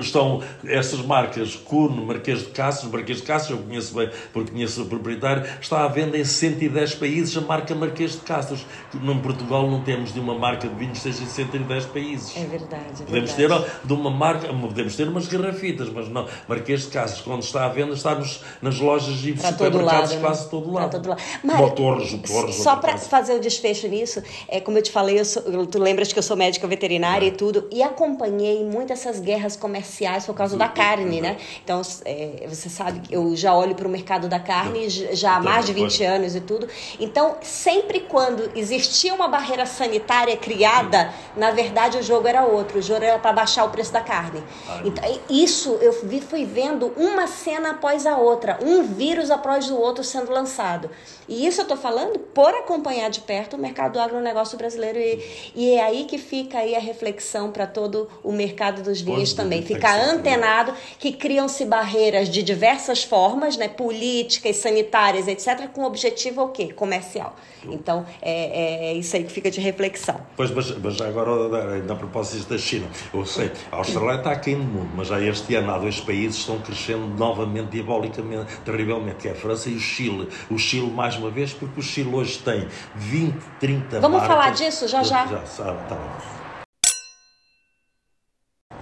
Estão essas marcas, Kuhn, Marquês de Cáceres, Marquês de Cáceres, eu conheço bem porque conheço o proprietário, está à venda em 110 países a marca Marquês de Cáceres. Em Portugal não temos de uma marca de vinhos que esteja em 110 países. É verdade. É Podemos verdade. ter de uma marca, podemos ter umas garrafitas, mas não. Marquês de Cáceres, quando está à venda, está nos, nas lojas e Para supermercados né? quase todo Para lado. todo lado. Torres, o Torres. Só para fazer o desfecho nisso, é, como eu te falei, eu sou- tu lembras que eu sou médica veterinária e tudo, e acompanhei muito essas guerras comerciais por causa da carne, né? Então, é, você sabe que eu já olho para o mercado da carne j- já há Também mais de foi. 20 anos e tudo. Então, sempre quando existia uma barreira sanitária criada, na verdade o jogo era outro, o jogo era para baixar o preço da carne. Ai. Então, isso eu vi, fui vendo uma cena após a outra, um vírus após o outro sendo lançado. E isso eu estou falando por acompanhar de perto o mercado do agronegócio brasileiro. E, e é aí que fica aí a reflexão para todo o mercado dos vinhos Pois, também. Ficar ser antenado que criam-se barreiras de diversas formas, né, políticas, sanitárias, etc., com objetivo o quê? Comercial. Então, é, é isso aí que fica de reflexão. Pois, mas, mas já agora, ainda a propósito da China, eu sei, a Austrália está aqui no mundo, mas já este ano há dois países que estão crescendo novamente, diabolicamente, terrivelmente, que é a França e o Chile. O Chile, mais uma vez, porque o Chile hoje tem 20, 30 Vamos marcas. falar disso já, já? Já, sabe, tá bem.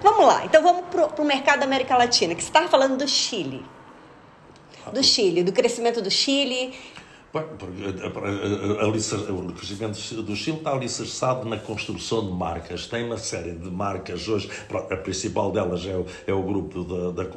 Vamos lá, então vamos para o mercado da América Latina, que você estava falando do Chile. Do Chile, do crescimento do Chile. Eh, eh, alicer- O crescimento do Chile está alicerçado na construção de marcas. Tem uma série de marcas hoje. A principal delas é o, é o grupo da, da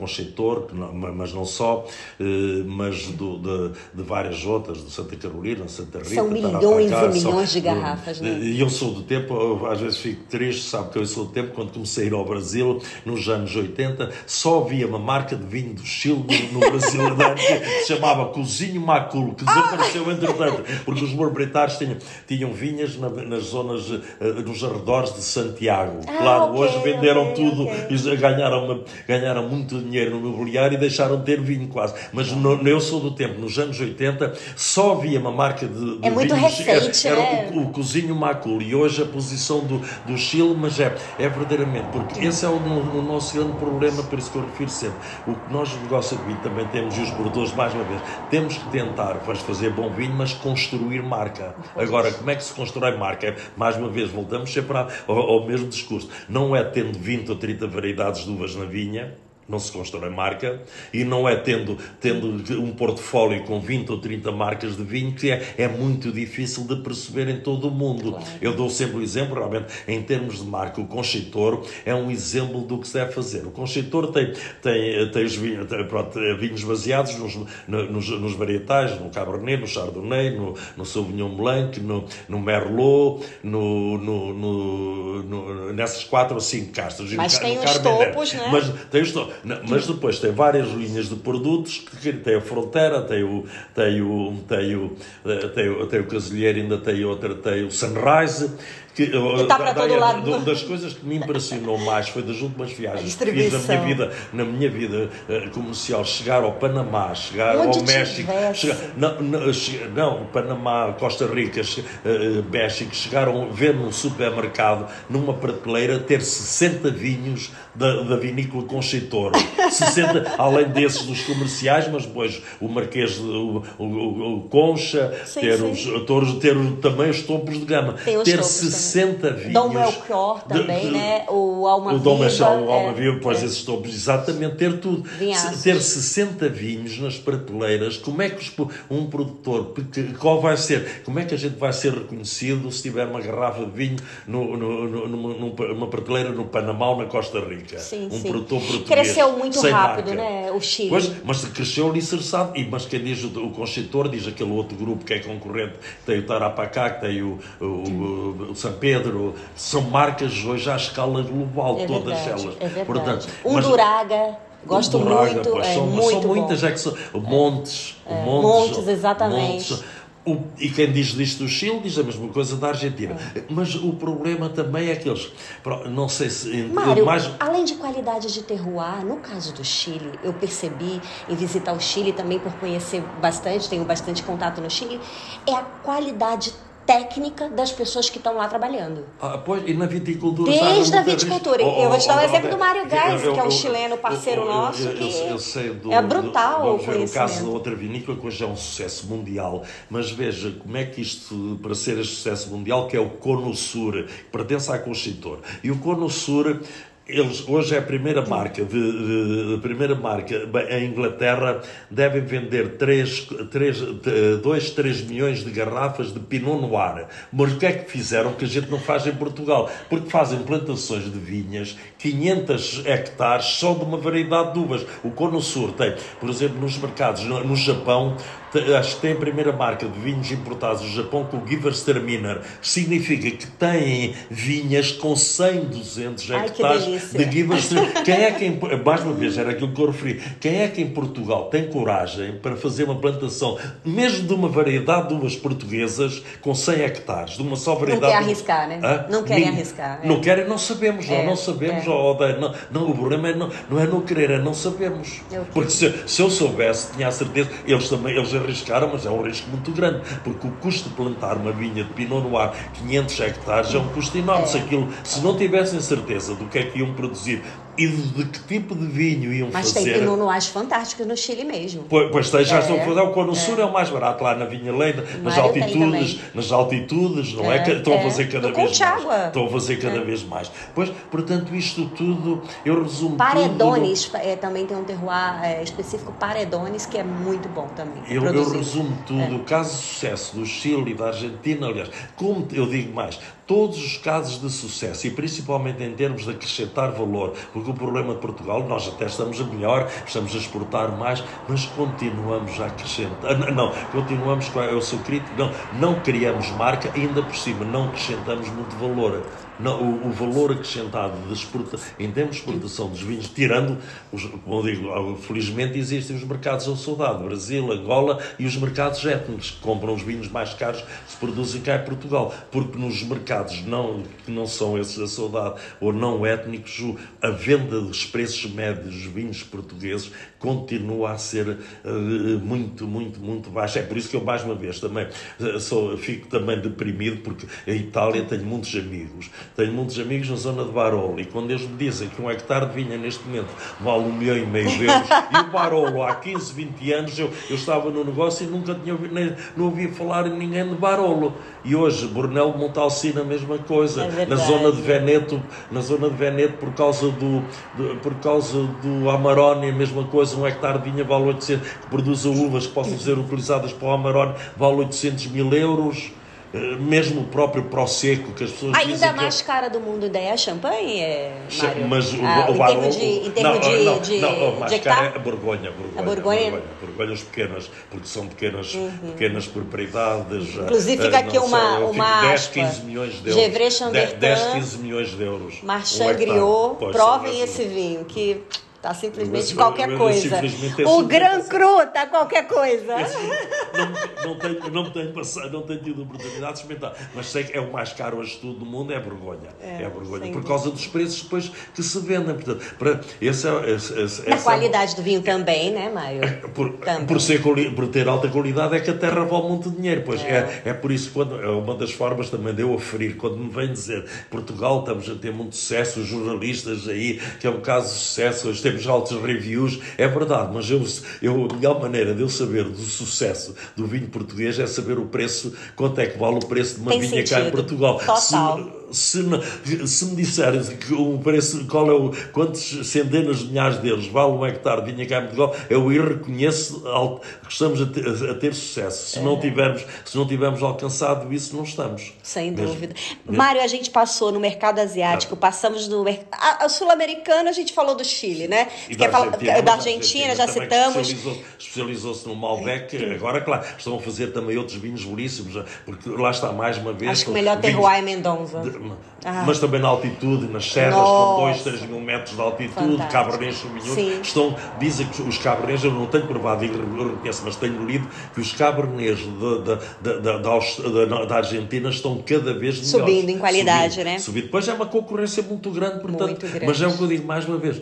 não- mas não só, eh, mas do- de, de várias outras, de Santa Carolina, Santa Rita. São Tarapacá, milhões e são- milhões de garrafas, né? E eu sou do tempo, às vezes fico triste, sabe que eu sou do tempo, quando comecei a ir ao Brasil, nos anos 80, só havia uma marca de vinho do Chile no, no Brasil que se chamava Cozinho Maculo, que desapareceu entretanto, porque os proprietários tinham, tinham vinhas na- nas zonas, eh, nos arredores de Santiago. Ah, claro, ok, hoje venderam ok, tudo ok. e ganharam, ganharam muito dinheiro no imobiliário e deixaram de ter vinho quase. Mas no- eu sou do tempo, nos anos 80, só havia uma marca de, de É muito vinhos, recente, era, era o, o cozinho Macul e hoje a posição do, do Chile, mas é, é verdadeiramente, porque esse é o, no- o nosso grande problema, por isso que eu refiro sempre. O que nós, no negócio de vinho, também temos, e os produtores, mais uma vez, temos que tentar vais fazer bom vinho, mas construir marca. Agora, como é que se constrói marca? Mais uma vez, voltamos sempre ao, ao mesmo discurso. Não é tendo 20 ou 30 variedades de uvas na vinha, não se constrói marca e não é tendo, tendo um portfólio com 20 ou 30 marcas de vinho que é, é muito difícil de perceber em todo o mundo. Eu dou sempre o exemplo, realmente, em termos de marca, o Concheitor é um exemplo do que se deve fazer. O Concheitor tem, tem, tem os vinhos, tem, pronto, vinhos baseados nos, nos, nos varietais, no Cabernet, no Chardonnay, no, no Sauvignon Blanc, no, no Merlot, no, no, no, nessas quatro ou cinco castas. No Mas tem os topos, né? Mas tem os to- não, Mas depois tem várias linhas de produtos, que tem a Fronteira, tem o, tem o, tem o, eh, tem o, tem o Casilheiro, ainda tem outra, tem o Sunrise. Que, tá para todo lado. Das coisas que me impressionou mais foi das últimas viagens que fiz na minha vida, na minha vida eh, comercial, chegar ao Panamá, chegar Onde ao México, chegar, não, não, che- não, Panamá, Costa Rica, eh, eh, México, chegaram a ver num supermercado, numa prateleira, ter 60 vinhos da, da vinícola Concheitor. produtor. 60, além desses dos comerciais, mas depois o Marquês, o, o, o, Concha, sim, ter, sim. Os, ter, ter também os topos de gama. ter 60 também. vinhos. Dom Melchior também, de, né? O Alma O Dom Melchior, o Alma é, Viva, depois é. esses exatamente, ter tudo. Vinhaços. Ter 60 vinhos nas prateleiras, como é que um produtor, qual vai ser, como é que a gente vai ser reconhecido se tiver uma garrafa de vinho no, no, no, numa, numa prateleira no Panamá ou na Costa Rica? Sim, um sim. produtor português. Cresceu muito rápido, marca. né? O Chile. Pois, mas cresceu alicerçado. E, mas quem diz o, o diz aquele outro grupo que é concorrente, tem o Tarapacá, que tem o, o, o, o São Pedro, são marcas hoje à escala global, é todas verdade, elas. É verdade. Portanto, um mas, Duraga. Gosto muito, pois, é são, muito são muitas, bom. é que são, montes, é, montes, montes, exatamente. Montes, o, e quem diz disto do Chile diz a mesma coisa da Argentina. É. Mas o problema também é que eles. Não sei se. Mário, mais... além de qualidade de terroir, no caso do Chile, eu percebi em visitar o Chile também por conhecer bastante, tenho bastante contato no Chile, é a qualidade técnica das pessoas que estão lá trabalhando. Ah, pois, e na viticultura Desde a viticultura. Oh, eu vou te dar o um exemplo do Mário Gás, que é um chileno parceiro nosso, eu, sei do, é brutal do, o conhecimento. o caso da outra vinícola, que hoje é um sucesso mundial, mas veja como é que isto, para ser este sucesso mundial, que é o Cono Sur, que pertence à Conchitor. E o Cono Sur eles, hoje é a primeira marca, de, de, de primeira marca em Inglaterra, devem vender 3, 3, 2, 3 milhões de garrafas de Pinot Noir. Mas o que é que fizeram que a gente não faz em Portugal? Porque fazem plantações de vinhas, 500 hectares só de uma variedade de uvas. O Cono Sur tem, por exemplo, nos mercados, no, no Japão, acho que tem a primeira marca de vinhos importados do Japão com o Gewürztraminer. Significa que têm vinhas com 100, 200 hectares de Gewürztraminer. Quem é que, mais uma vez, era aquilo que eu referi, quem é que em Portugal tem coragem para fazer uma plantação, mesmo de uma variedade de uvas portuguesas, com 100 hectares, de uma só variedade... Não quer arriscar, né? Hã? Não querem arriscar. É. Não querem, não sabemos, é, não sabemos. É. Oh, não, não, o problema é não, não é não querer, é não sabemos. Porque se, se eu soubesse, tinha a certeza, eles também, eles arriscaram, mas é um risco muito grande, porque o custo de plantar uma vinha de Pinot Noir 500 hectares é um custo enorme. É. Se, aquilo, se não tivessem certeza do que é que iam produzir e de que tipo de vinho iam Mas fazer. Mas tem Pinot Noirs fantásticos no Chile mesmo. Pois, pois tem, já é, estou a falar. O Cono é. Sur é o mais barato lá na Vinha Leida, nas altitudes, nas altitudes, não é? é? Estão a é. fazer cada vez mais. Estão a fazer cada é. vez mais. Pois, portanto, isto tudo, eu resumo Paredones, tudo. É, também tem um terroir específico, Paredones, que é muito bom também. Eu, eu resumo tudo. O caso de sucesso do Chile e da Argentina, aliás, como eu digo mais, todos os casos de sucesso, e principalmente em termos de acrescentar valor, porque o problema de Portugal, nós até estamos a melhor, estamos a exportar mais, mas continuamos a acrescentar. Não, continuamos com. Eu sou crítico, não, não criamos marca, ainda por cima, não acrescentamos muito valor. Não, o, o, valor acrescentado de exporta, em termos de exportação dos vinhos, tirando, os, como digo, felizmente existem os mercados ao soldado, Brasil, Angola e os mercados étnicos, que compram os vinhos mais caros que se produzem cá em Portugal, porque nos mercados não, que não são esses a soldado ou não étnicos, a venda dos preços médios dos vinhos portugueses continua a ser uh, muito, muito, muito baixa. É por isso que eu, mais uma vez, também uh, sou, fico também deprimido, porque a Itália tenho muitos amigos tenho muitos amigos na zona de Barolo e quando eles me dizem que um hectare de vinha neste momento vale um milhão e meio de euros e o Barolo há 15, 20 anos eu, eu estava no negócio e nunca tinha nem, não ouvia falar em ninguém de Barolo. E hoje, Brunel Montalcina, a mesma coisa. É na zona de Veneto, na zona de Veneto, por causa do, por causa do Amarone, a mesma coisa, um hectare de vinha vale 800, que produza uvas que possam ser utilizadas para o Amarone, vale 800 mil euros. Eh, mesmo o próprio Prosecco, que as pessoas Ainda dizem mais que... cara do mundo daí é a champanhe, é, Mário? Mas o, ah, o Barolo... Em termos de, não, de, não, de, não, mais de cara é a Borgonha. A Borgonha? A Borgonha, pequenas, porque são pequenas, uhum. pequenas propriedades. Inclusive fica aqui uma, só, uma 10, 15 milhões de euros. 10, 15 milhões de euros. Marchand um Griot, provem esse vinho, que Tá simplesmente mas, qualquer mas, coisa. Simplesmente é o Gran Cru tá qualquer coisa. não, não, tenho, não, tenho passado, não tenho tido oportunidade de experimentar. Mas sei que é o mais caro hoje tudo do mundo, é vergonha. É, é vergonha. Por causa dos preços depois que se vendem. Portanto, para, esse é, esse, esse, a qualidade é, do vinho também, né, Mário? É, por, por, ser, por ter alta qualidade é que a terra vale muito dinheiro. Pois é, é, é por isso que quando, é uma das formas também de eu aferir, quando me vem dizer Portugal estamos a ter muito sucesso, os jornalistas aí, que é um caso de sucesso, hoje fazemos altos reviews, é verdade, mas eu, eu, a melhor maneira de eu saber do sucesso do vinho português é saber o preço, quanto é que vale o preço de uma Tem vinha sentido. cá em Portugal. Total. Se, se, se me disserem que o preço, qual é o, quantos centenas de milhares de euros vale um hectare de vinha cá em Portugal, eu reconheço que estamos a ter, a ter sucesso. Se, É. não tivermos, se não tivermos alcançado isso, não estamos. Sem Mesmo. dúvida. Mário, a gente passou no mercado asiático, passamos no mer- a, a sul-americano, a gente falou do Chile, né? E Quer falar- Argentina, da mas a Argentina, já citamos. especializou- Especializou-se no Malbec. Agora, claro, estão a fazer também outros vinhos belíssimos, porque lá está mais uma vez. Acho que o melhor terroir é Mendonça. Ah. Mas também na altitude, nas serras, Nossa. com 2, 3 mil metros de altitude. Cabernet Sauvignon, estão, dizem que os Cabernets, eu não tenho provado e reconheço, mas tenho lido que os Cabernets da, Argentina estão cada vez melhores. Subindo em qualidade, Subindo, né? Subindo. Depois é uma concorrência muito grande, portanto, Muito grande. mas é o que eu digo mais uma vez.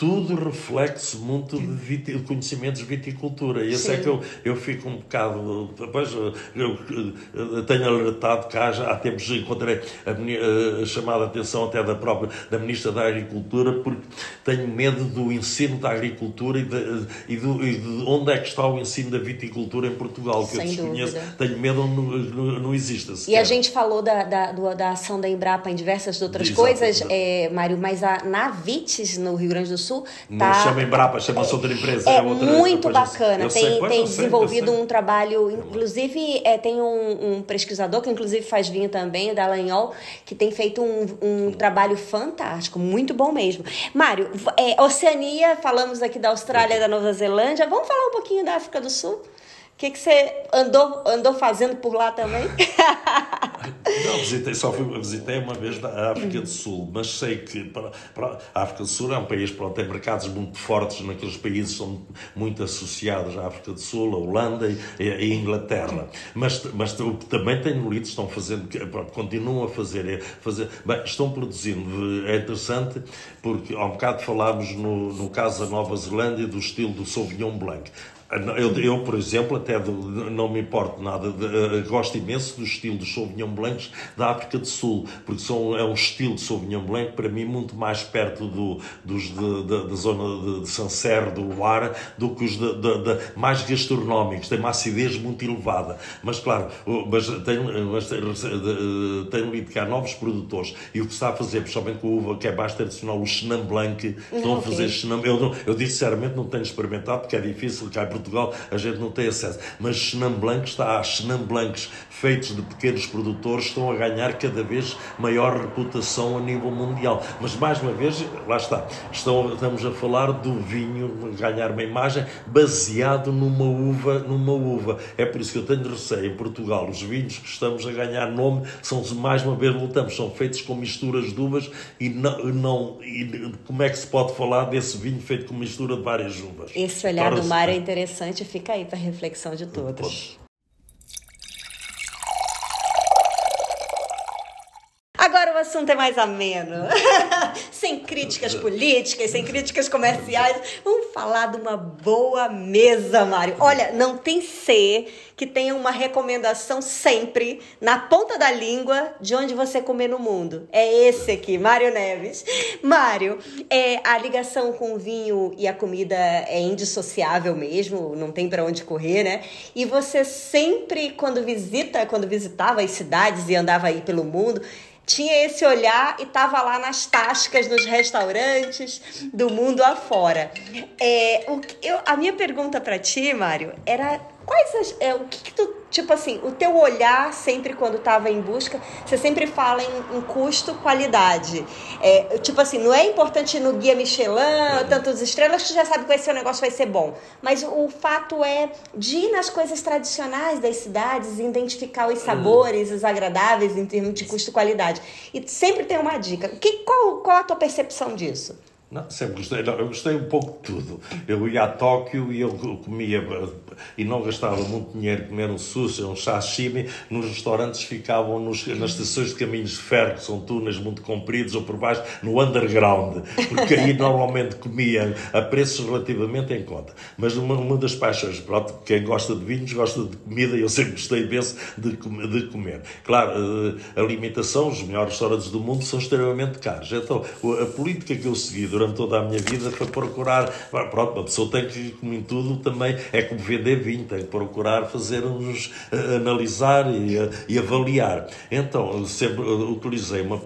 Tudo reflete-se muito de, viti- conhecimentos de viticultura. E esse é Sim. que eu, eu fico um bocado. Depois eu, eu- eu tenho alertado cá, já há tempos encontrei a, a chamada atenção até da própria da Ministra da Agricultura, porque tenho medo do ensino da agricultura e de, e do- e de onde é que está o ensino da viticultura em Portugal, que Sem eu desconheço. dúvida. Tenho medo não, não, não exista. E a sequer. gente falou da, da, da ação da Embrapa em diversas outras Exatamente. coisas, é, Mário, mas a, na Vites, no Rio Grande do Sul, Não tá, chama Embrapa, chama-se outra empresa. É, outra, muito bacana. tem sei, tem desenvolvido sei. um trabalho, inclusive é, tem um, um pesquisador que inclusive faz vinho também, o Dallagnol, que tem feito um, um trabalho fantástico, muito bom mesmo. Mário, é, Oceania, falamos aqui da Austrália e da Nova Zelândia, vamos falar um pouquinho da África do Sul? Que, que você andou, andou fazendo por lá também? Não, visitei, só fui, visitei uma vez na África do Sul, mas sei que para, para, a África do Sul é um país pronto, tem mercados muito fortes naqueles países são muito associados à África do Sul, a Holanda e, a Inglaterra. Mas, mas também tenho lido, estão fazendo, pronto, continuam a fazer, é fazer bem, estão produzindo, é interessante, porque há um bocado falámos no, no caso da Nova Zelândia do estilo do Sauvignon Blanc. Eu, eu, por exemplo, até do- não me importo nada, de- eh, gosto imenso do estilo dos Sauvignon Blancs da África do Sul, porque são, é um estilo de Sauvignon Blanc, para mim, muito mais perto do, dos de- de- da zona de, de Sancerre, do Luar, do que os de, de- de- mais gastronómicos, tem uma acidez muito elevada. Mas, claro, mas tenho, mas tenho, eh, lido que há novos produtores e o que se está a fazer, principalmente com a uva que é mais tradicional, o Chenin Blanc, estão a ok. fazer Chenin. Eu, eu sinceramente, não tenho experimentado porque é difícil, cá Portugal a gente não tem acesso. Mas Chenin Blanc está, há Chenin Blancs feitos de pequenos produtores estão a ganhar cada vez maior reputação a nível mundial. Mas mais uma vez, lá está, estão, estamos a falar do vinho ganhar uma imagem baseado numa uva, numa uva. É por isso que eu tenho receio em Portugal, os vinhos que estamos a ganhar nome são mais uma vez voltamos, são feitos com misturas de uvas e não, não e como é que se pode falar desse vinho feito com mistura de várias uvas? Esse olhar do Mário é interessante, fica aí para reflexão de todos. Agora o assunto é mais ameno. sem críticas políticas, sem críticas comerciais. Vamos falar de uma boa mesa, Mário. Olha, não tem ser que tenha uma recomendação sempre na ponta da língua de onde você comer no mundo. É esse aqui, Mário Neves. Mário, é, a ligação com o vinho e a comida é indissociável mesmo, não tem para onde correr, né? E você sempre, quando visita, quando visitava as cidades e andava aí pelo mundo, tinha esse olhar e estava lá nas tascas, nos restaurantes do mundo afora. É, o eu, a minha pergunta para ti, Mário, era quais as, é, o que, que tu, tipo assim, o teu olhar sempre quando estava em busca, você sempre fala em, em custo, qualidade. É, tipo assim, não é importante no guia Michelin, tantas estrelas, que tu já sabe que vai ser, o negócio vai ser bom. Mas o fato é de ir nas coisas tradicionais das cidades identificar os sabores, os agradáveis em termos de custo e qualidade. E sempre tem uma dica. Que, qual, qual a tua percepção disso? Não, sempre gostei. Não, eu gostei um pouco de tudo. Eu ia a Tóquio e eu comia e não gastava muito dinheiro comer um sushi, um sashimi. Nos restaurantes ficavam nos, nas estações de caminhos de ferro, que são túneis muito compridos ou por baixo, no underground, porque aí normalmente comia a preços relativamente em conta. Mas uma, uma das paixões, pronto, quem gosta de vinhos gosta de comida e eu sempre gostei imenso de, de comer. Claro, eh, a limitação, os melhores restaurantes do mundo são extremamente caros. Então, a política que eu segui durante toda a minha vida foi procurar. Pronto, uma pessoa tem que, como em tudo, também é como vender vinho, tem que procurar fazer uns. Uh, analisar e, uh, e, avaliar. Então, sempre uh, utilizei uma,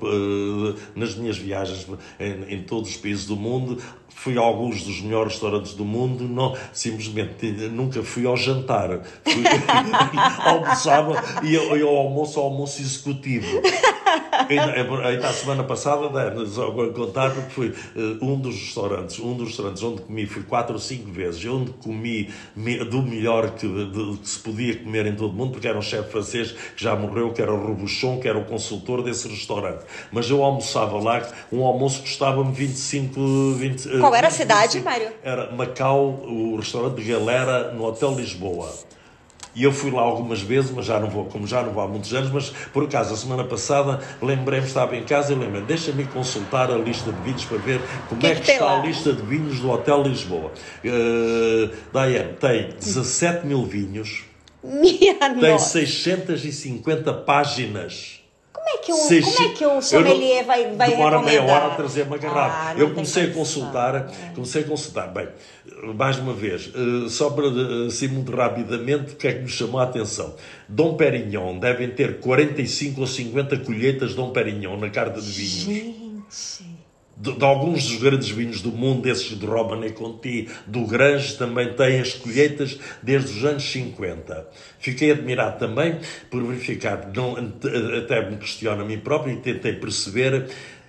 nas minhas viagens em, em todos os países do mundo fui a alguns dos melhores restaurantes do mundo, não, simplesmente nunca fui ao jantar. Fui, almoçava e eu almoço ao almoço executivo. Ainda, ainda a semana passada, só vou contar, porque fui uh, um dos restaurantes, um dos restaurantes onde comi, fui quatro ou cinco vezes, onde comi me, do melhor que, de, que, se podia comer em todo o mundo, porque era um chefe francês que já morreu, que era o Robuchon, que era o consultor desse restaurante. Mas eu almoçava lá, um almoço custava-me 25, 20, qual era a cidade, Mário? Era Macau, o restaurante de galera no Hotel Lisboa. E eu fui lá algumas vezes, mas já não vou, como já não vou há muitos anos, mas por acaso a semana passada lembrei-me, estava em casa e lembrei deixa-me consultar a lista de vinhos para ver como que é que, que está lá? a lista de vinhos do Hotel Lisboa. Uh, Diane, tem 17 mil vinhos, Minha tem nossa. 650 páginas como é que o, como é que o sommelier não, vai, vai Demora meia hora a trazer uma garrafa. Ah, eu comecei a consultar, é. comecei a consultar. Bem, mais uma vez, eh, só para eh, assim muito rapidamente, o que é que me chamou a atenção? Dom Perignon devem ter 45 ou 50 colheitas de Dom Perignon na carta de vinhos. Gente de, de, alguns dos grandes vinhos do mundo, esses de Romane Conti, do Grange, também têm as colheitas desde os anos 50. Fiquei admirado também por verificar, não, até me questiono a mim próprio e tentei perceber,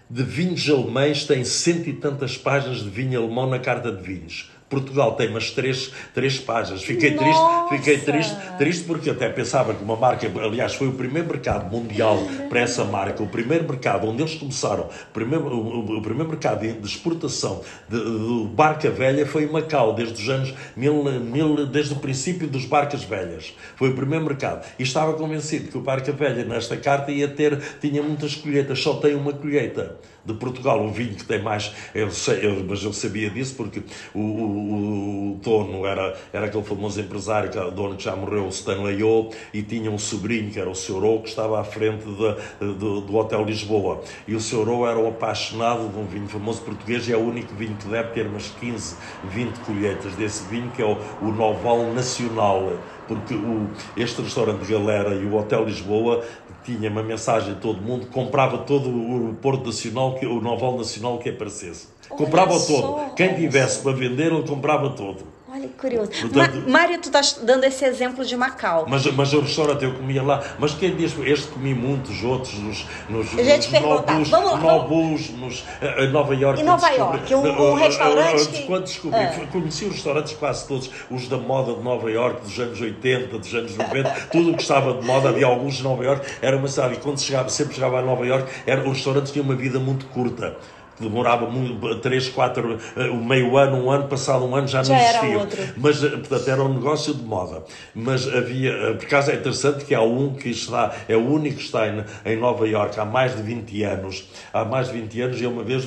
de vinhos alemães tem cento e tantas páginas de vinho alemão na carta de vinhos. Portugal tem umas três, três páginas. Fiquei Nossa. triste, fiquei triste, triste porque até pensava que uma marca, aliás, foi o primeiro mercado mundial para essa marca, o primeiro mercado onde eles começaram, o primeiro, o, o primeiro mercado de exportação de, de, barca velha foi em Macau, desde os anos mil, mil, desde o princípio dos barcas velhas. Foi o primeiro mercado. E estava convencido que o barca velha nesta carta ia ter, tinha muitas colheitas, só tem uma colheita de Portugal, um vinho que tem mais, eu sei, eu, mas eu sabia disso porque o, o, o, dono era, era aquele famoso empresário, que, o dono que já morreu, o Stanley O, e tinha um sobrinho que era o Sr. O, que estava à frente de, de, do Hotel Lisboa. E o Sr. O era um apaixonado de um vinho famoso português e é o único vinho que deve ter umas 15, 20 colheitas desse vinho, que é o, o Noval Nacional porque o, este restaurante Galera e o Hotel Lisboa tinha uma mensagem a todo mundo, comprava todo o Porto Nacional, o Noval Nacional que aparecesse. Comprava todo. Quem tivesse para vender, ele comprava todo. Olha que curioso. Portanto, Ma Mário, tu estás dando esse exemplo de Macau. Mas, mas o restaurante eu comia lá. Mas quem diz este comi muitos outros nos, nos, nos Nobus, vamos, Nobus nos, em Nova York. Em Nova York, um, um restaurante. Que... Quando descobri, ah. conheci os restaurantes quase todos, os da moda de Nova York, dos anos 80, dos anos 90, tudo o que estava de moda, havia alguns de Nova York, era uma cidade. E quando chegava, sempre chegava a Nova York, era, os restaurantes tinham uma vida muito curta demorava muito, 3, 4, eh, meio ano, um ano, passado um ano já, já não existia. Mas, eh, portanto, era um negócio de moda. Mas havia, eh, por acaso é interessante que há um que está, é o único que está em, em Nova Iorque há mais de 20 anos. Há mais de 20 anos e uma vez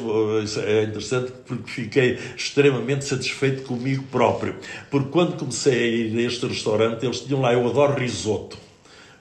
é interessante porque fiquei extremamente satisfeito comigo próprio. Porque quando comecei a ir a este restaurante, eles tinham lá, eu adoro risoto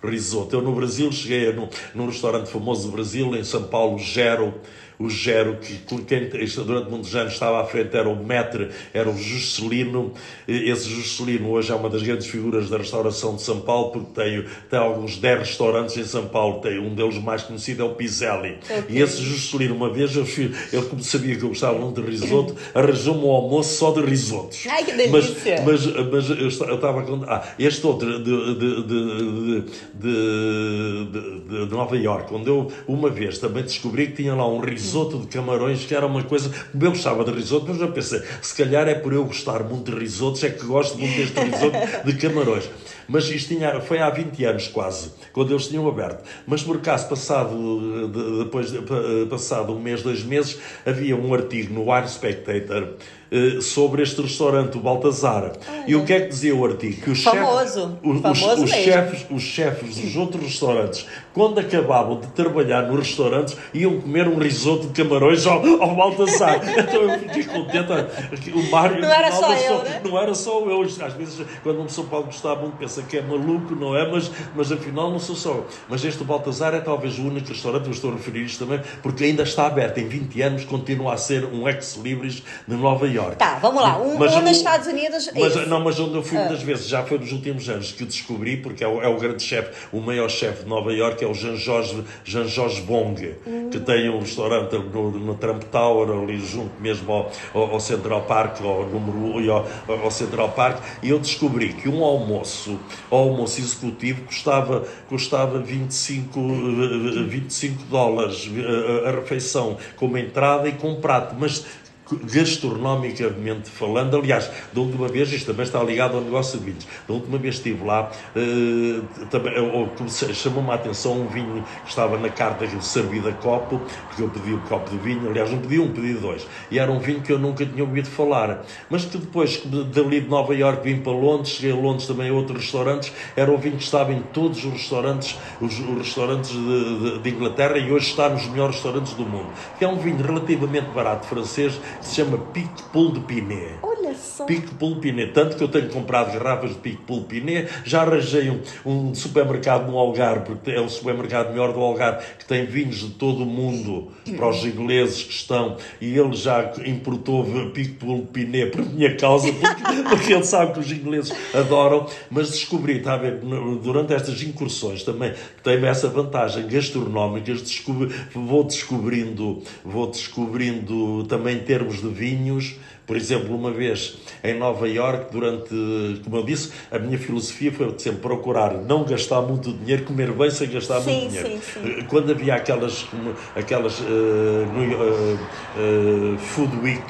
risoto. Eu no Brasil cheguei num, num restaurante famoso do Brasil, em São Paulo, Gero, o Gero, que quem durante muitos anos estava à frente era o Metre, era o Juscelino. Esse Juscelino hoje é uma das grandes figuras da restauração de São Paulo, porque tem, tem alguns 10 restaurantes em São Paulo. Tem um deles mais conhecido é o Piselli. Okay. E esse Juscelino, uma vez, eu ele como sabia que eu gostava muito de risoto, arranjou-me um almoço só de risotos. Ai, que delícia! Mas, mas, mas eu estava com. Ah, este outro de, de, de, de, de Nova Iorque, onde eu uma vez também descobri que tinha lá um risoto risoto de camarões, que era uma coisa. Eu gostava de risoto, mas eu pensei, se calhar é por eu gostar muito de risotos, é que gosto muito deste risoto de camarões. Mas isto tinha, foi há 20 anos quase, quando eles tinham aberto. Mas por acaso, passado, depois, passado um mês, dois meses, havia um artigo no Wine Spectator eh, sobre este restaurante, o Baltazar. E o que é que dizia o artigo? Que os Famoso. Chefes, Famoso os, os chefes, os chefes dos outros restaurantes, quando acabavam de trabalhar nos restaurantes, iam comer um risoto de camarões ao, ao Baltazar. então eu fiquei contente. O Mário não era só eu, né? Não era só eu. Às vezes, quando uma pessoa pode gostar muito, pensa pensa que é maluco, não é? Mas, mas afinal não sou só. Mas este Baltazar é talvez o único restaurante, eu estou a referir isto também, porque ainda está aberto. Em 20 anos continua a ser um ex-libris de Nova York. Tá, vamos lá. Um, Mas um nos Estados Unidos. Mas, esse. não, mas onde eu fui Ah. muitas vezes, já foi nos últimos anos que o descobri, porque é o, é o grande chefe, o maior chefe de Nova York é o Jean Jorge, Jean Jorge Bong, que tem um restaurante no, no Trump Tower, ali junto mesmo ao, ao, ao Central Park, ao número 1 e ao, ao Central Park, e eu descobri que um almoço, o almoço executivo custava, custava 25, eh, 25 dólares eh, a refeição, com uma entrada e com prato, mas gastronomicamente falando, aliás, da última vez, isto também está ligado ao negócio de vinhos, da última vez estive lá, eh, também, comecei- chamou-me a atenção um vinho que estava na carta servido a copo, porque eu pedi um copo de vinho, aliás, não pedi um, pedi dois, e era um vinho que eu nunca tinha ouvido falar, mas que depois, dali de Nova Iorque vim para Londres, cheguei a Londres também a outros restaurantes, era um vinho que estava em todos os restaurantes, os, os restaurantes de, de- de Inglaterra, e hoje está nos melhores restaurantes do mundo, que é um vinho relativamente barato francês, se chama Paul de Pinet. Olha só. Pic Paul Pinet, tanto que eu tenho comprado garrafas de Pic Paul Pinet, já arranjei um, um supermercado no Algarve, porque é o supermercado melhor do Algarve, que tem vinhos de todo o mundo para os ingleses que estão, e ele já importou Pic Paul Pinet por minha causa, porque, porque ele sabe que os ingleses adoram, mas descobri, está a ver, durante estas incursões também, tem essa vantagem gastronómica, vou descobrindo, vou descobrindo também termos de vinhos, por exemplo, uma vez em Nova Iorque, durante, como eu disse, a minha filosofia foi sempre procurar não gastar muito dinheiro, comer bem sem gastar Sim, muito dinheiro. sim, sim. Quando havia aquelas, aquelas eh, New- eh, eh, Food Week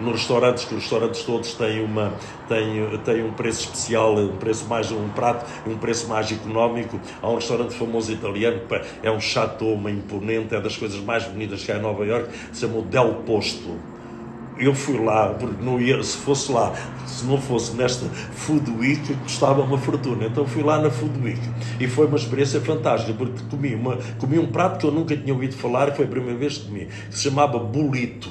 nos restaurantes, que os restaurantes todos têm, uma, têm, têm um preço especial, um preço mais um prato, um preço mais económico. Há um restaurante famoso italiano, que é um chateau, uma imponente, é das coisas mais bonitas que há em Nova Iorque, se chama Del Posto eu fui lá, não ia, se fosse lá, se não fosse nesta Food Week, custava uma fortuna. Então fui lá na Food Week e foi uma experiência fantástica, porque comi, uma, comi um prato que eu nunca tinha ouvido falar foi a primeira vez que comi, que se chamava bolito.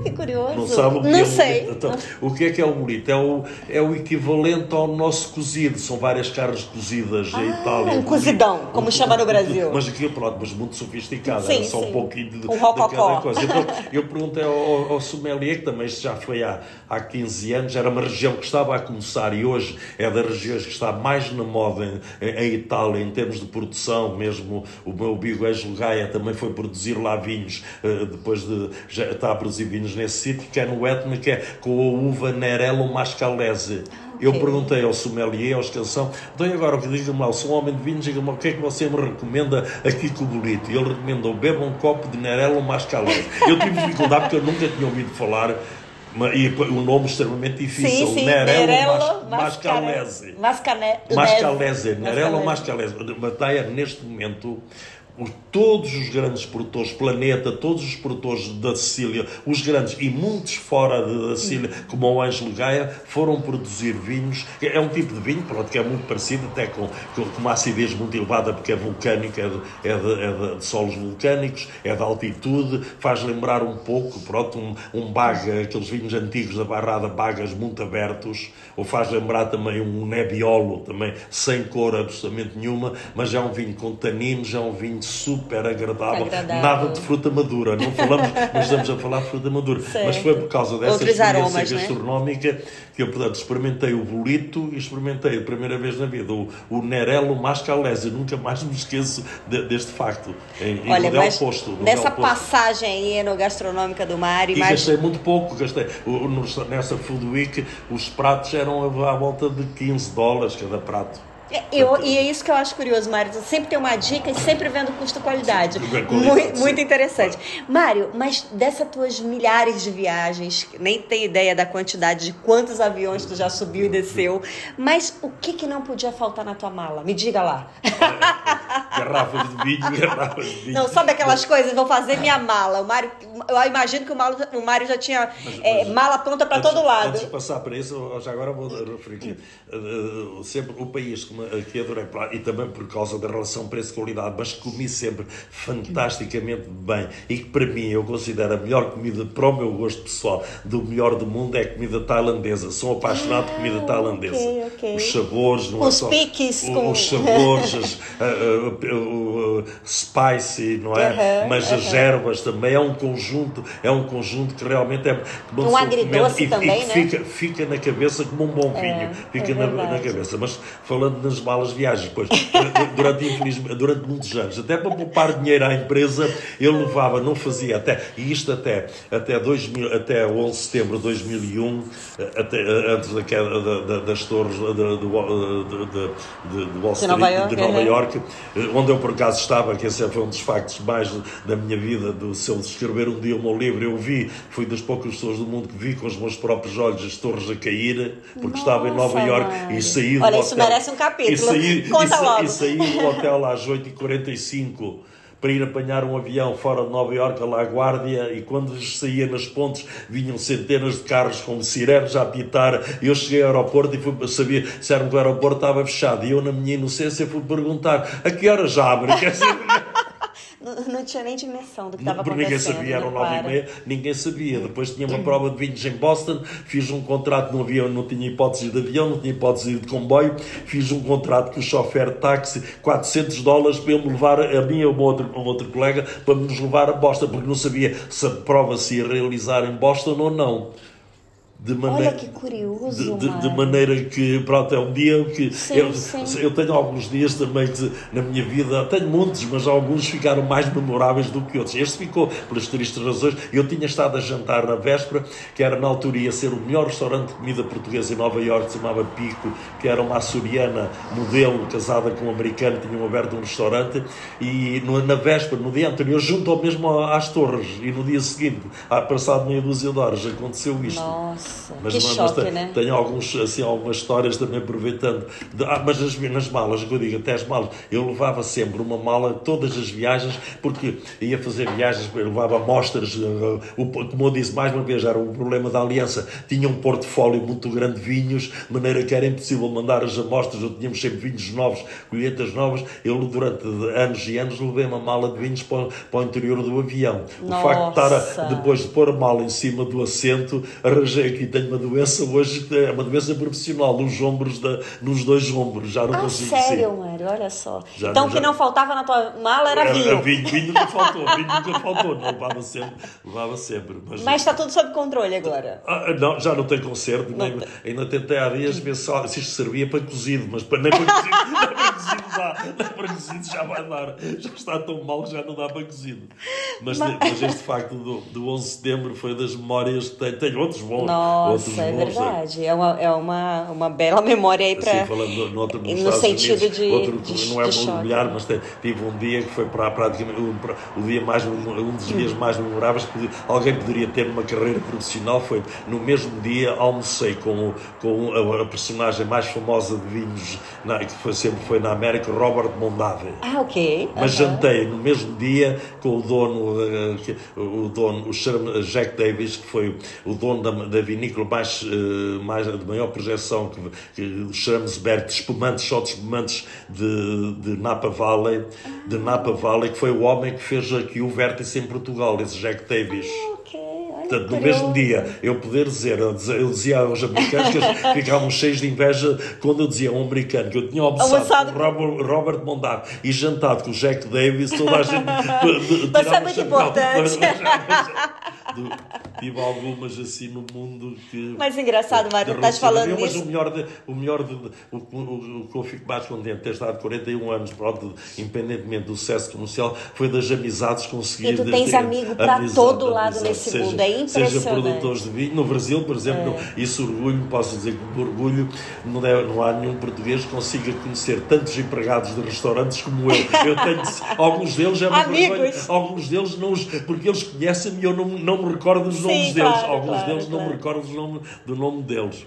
Ah, que curioso. Não sabe o que Não é sei. bolito? Então, o que é que é o bolito? É o, é o equivalente ao nosso cozido. São várias carnes cozidas em Itália. um cozidão, como chama no Brasil. Mas aqui, pronto, mas muito sofisticado. Sim, Era só sim. um pouquinho de, Um de cada coisa. Eu, eu perguntei ao, ao, sommelier, que também já foi há, há 15 anos, era uma região que estava a começar e hoje é das regiões que está mais na moda em, em, Itália, em termos de produção, mesmo o meu amigo Ângelo Gaia também foi produzir lá vinhos, eh, depois de já está a produzir vinhos nesse sítio, que é no Etna, que é com a uva Nerello Mascalese. Eu perguntei ao sommelier, ao escansão, então agora, diga-me lá, eu sou um homem de vinhos, diga-me lá, o que é que você me recomenda aqui com o bolito? E ele recomendou, beba um copo de Nerello Mascalese. Eu tive dificuldade porque eu nunca tinha ouvido falar, e o nome extremamente difícil, Sim, sim. Nerello Nerello Mas- Mascalese. Mascalese. Mascalese, Nerello Mascalese. Madeira, neste momento, o- todos os grandes produtores, Planeta, todos os produtores da Sicília, os grandes e muitos fora de- da Sicília, como o Ângelo Gaia, foram produzir vinhos. É um tipo de vinho, pronto, que é muito parecido, até com, com, uma acidez muito elevada, porque é vulcânica, é de, é de, é de- de solos vulcânicos, é de altitude, faz lembrar um pouco, pronto, um, um baga, aqueles vinhos antigos da Barrada, bagas muito abertos, ou faz lembrar também um Nebbiolo, também sem cor absolutamente nenhuma, mas é um vinho com taninos, é um vinho super agradável, Agradável. nada de fruta madura, não falamos, não estamos a falar de fruta madura, mas foi por causa dessa Outros experiência aromas, né? gastronómica que eu, portanto, experimentei o bolito e experimentei a primeira vez na vida o, o Nerello Mascalese, nunca mais me esqueço de- deste facto, em, em Olha, mas Posto. passagem aí no gastronômica do mar, E imagina. gastei muito pouco, gastei. o- Nessa Food Week, os pratos eram à volta de 15 dólares cada prato. É, Eu, e é isso que eu acho curioso, Mário. Sempre tem uma dica e sempre vendo custo-qualidade. Muito, muito interessante. Mário, mas dessas tuas milhares de viagens, nem tem ideia da quantidade de quantos aviões tu já subiu e desceu, mas o que, que não podia faltar na tua mala? Me diga lá. garrafas de vinho, garrafas de vinho. Não, sabe aquelas coisas? Vou fazer minha mala. O Mário, eu imagino que o Mário, o Mário já tinha mas, é, mas, mala pronta para todo lado. Antes de passar para isso, já agora vou referir aqui. Uh, sempre o país que, que adorei, e também por causa da relação preço-qualidade, mas comi sempre fantasticamente bem e que para mim eu considero a melhor comida para o meu gosto pessoal, do melhor do mundo, é a comida tailandesa. Sou apaixonado por comida ah, tailandesa. Okay, okay. Os sabores, não é os é só, piques, o, com... os sabores, as, uh, uh, spicy, não é? mas as ervas também é um conjunto, é um conjunto que realmente é um agridoce e, também, e né? Fica, fica na cabeça como um bom é, vinho, fica é na, na, cabeça. Mas falando nas malas viagens, pois, durante, durante muitos anos, até para poupar dinheiro à empresa, eu levava, não fazia até, e isto até, até, 2000, até 11 de setembro de 2001, até, antes da queda da, da, das torres de, de, de, de Wall Street, de Nova York, de Nova York onde eu por acaso estava, que esse foi um dos factos mais da minha vida, do, se eu escrever um dia o meu livro, eu vi, fui das poucas pessoas do mundo que vi com os meus próprios olhos as torres a cair, porque Nossa, estava em Nova York e saí do Olha, hotel. isso merece um capítulo. E saí, Conta e, logo. E saí do hotel às 8h45 para ir apanhar um avião fora de Nova Iorque, a La Guardia, e quando saía nas pontes vinham centenas de carros com sirenes a apitar. Eu cheguei ao aeroporto e fui saber se era que o aeroporto estava fechado. E eu, na minha inocência, fui perguntar a que horas abre? Quer dizer, não tinha nem dimensão do que estava acontecendo. Ninguém sabia, eram nove e meia, ninguém sabia. Depois tinha uma prova de vinhos em Boston, fiz um contrato no avião, não tinha hipótese de avião, não tinha hipótese de comboio, fiz um contrato com o chofer de táxi, 400 dólares para ele me levar, a mim e a um outro, um outro colega, para nos levar a Boston, porque não sabia se a prova se ia realizar em Boston ou não de maneira, Olha que curioso, de, de, de, maneira que, pronto, é um dia que sim, eu, sim. eu tenho alguns dias também de, na minha vida, tenho muitos, mas alguns ficaram mais memoráveis do que outros. Este ficou pelas tristes razões. Eu tinha estado a jantar na véspera, que era na altura ia ser o melhor restaurante de comida portuguesa em Nova Iorque, se chamava Pico, que era uma açoriana modelo, casada com um americano, tinham aberto um restaurante, e no, na véspera, no dia anterior, junto ao mesmo às torres, e no dia seguinte, passado meia dúzia de horas, aconteceu isto. Nossa. Nossa, mas, que mas, choque, mas né? tenho alguns, assim, algumas histórias também aproveitando. De, ah, mas nas, nas malas, que eu digo, até as malas, eu levava sempre uma mala todas as viagens, porque ia fazer viagens, eu levava amostras, uh, o, como eu disse mais uma vez, era o problema da aliança, tinha um portfólio muito grande de vinhos, de maneira que era impossível mandar as amostras, eu tínhamos sempre vinhos novos, colheitas novas, eu durante anos e anos levei uma mala de vinhos para, para o interior do avião. Nossa. O facto de estar, a, depois de pôr a mala em cima do assento, arranjei aqui tenho uma doença hoje, é uma doença profissional, nos ombros, da, nos dois ombros, já não ah, consigo sério, Mário, olha só. Já, então o que não faltava na tua mala era, era vinho. Era vinho, vinho nunca faltou, vinho nunca faltou, não levava sempre, levava sempre. Mas, mas está tudo sob controle agora? Ah, não, já não tem conserto, nem, tem. ainda tentei há dias ver se, se isto servia para cozido, mas nem para cozido, nem para cozido dá, nem para cozido já vai dar, já está tão mal que já não dá para cozido. Mas, mas... mas este facto do, do 11 de setembro foi das memórias que tenho, tenho outros bons. Nossa. É verdade. É uma, é uma, uma bela memória aí para. Assim, falando no, outro, no sentido Unidos, de, outro, de, Não é de imobiliário, mas tive um dia que foi para praticamente um, o dia mais, um dos dias mais memoráveis que alguém poderia ter uma carreira profissional. Foi no mesmo dia almocei com, com a, a personagem mais famosa de vinhos, na, que foi, sempre foi na América, Robert Mondave. Ah, ok. Mas uh -huh. jantei no mesmo dia com o dono, uh, o dono, o Jack Davis, que foi o dono da, da vinícola mais uh, mais, de maior projeção que, que chamamos de espumantes, só de espumantes de, de Napa Valley, de Napa Valley, que foi o homem que fez aqui o vértice em Portugal, esse Jack Davis. Portanto, no mesmo dia, eu poder dizer, eu dizia aos americanos que eles ficavam cheios de inveja quando eu dizia a um americano que eu tinha almoçado com Robert, Robert Mondar e jantado com o Jack Davis, toda a gente Mas é muito importante. tive algumas assim no mundo que. Mas engraçado, Mário, estás falando Mas o melhor, de, o, melhor de, o, o, o, que eu fico mais contente de ter estado 41 anos, pronto, independentemente do sucesso comercial, foi das amizades conseguidas. E tu tens amigo para todo lado nesse seja, mundo, é impressionante. Seja produtores de vinho, no Brasil, por exemplo, é. isso orgulho, posso dizer que orgulho, não, é, não há nenhum português que consiga conhecer tantos empregados de restaurantes como eu. Eu tenho alguns deles é uma vergonha, alguns deles não os, porque eles conhecem-me e eu não, não me recordo dos Sim, nomes deles. Claro, Alguns claro, deles claro. não me recordo do nome, do nome deles.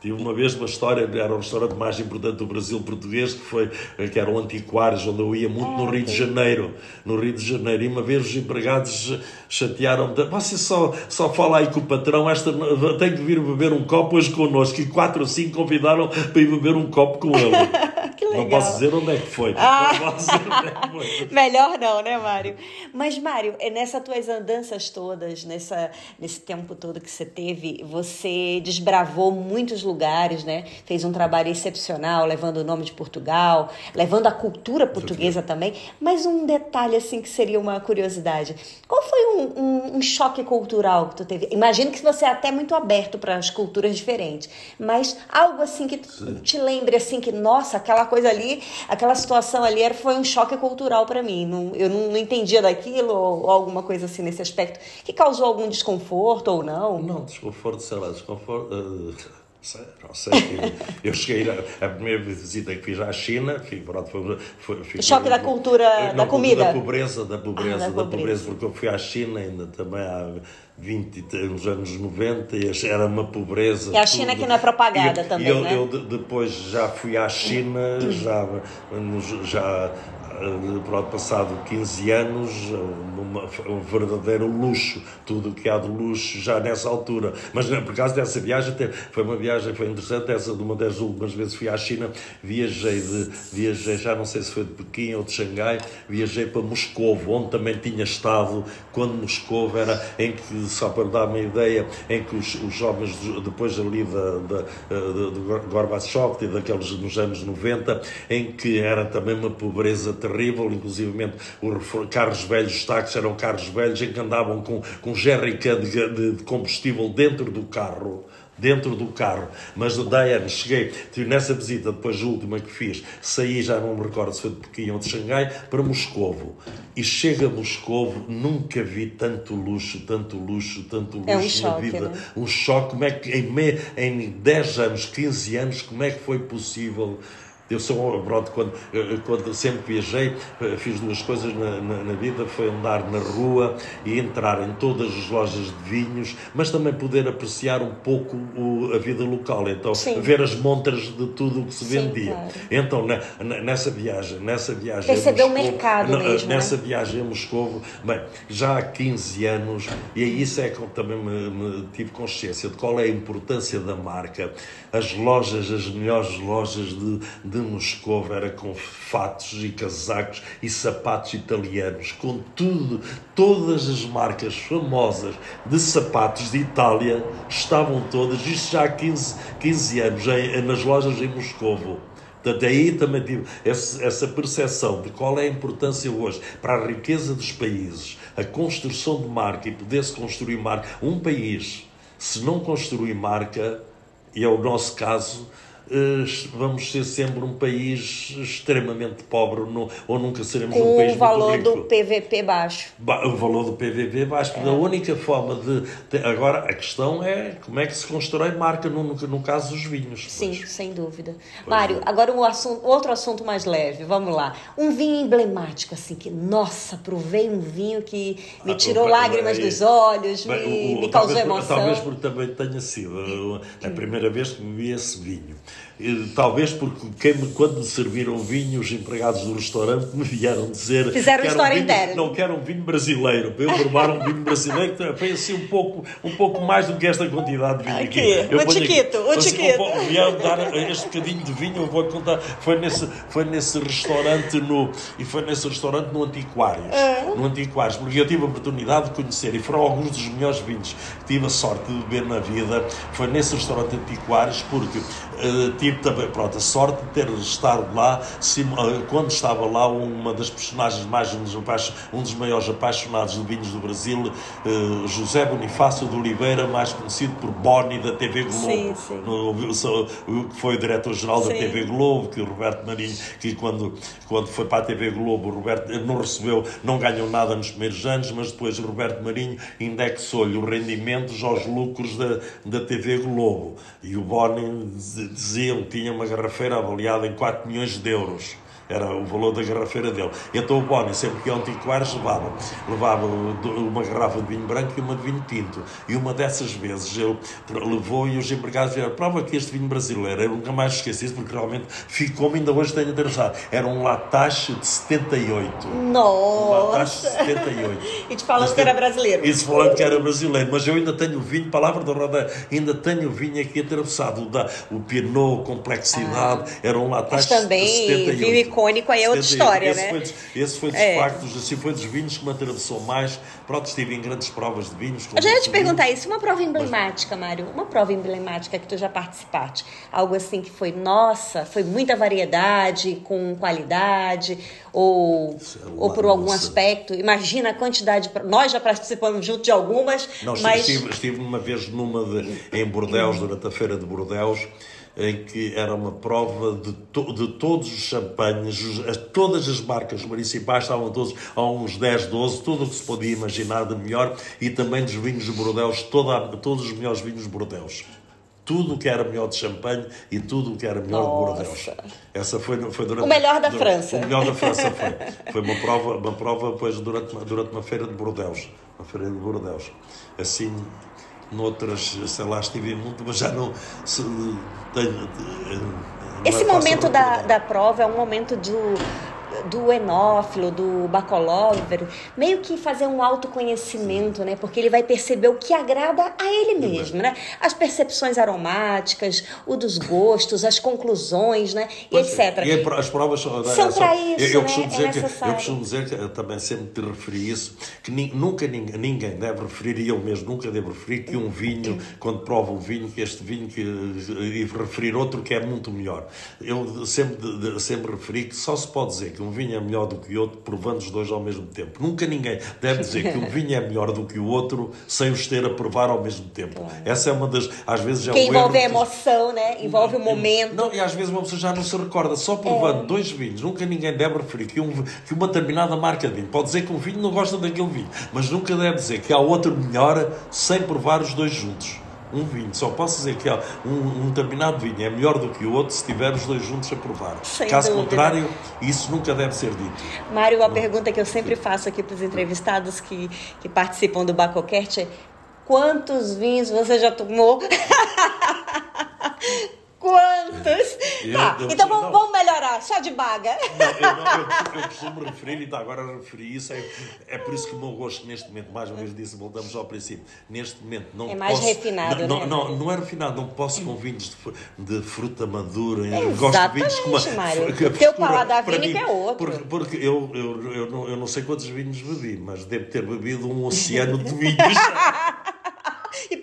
Tive uma vez uma história, era o restaurante mais importante do Brasil português, que, foi, que era o Antiquários, onde eu ia muito no Rio de Janeiro. No Rio de Janeiro. E uma vez os empregados chatearam-me. Você só, só fala aí com o patrão, esta, tem que vir beber um copo hoje connosco. E quatro ou cinco convidaram para ir beber um copo com ele. legal. Não posso dizer onde é que foi. Ah. Não posso dizer onde é que foi. Melhor não, né, Mário? Mas, Mário, é nessas tuas andanças todas, nessa, nesse tempo todo que você teve, você desbravou muitos lugares, né? Fez um trabalho excepcional, levando o nome de Portugal, levando a cultura portuguesa também. Mas um detalhe, assim, que seria uma curiosidade. Qual foi um, um, um choque cultural que tu teve? Imagino que você é até muito aberto para as culturas diferentes, mas algo assim que tu te lembre, assim, que, nossa, aquela coisa ali, aquela situação ali era, foi um choque cultural para mim. Não, eu não, não entendia daquilo ou, ou alguma coisa assim nesse aspecto que causou algum desconforto ou não? Não, desconforto, sei lá, desconforto. Uh, sei, não sei. Eu, eu cheguei a, a primeira visita que fiz à China, fui, pronto, foi, foi, fui, O choque da cultura, da comida. Da pobreza, da pobreza, Ah, da da pobreza. pobreza, porque eu fui à China ainda também há 20, e- nos anos 90 e era uma pobreza. E a China tudo. que não é propagada E também, e eu, né? eu de- depois já fui à China, já, já eh, pronto, passado 15 anos, uma, um verdadeiro luxo, tudo o que há de luxo já nessa altura. Mas por causa dessa viagem, até foi uma viagem, foi interessante, essa de uma das últimas vezes fui à China, viajei, de, viajei já não sei se foi de Pequim ou de Xangai, viajei para Moscou, onde também tinha estado, quando Moscou era em que, só para dar uma ideia, em que os, os jovens, depois ali da, da- do Gorbachev e daqueles nos anos 90, em que era também uma pobreza terrível, inclusivamente os carros velhos, os táxis eram carros velhos em que andavam com, com jerrycan de, de, de combustível dentro do carro dentro do carro, mas daí anos cheguei, nessa visita, depois a última que fiz, saí, já não me recordo se foi de Pequim ou de Xangai, para Moscovo. E chega a Moscovo, nunca vi tanto luxo, tanto luxo, tanto luxo É um na choque, vida. né? Um choque, como é que em, me, em 10 anos, 15 anos, como é que foi possível... Eu sou, pronto, quando, eh, quando sempre viajei, eh, fiz duas coisas na, na, na vida, foi andar na rua e entrar em todas as lojas de vinhos, mas também poder apreciar um pouco o- a vida local, então Sim. ver as montras de tudo o que se Sim, vendia. claro. Então, na- nessa viagem, nessa viagem Perceber o Moscovo- mercado mesmo, Nessa né? viagem a Moscovo, bem, já há 15 anos, e é isso é que também me, me tive consciência de qual é a importância da marca. As lojas, as melhores lojas de, de Moscovo era com fatos e casacos e sapatos italianos, com tudo, todas as marcas famosas de sapatos de Itália estavam todas, isto já há 15, 15 anos, em- nas lojas em Moscovo. Portanto, aí também tive essa percepção de qual é a importância hoje para a riqueza dos países, a construção de marca e poder-se construir marca. Um país, se não construir marca, e é o nosso caso, vamos ser sempre um país extremamente pobre ou, nunca seremos um Com país o valor muito rico. do PVP baixo. Ba- O valor do PVP baixo, porque a única forma de. Agora, a questão é como é que se constrói marca no, no, no caso dos vinhos. Sim, pois. sem dúvida. Pois Mário, é. agora um assunto, outro assunto mais leve, vamos lá. Um vinho emblemático, assim, que, nossa, provei um vinho que me Ah, tirou lágrimas bem, dos olhos, Bem, me, o- o- me causou talvez, emoção. Talvez porque também tenha sido uh, a primeira vez que bebi esse vinho. E, Talvez porque quem quando me serviram o vinho, os empregados do restaurante me vieram dizer Fizeram que história um vinho, interna. Não quero um vinho brasileiro, para eu provar um vinho brasileiro que foi assim um pouco, um pouco mais do que esta quantidade de vinho aqui. Aqui, o aqui. chiquito, o Assim, chiquito. um vieram dar este bocadinho de vinho, eu vou contar. Foi nesse, foi nesse restaurante no. E foi nesse restaurante no Antiquários. Ah. No Antiquários, porque eu tive a oportunidade de conhecer e foram alguns dos melhores vinhos que tive a sorte de beber na vida. Foi nesse restaurante Antiquários, porque eh, tive também, pronto, a sorte de ter estado lá. sim, eh, quando estava lá, uma das personagens mais, um dos, um maiores apaixonados de vinhos do Brasil, eh, José Bonifácio de Oliveira, mais conhecido por Boni da TV Globo. Sim, sim. O que foi o diretor-geral da Sim. TV Globo, que o Roberto Marinho, que quando, quando foi para a TV Globo, o Roberto não recebeu, não ganhou nada nos primeiros anos, mas depois o Roberto Marinho indexou-lhe os rendimentos aos lucros da, da TV Globo. E o Boni diziam tinha uma garrafeira avaliada em 4 milhões de euros. Era o valor da garrafeira dele. Então o Boni, sempre que ia ao antiquários, levava, levava uma garrafa de vinho branco e uma de vinho tinto. E uma dessas vezes ele levou e os empregados disseram: prova que este vinho brasileiro, eu nunca mais esqueci isso, porque realmente ficou, ainda hoje tenho interessado. Era um latache de 78. Nossa! Um de 78. e te falando que era brasileiro. Isso falando que era brasileiro, mas eu ainda tenho vinho, palavra da roda, ainda tenho vinho aqui atravessado. O, da, o Pinot, complexidade, ah. era um latache de 78. vinho icônico aí é outra história, esse né? Foi, esse foi dos é. factos, assim, foi dos vinhos que me atravessou mais. Pronto, estive em grandes provas de vinhos. Eu já ia te perguntar isso, uma prova emblemática, mas... Mário, uma prova emblemática que tu já participaste. Algo assim que foi, nossa, foi muita variedade, com qualidade, ou, é ou por algum aspecto. Imagina a quantidade. Nós já participamos junto de algumas. Não, mas... estive, estive uma vez numa de, em Bordeus, durante a feira de Bordeus em que era uma prova de, to, de todos os champanhes, todas as marcas municipais estavam todos a uns 10, 12, tudo o que se podia imaginar de melhor, e também dos vinhos de Bordeus, toda, todos os melhores vinhos de Bordeus tudo o que era melhor de champanhe e tudo o que era melhor Nossa. de Bordeus. Essa foi, foi durante, o melhor da durante, França. O melhor da França foi. Foi uma prova, uma prova depois durante, durante uma feira de Bordeus. Uma feira de Bordeus. Assim, noutras, sei lá, estive muito, mas já não se, tenho. Não Esse é momento da, da prova é um momento do do enófilo, do bacolover, meio que fazer um autoconhecimento, né? Porque ele vai perceber o que agrada a ele mesmo, né? As percepções aromáticas, o dos gostos, as conclusões, né? E pois etc. E as provas são, são para isso, eu, eu costumo né? dizer é que Eu costumo dizer que também sempre te referi isso, que nunca ninguém, ninguém deve referir, e eu mesmo nunca devo referir, que um vinho, quando prova um vinho, que este vinho, que, e referir outro que é muito melhor. Eu sempre, sempre referi que só se pode dizer que um vinho é melhor do que o outro, provando os dois ao mesmo tempo. Nunca ninguém deve dizer que um vinho é melhor do que o outro sem os ter a provar ao mesmo tempo. Claro. Essa é uma das. Às vezes é que envolve a emoção, né? Envolve o momento. Não, e às vezes uma pessoa já não se recorda, só provando é. dois vinhos. Nunca ninguém deve referir que, um, que uma determinada marca de vinho. Pode dizer que um vinho não gosta daquele vinho, mas nunca deve dizer que há outro melhor sem provar os dois juntos um vinho. Só posso dizer que um, um determinado vinho é melhor do que o outro se tiver os dois juntos a provar. Sem Caso dúvida. contrário, isso nunca deve ser dito. Mário, a Não. pergunta que eu sempre faço aqui para os entrevistados que, que participam do Bacocast é quantos vinhos você já tomou? Quantos? Eu, tá, eu, então vamos, vamos, melhorar, só de baga. Não, eu, eu, costumo referir, e então agora referi isso, é, é por isso que o meu gosto neste momento, mais uma vez disse, voltamos ao princípio, neste momento não É mais posso, refinado, não, né? Não, não, é refinado, não posso com vinhos de, de fruta madura, eu gosto de vinhos com uma... Mário. Que Teu paladar vínico é outro. Porque, porque eu, eu, eu, não, eu não sei quantos vinhos bebi, mas devo ter bebido um oceano de vinhos.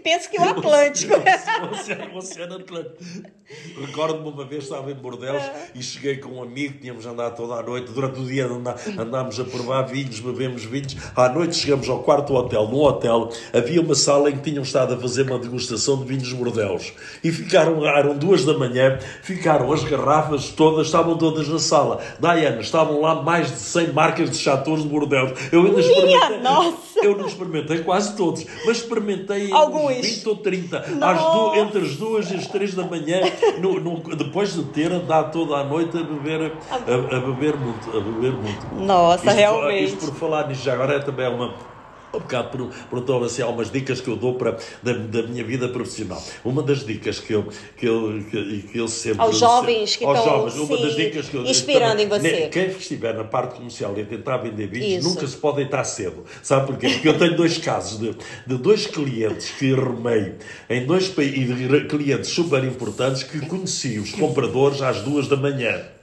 penso que o Atlântico. o Oceano, o Oceano Atlântico. Recordo-me uma vez, estava em Bordeus e cheguei com um amigo, tínhamos andado toda a noite, durante o dia andámos a provar vinhos, bebemos vinhos. À noite chegamos ao quarto hotel. No hotel havia uma sala em que tinham estado a fazer uma degustação de vinhos Bordeus. E ficaram, eram duas da manhã, ficaram as garrafas todas, estavam todas na sala. Diana, estavam lá mais de 100 marcas de chatores de Bordeus. Eu ainda experimentei. Nossa! Eu não experimentei quase todos, mas experimentei alguns 20 ou 30. Às entre as duas e as três da manhã no, no, depois de ter andado toda a noite a beber, a, a beber muito. A beber muito. Nossa, isto, realmente. Isto por falar nisso, já agora é também uma um bocado perguntou assim, há umas dicas que eu dou para, da, da, minha vida profissional. Uma das dicas que eu, que eu, que, que eu sempre... Aos jovens que aos estão jovens, uma das dicas que eu, inspirando em você. Quem estiver na parte comercial e tentar vender vinhos, Isso. nunca se pode deitar cedo. Sabe porquê? Porque eu tenho dois casos de, de dois clientes que remei em dois clientes super importantes que conheci os compradores às duas da manhã.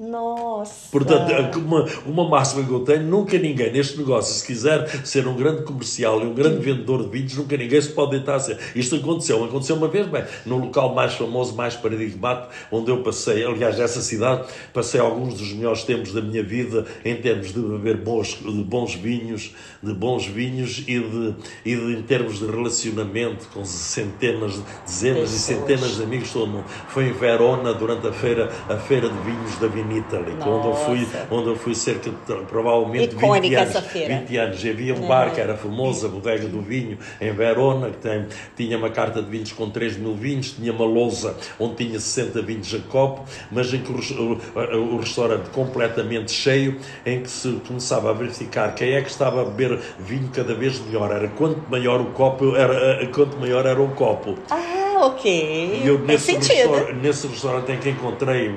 Nossa! Portanto, uma, uma máxima que eu tenho, nunca ninguém neste negócio, se quiser ser um grande comercial e um grande vendedor de vinhos, nunca ninguém se pode deitar a ser. Isto aconteceu, aconteceu uma vez, bem, no local mais famoso, mais paradigmático, onde eu passei, aliás, essa cidade, passei alguns dos melhores tempos da minha vida em termos de beber bons, de bons vinhos, de bons vinhos e de, e de em termos de relacionamento com centenas, dezenas Pessoas. e centenas de amigos todo mundo. Foi em Verona durante a feira, a feira de vinhos da In Italy, onde eu, fui, onde eu fui cerca de provavelmente 20 anos, 20 anos. Havia um bar que era famoso, a Bodega do Vinho, em Verona, que tem, tinha uma carta de vinhos com 3 mil vinhos, tinha uma lousa onde tinha 60 vinhos a copo, mas em que o, o, o restaurante completamente cheio, em que se começava a verificar quem é que estava a beber vinho cada vez melhor. Era quanto maior o copo, era, quanto maior era o copo. Ah ok. E eu, nesse, restaurante, nesse restaurante em que encontrei.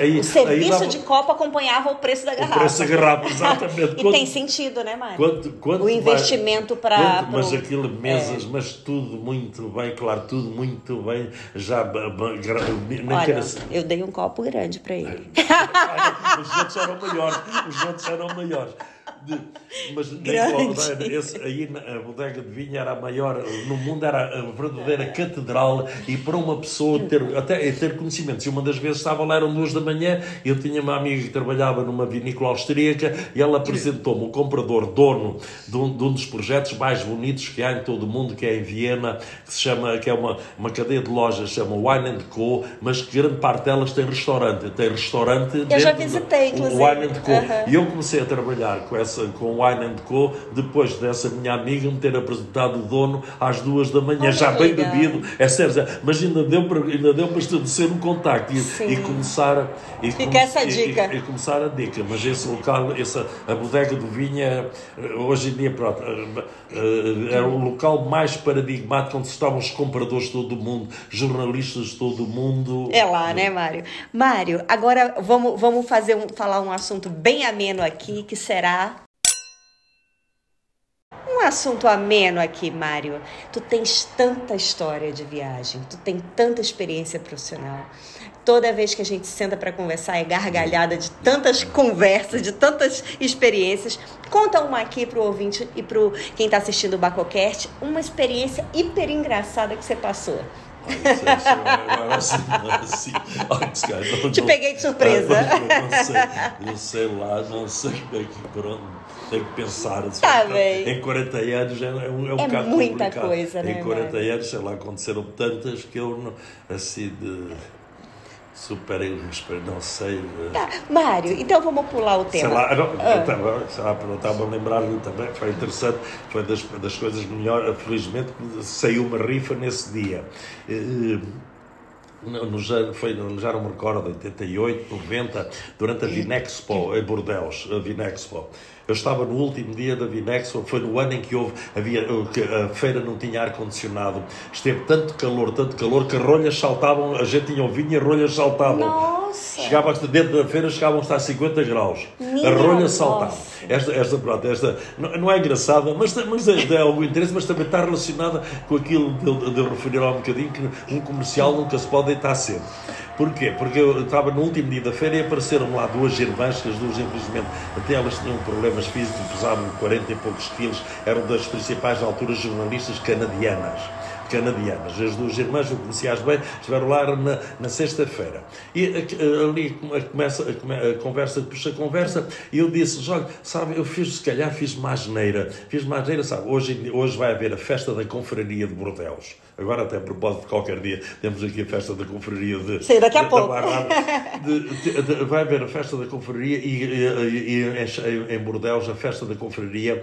Aí, o serviço dava, de copo acompanhava o preço da garrafa. O preço da garrafa, exatamente. e quanto, tem sentido, né, Mário? Quanto, quanto o investimento para. Mas pro... aquilo, mesas, é. mas tudo muito bem, claro, tudo muito bem. Já. Olha, eu dei um copo grande para ele. os outros eram maiores. Os outros eram maiores. De, mas nem esse, aí a bodega de vinho era a maior no mundo, era a verdadeira catedral. E para uma pessoa ter, até ter conhecimentos, e uma das vezes estava lá, eram duas da manhã, eu tinha uma amiga que trabalhava numa vinícola austríaca e ela apresentou-me o comprador, dono de um, de um, dos projetos mais bonitos que há em todo o mundo, que é em Viena, que se chama, que é uma, uma cadeia de lojas, chama Wine Co, mas que grande parte delas tem restaurante. Tem restaurante. Eu já visitei, inclusive. Wine Co. Uhum. E eu comecei a trabalhar com essa com o Wine Co, depois dessa minha amiga me ter apresentado o dono às duas da manhã, oh, já bem legal. bebido, é sério, mas ainda deu para, ainda deu para estabelecer um contacto e, e começar e Fica come, essa dica. E, e, começar a dica, mas esse local, essa, a bodega do Vinha, hoje em dia, pronto, era o local mais paradigmático onde estavam os compradores de todo o mundo, jornalistas de todo o mundo. É lá, né, Mário? Mário, agora vamos, vamos fazer um, falar um assunto bem ameno aqui, que será um assunto ameno aqui, Mário. Tu tens tanta história de viagem, tu tem tanta experiência profissional. Toda vez que a gente senta para conversar é gargalhada de tantas conversas, de tantas experiências. Conta uma aqui pro ouvinte e pro quem está assistindo o Bacocast, uma experiência hiper engraçada que você passou. Te peguei de surpresa. Não sei, não sei lá, não sei é que pronto tem que pensar. Tá bem. Em 40 anos é, um, é um é bocado muita complicado. coisa, né? Em 40 Mário? anos, sei lá, aconteceram tantas que eu, assim, de super não sei. Eh, tá, Mário, então vamos pular o tema. Sei lá, não, ah. sei lá, estava a lembrar também, foi interessante, foi das, das coisas melhor, felizmente, saiu uma rifa nesse dia. Eh, no, no, foi, já não me recordo, 88, 90, durante a Vinexpo em Bordeaux, a Vinexpo. Eu estava no último dia da Vinexpo, foi no ano em que houve, havia, que a feira não tinha ar-condicionado. Esteve tanto calor, tanto calor, que rolhas saltavam, a gente tinha o vinho e rolhas saltavam. Nossa! Chegava dentro da feira, chegavam a estar a 50 graus. Minha a rolha saltava. Esta, esta, pronto, esta não, não é engraçada, mas, mas é, é algum interesse, mas também está relacionada com aquilo de, de eu referir há um bocadinho, que um comercial nunca se pode deitar cedo. Porquê? Porque eu estava no último dia da feira e apareceram lá duas irmãs, que as duas, infelizmente, até elas tinham problemas físicos, pesavam 40 e poucos quilos, eram das principais alturas jornalistas canadianas canadianas. As duas irmãs, eu conhecia-as bem, estiveram lá na, na sexta-feira. E ali começa a, conversa, puxa a conversa, e eu disse: olha, sabe, eu fiz, se calhar, fiz uma asneira. Fiz uma asneira, sabe, hoje, hoje vai haver a festa da Confraria de Bordeus. Agora, até a propósito de qualquer dia, temos aqui a festa da Confraria de. Sim, daqui a pouco. De, de, de, vai haver a festa da Confraria e, e, e em, em Bordeus a festa da Confraria eh,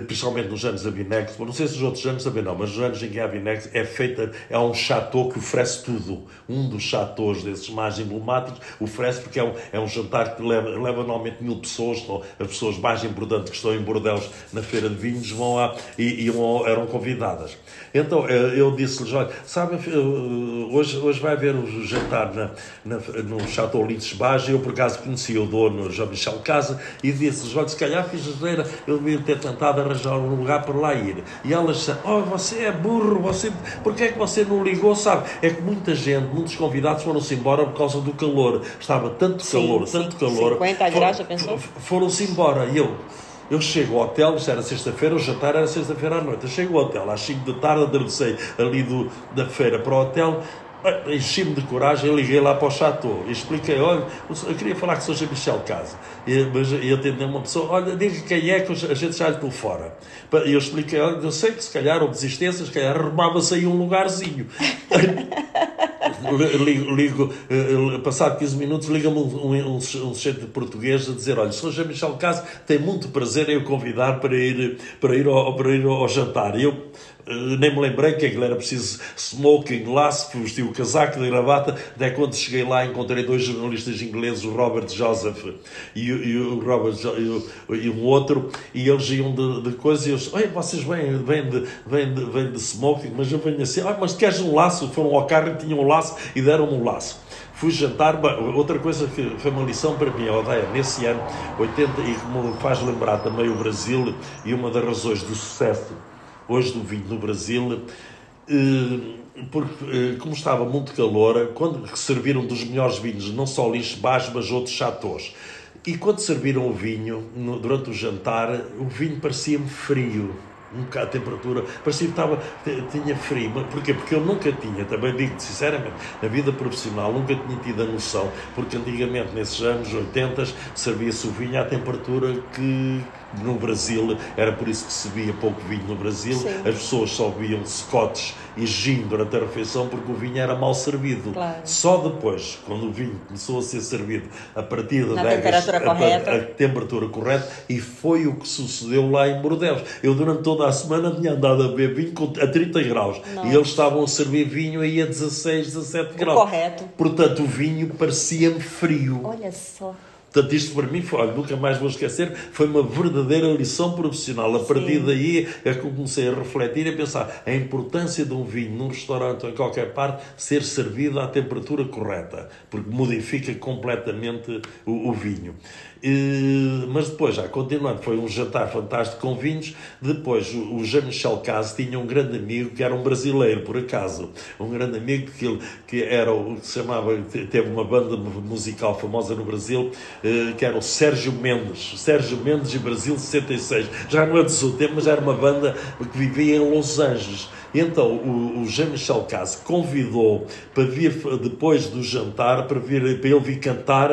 principalmente nos anos da Vinex, não sei se os outros anos também não, mas nos anos em que há Vinex é feita, é um chateau que oferece tudo. Um dos chateaus desses mais emblemáticos oferece porque é um, é um jantar que leva, leva normalmente mil pessoas, então, as pessoas mais importantes que estão em Bordeus na feira de vinhos vão lá e, e eram convidadas. Então eh, eu disse-lhes, olha, sabe, eh, hoje, hoje vai haver o jantar na, na, no Chateau Lides Bage, eu por acaso conheci o dono, Jean-Michel Casa, e disse-lhes, olha, se calhar fiz a eu devia ter tentado arranjar um lugar para lá ir. E elas disseram, oh, você é burro, você, porquê é que você não ligou, sabe? É que muita gente, muitos convidados foram-se embora por causa do calor. Estava tanto calor, sim, tanto calor. 50 graus, já pensou? Foram-se embora. E eu, eu chego ao hotel, isto era sexta-feira, o jantar era sexta-feira à noite. Eu chego ao hotel às 5 da tarde, atravessei ali do, da feira para o hotel, enchi-me de coragem, eu liguei lá para o chateau e expliquei, olha, eu queria falar com o Sr. Michel Casa. E, mas, e atendeu uma pessoa, olha, diga quem é que a gente já lhe fora. E eu expliquei, olha, eu sei que se calhar houve desistência, se calhar arrumava-se aí um lugarzinho. ligo, ligo uh, passado 15 minutos, liga-me um, um, um, sujeito português a dizer: Olha, o Sr. Jean-Michel Caso tem muito prazer em o convidar para ir, para ir, ao, para ir ao jantar. E eu nem me lembrei que aquilo era preciso smoking, laço, vestir o casaco de gravata. Até quando cheguei lá encontrei dois jornalistas ingleses, o Robert Joseph e, e o Robert e, e, um outro, e eles iam de, de coisa e eu disse, vocês vêm, vêm, de, vêm, de, vêm de smoking, mas eu venho assim, ah, mas queres um laço? Foram ao carro e tinham um laço e deram-me um laço. Fui jantar, outra coisa que foi uma lição para mim, Odeia, nesse ano 80, e que me faz lembrar também o Brasil, e uma das razões do sucesso hoje do vinho no Brasil, eh, porque eh, como estava muito calor, quando serviram dos melhores vinhos, não só Lichebás, mas outros chateaus, e quando serviram o vinho, durante o jantar, o vinho parecia-me frio um bocado temperatura, parecia que estava, tinha frio. Porquê? Porque eu nunca tinha, também digo sinceramente, na vida profissional, nunca tinha tido a noção, porque antigamente, nesses anos 80, servia-se o vinho à temperatura que no Brasil, era por isso que se via pouco vinho no Brasil, Sim. as pessoas só viam scotches e gin durante a refeição porque o vinho era mal servido. Claro. Só depois, quando o vinho começou a ser servido a partir da temperatura a, correta. A, a, temperatura correta, e foi o que sucedeu lá em Bordeaux. Eu durante toda a semana tinha andado a beber vinho a 30 graus Nossa. e eles estavam a servir vinho aí a 16, 17 graus. Correto. Portanto, o vinho parecia-me frio. Olha só. Portanto, isto para mim foi, olha, nunca mais vou esquecer, foi uma verdadeira lição profissional. A partir Sim. daí é que comecei a refletir e a pensar a importância de um vinho num restaurante ou em qualquer parte ser servido à temperatura correta, porque modifica completamente o, o vinho. E, mas depois, já continuando, foi um jantar fantástico com vinhos. Depois, o, o Jean-Michel Case tinha um grande amigo que era um brasileiro, por acaso. Um grande amigo que, que era o que se chamava, teve uma banda musical famosa no Brasil, eh, que era o Sérgio Mendes. Sérgio Mendes e Brasil 66. Já não é do seu tempo, mas era uma banda que vivia em Los Angeles. Então o, o Jean-Michel Case convidou para vir depois do jantar, para, vir, para ele vir cantar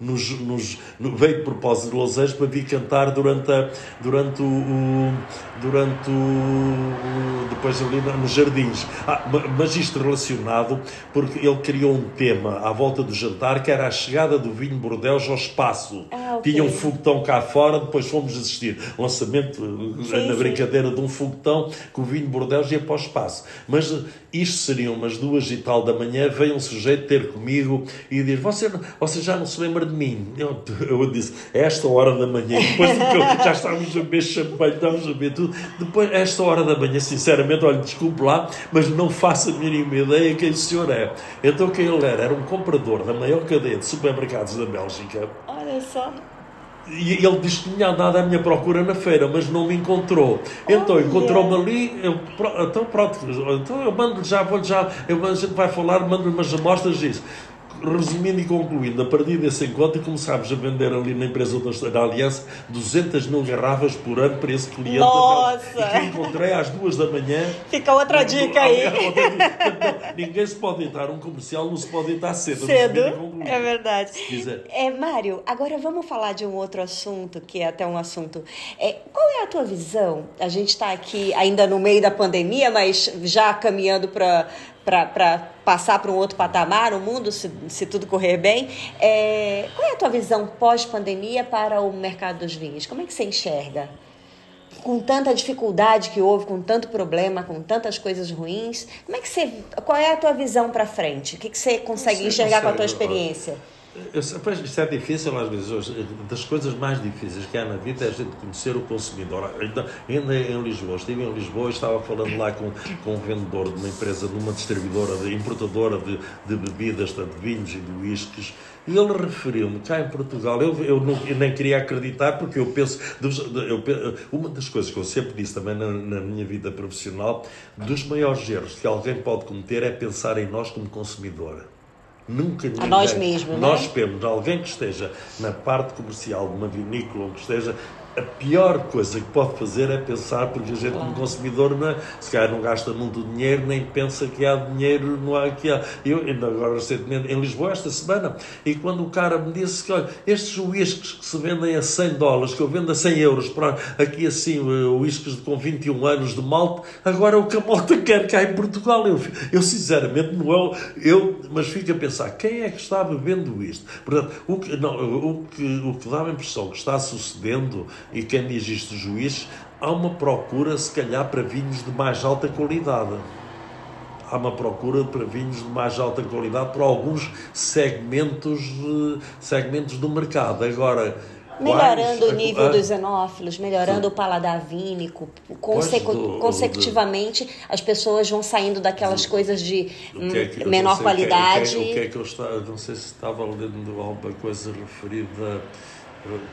nos, nos, no, veio de propósito de Los Angeles para vir cantar durante, a, durante, o, o durante o, depois ali nos jardins. Ah, mas isto relacionado porque ele criou um tema à volta do jantar que era a chegada do vinho Bordeaux ao espaço. Ah, okay. Tinha um foguetão cá fora, depois fomos assistir lançamento sim, na brincadeira sim. de um foguetão que o vinho Bordeaux ia para o espaço. Mas isto seriam umas duas e tal da manhã, veio um sujeito ter comigo e diz: Você, você já não se lembra de mim? Eu, eu disse: É esta hora da manhã. Depois de já estávamos a beber champanhe, estávamos a beber tudo. Depois, esta hora da manhã, sinceramente, olha, desculpe lá, mas não faço a mínima ideia quem o senhor é. Então, quem ele era? Era um comprador da maior cadeia de supermercados da Bélgica. Olha. E ele disse que tinha andado à minha procura na feira, mas não me encontrou. Então oh, encontrou-me yeah. ali, eu, então pronto, então eu mando já, vou já, eu, a gente vai falar, mando umas amostras disso resumindo e concluindo, a partir desse encontro começámos a vender ali na empresa da Aliança 200 mil garrafas por ano para esse cliente. Nossa! E que encontrei às duas da manhã. Fica outra dica aí. ninguém se pode entrar, um comercial não se pode entrar cedo. Cedo, é verdade. É, Mário, agora vamos falar de um outro assunto, que é até um assunto... É, qual é a tua visão? A gente está aqui ainda no meio da pandemia, mas já caminhando para para passar para um outro patamar no mundo, se, se tudo correr bem. É, qual é a tua visão pós-pandemia para o mercado dos vinhos? Como é que você enxerga? Com tanta dificuldade que houve, com tanto problema, com tantas coisas ruins, como é que você, qual é a tua visão para frente? O que, que você consegue enxergar com a tua experiência? Pois, isto é difícil às vezes. Das coisas mais difíceis que há na vida é a gente conhecer o consumidor. Ainda, ainda em Lisboa, estive em Lisboa e estava falando lá com, com um vendedor de uma empresa, de uma distribuidora, de, importadora de, de bebidas, de vinhos e de uísques, e ele referiu-me cá em Portugal. Eu, eu, não, eu, nem queria acreditar, porque eu penso. Eu, uma das coisas que eu sempre disse também na, na minha vida profissional, dos maiores erros que alguém pode cometer é pensar em nós como consumidor Nunca ninguém. A nós mesmos, Nós né? temos alguém que esteja na parte comercial de uma vinícola, ou que esteja a pior coisa que pode fazer é pensar, porque a gente, como consumidor, não, se calhar não gasta muito dinheiro, nem pensa que há dinheiro, não há que há. Eu, ainda agora, recentemente, em Lisboa, esta semana, e quando o cara me disse que, olha, estes uísques que se vendem a 100 dólares, que eu vendo a 100 euros, para aqui assim, uísques com 21 anos de malte, agora é o que a malta quer cá em Portugal. Eu, eu sinceramente, não é. Eu, mas fico a pensar, quem é que está bebendo isto? Portanto, o que, não, o que, o que dá a impressão que está sucedendo e quem diz isto, juiz, há uma procura, se calhar, para vinhos de mais alta qualidade. Há uma procura para vinhos de mais alta qualidade para alguns segmentos, segmentos do mercado. Agora, Melhorando quais, o nível a, dos enófilos, melhorando Sim. o paladar vínico, consecu do, consecutivamente do... as pessoas vão saindo daquelas do, coisas de é que, menor qualidade. O que, é, o que é que eu estava, não sei se estava lendo alguma coisa referida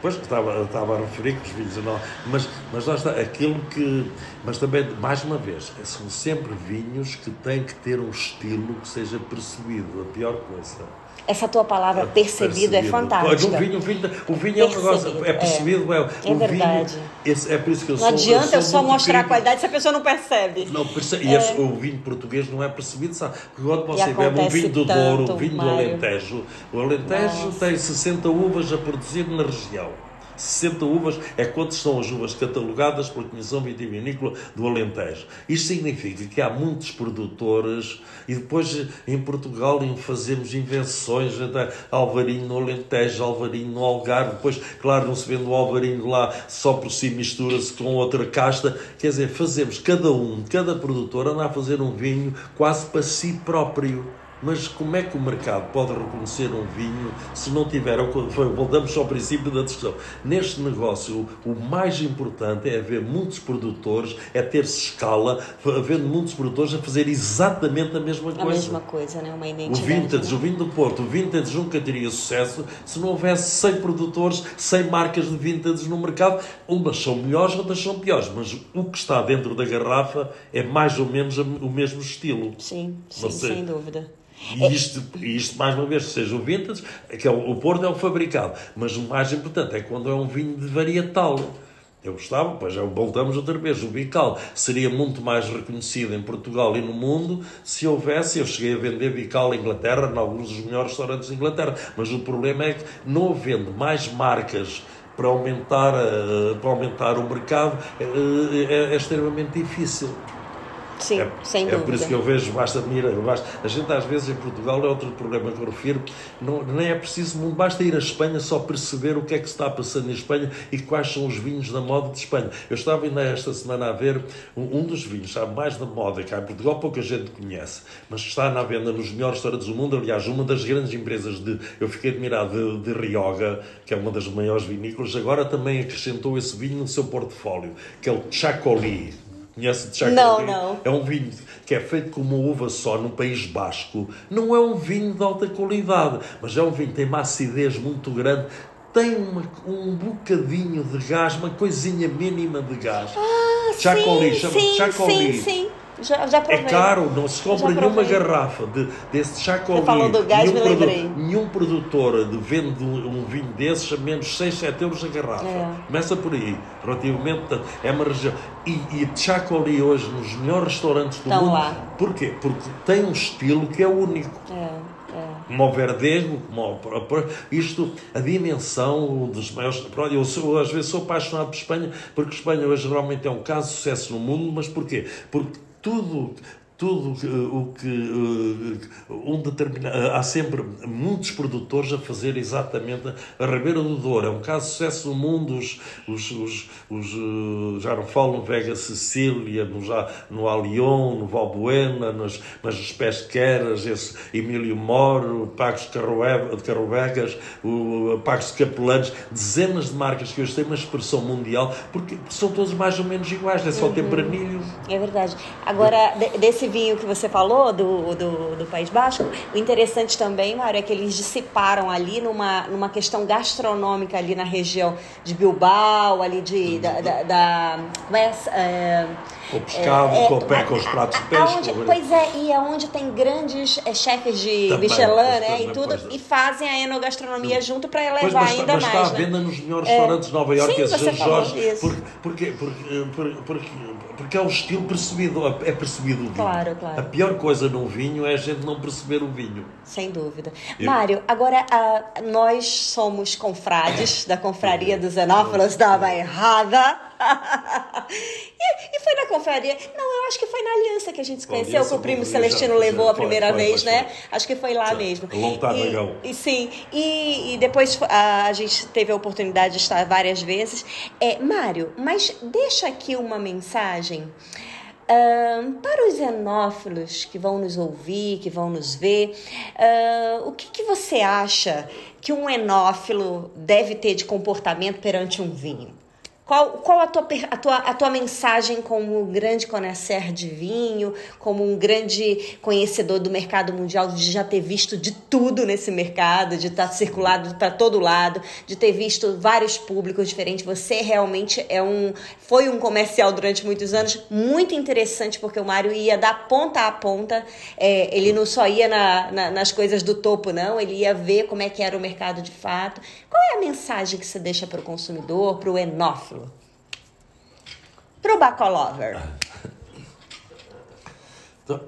Pois estava, estava a referir que os vinhos não, mas, mas lá está, aquilo que. Mas também, mais uma vez, são sempre vinhos que têm que ter um estilo que seja percebido, a pior coisa. Essa tua palavra percebido, percebido. é fantástica. O vinho, o vinho, o vinho é um negócio, é percebido, é, é, é verdade. Vinho, é por isso que eu não sou, adianta eu, eu só mostrar a qualidade se a pessoa não percebe. Não, percebe, é. esse, o vinho português não é percebido, sabe? Porque quando você bebe um vinho do Douro, o vinho Mário. do Alentejo, o Alentejo Nossa. tem 60 uvas a produzir na região. 60 uvas é quantas são as uvas catalogadas pela Comissão Vitivinícola do Alentejo. Isto significa que há muitos produtores e depois em Portugal fazemos invenções, até alvarinho no Alentejo, alvarinho no Algarve, depois, claro, não se vende o alvarinho lá só por si, mistura-se com outra casta. Quer dizer, fazemos cada um, cada produtor anda a fazer um vinho quase para si próprio. Mas como é que o mercado pode reconhecer um vinho se não tiver. Voltamos ao princípio da discussão. Neste negócio, o mais importante é haver muitos produtores, é ter-se escala, havendo muitos produtores a fazer exatamente a mesma coisa. A mesma coisa, né? uma identidade. O vintage, né? o vinho do Porto, o vintage nunca teria sucesso se não houvesse 100 produtores, 100 marcas de vintage no mercado. Umas são melhores, outras são piores, mas o que está dentro da garrafa é mais ou menos o mesmo estilo. Sim, sim sem dúvida. E isto, isto, mais uma vez, seja o vintage, que é o, o Porto é o fabricado, mas o mais importante é quando é um vinho de varietal. Eu gostava, pois já voltamos outra vez. O Bical seria muito mais reconhecido em Portugal e no mundo se houvesse. Eu cheguei a vender Bical em Inglaterra, em alguns dos melhores restaurantes de Inglaterra, mas o problema é que, não havendo mais marcas para aumentar, eh, para aumentar o mercado, é, é, é extremamente difícil. Sim, é, sem é dúvida. por isso que eu vejo, basta admirar. Basta, a gente às vezes em Portugal é outro problema que eu refiro, não, nem é preciso basta ir à Espanha só perceber o que é que se está passando em Espanha e quais são os vinhos da moda de Espanha. Eu estava ainda esta semana a ver um, um dos vinhos, sabe, mais da moda que há em Portugal, pouca gente conhece, mas está na venda nos melhores restaurantes do mundo. Aliás, uma das grandes empresas de, eu fiquei admirado, de, de Rioga, que é uma das maiores vinícolas, agora também acrescentou esse vinho no seu portfólio, que é o Chacoli Conhece de Chacoli? Não, não. É um vinho que é feito com uma uva só no País Basco. Não é um vinho de alta qualidade, mas é um vinho que tem uma acidez muito grande. Tem uma, um bocadinho de gás, uma coisinha mínima de gás. Ah, Chacoli, chama-se Chacoli. Sim, sim. Já, já é caro, não se compra nenhuma garrafa de, desse chacoli. Você falou do gás, nenhum, me lembrei. nenhum produtor de vende um vinho desses a menos 6, 7 euros a garrafa. É. Começa por aí. Relativamente, é uma região. E, e hoje nos melhores restaurantes do Estão mundo. Lá. Porquê? Porque tem um estilo que é único. É como o Verdego, como isto, a dimensão dos maiores. Eu, sou, às vezes sou apaixonado por Espanha, porque Espanha hoje geralmente é um caso de sucesso no mundo, mas porquê? Porque tudo tudo o que eh, um determinado há sempre muitos produtores a fazer exatamente a Ribeira do Douro é um caso de sucesso no mundo os, os, os, os eh, já não falo no Vega Sicília no, já, no Alion, no Valbuena nas, nas Pesqueras esse Emílio Moro, Pagos de Carrovegas o Pagos de Capelanes dezenas de marcas que hoje têm uma expressão mundial porque são todos mais ou menos iguais é só uhum. É verdade agora desse esse vinho que você falou, do, do, do, País Basco, o interessante também, Mário, é que eles dissiparam ali numa, numa questão gastronômica ali na região de Bilbao, ali de. da. da, da como é, é com o pescado, é, com, é, com os pratos de peixe. Pois é, e aonde tem grandes é, chefes de também, Michelin, né? E tudo, e fazem a enogastronomia junto para elevar mas, ainda mais. Mas está à né? venda nos melhores restaurantes de Nova Iorque, esses Jorge. Porque, porque, porque, porque, porque é o estilo percebido, é percebido o vinho. Claro, claro. A pior coisa num vinho é a gente não perceber o vinho. Sem dúvida. Mário, agora a, nós somos confrades da confraria dos Zenófilos da Bairrada. E, e, foi na confraria. Não, eu acho que foi na aliança que a gente se conheceu, aliança, que o primo Celestino levou a primeira foi, vez, foi, né? Foi. Acho que foi lá já, mesmo. Lontado legal. E, sim, e, e depois a, a, gente teve a oportunidade de estar várias vezes. É, Mário, mas deixa aqui uma mensagem. Uh, para os xenófilos que vão nos ouvir, que vão nos ver, uh, o que, que você acha que um enófilo deve ter de comportamento perante um vinho? Qual, qual a, tua, a, tua, a tua mensagem como um grande conhecer de vinho, como um grande conhecedor do mercado mundial, de já ter visto de tudo nesse mercado, de estar circulado para todo lado, de ter visto vários públicos diferentes. Você realmente é um, foi um comercial durante muitos anos, muito interessante, porque o Mário ia da ponta a ponta, é, ele não só ia na, na, nas coisas do topo, não, ele ia ver como é que era o mercado de fato. Qual é a mensagem que você deixa para o consumidor, para o enófilo? Pro Bacolover. Então,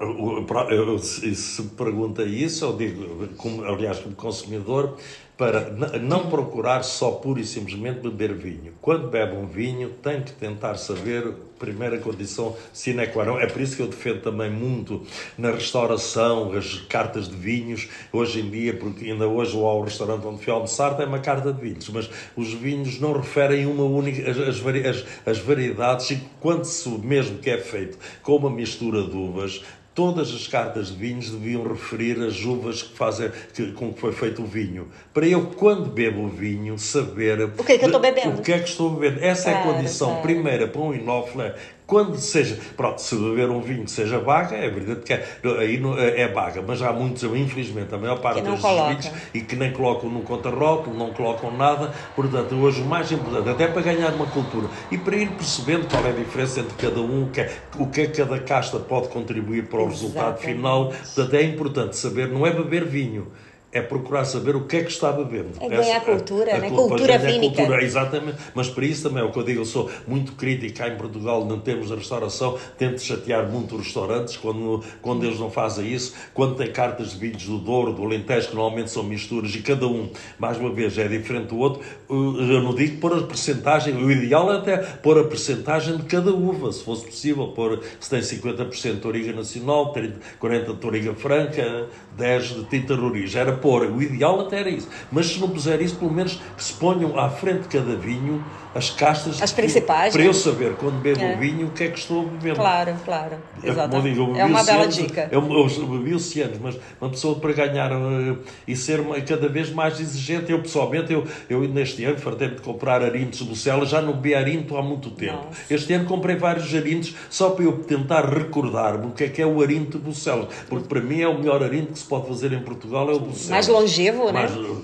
se pergunta isso, eu digo, como, aliás, como consumidor, para não procurar só pura e simplesmente beber vinho. Quando bebe um vinho, tem que tentar saber, primeira condição sine qua non. É por isso que eu defendo também muito na restauração as cartas de vinhos. Hoje em dia, porque ainda hoje ao restaurante onde fui almoçar tem uma carta de vinhos, mas os vinhos não referem uma única, as, as, as variedades e quando se mesmo que é feito com uma mistura de uvas, todas as cartas de vinhos deviam referir as uvas que fazem, que, com que foi feito o vinho. Para eu, quando bebo o vinho, saber o que é que eu estou bebendo. O que é que estou bebendo. Essa claro, é a condição claro. primeira para um inófilo, é quando seja, pronto, se beber um vinho que seja vaga, é verdade que é, aí é vaga, mas há muitos, infelizmente, a maior parte dos vinhos e que nem colocam no contrarótulo, não colocam nada, portanto, hoje o mais importante, até para ganhar uma cultura e para ir percebendo qual é a diferença entre cada um, o que é, o que, é cada casta pode contribuir para o Exatamente. resultado final, portanto, é importante saber, não é beber vinho é procurar saber o que é que está bebendo. É ganhar Essa, cultura, a, a, né? cultura vínica. Cultura, exatamente, mas para isso também é o que eu digo, eu sou muito crítico cá em Portugal, não temos a restauração, tento chatear muito os restaurantes quando, quando eles não fazem isso, quando tem cartas de vinhos do Douro, do Alentejo, que normalmente são misturas e cada um, mais uma vez, é diferente do outro, eu não digo pôr a percentagem, o ideal é até pôr a percentagem de cada uva, se fosse possível, pôr se tem 50% de origa nacional, 30, 40% de origa franca, 10 de tinta roriz, era pôr, o ideal até era isso. Mas se não puser isso, pelo menos que se ponham à frente de cada vinho as castas. As principais. Para né? eu saber, quando bebo é. o vinho, o que é que estou a beber. Claro, claro. Exatamente. É, é uma bela dica. Eu, eu bebi oceanos, mas uma pessoa para ganhar uh, e ser uma, cada vez mais exigente, eu pessoalmente, eu, eu neste ano fartei de comprar arintos do Cela, já não bebi arinto há muito tempo. Nossa. Este ano comprei vários arintos só para eu tentar recordar-me o que é que é o arinto do Cela, porque para mim é o melhor arinto que se pode fazer em Portugal, é o do Cela. Mais longevo, mais, né?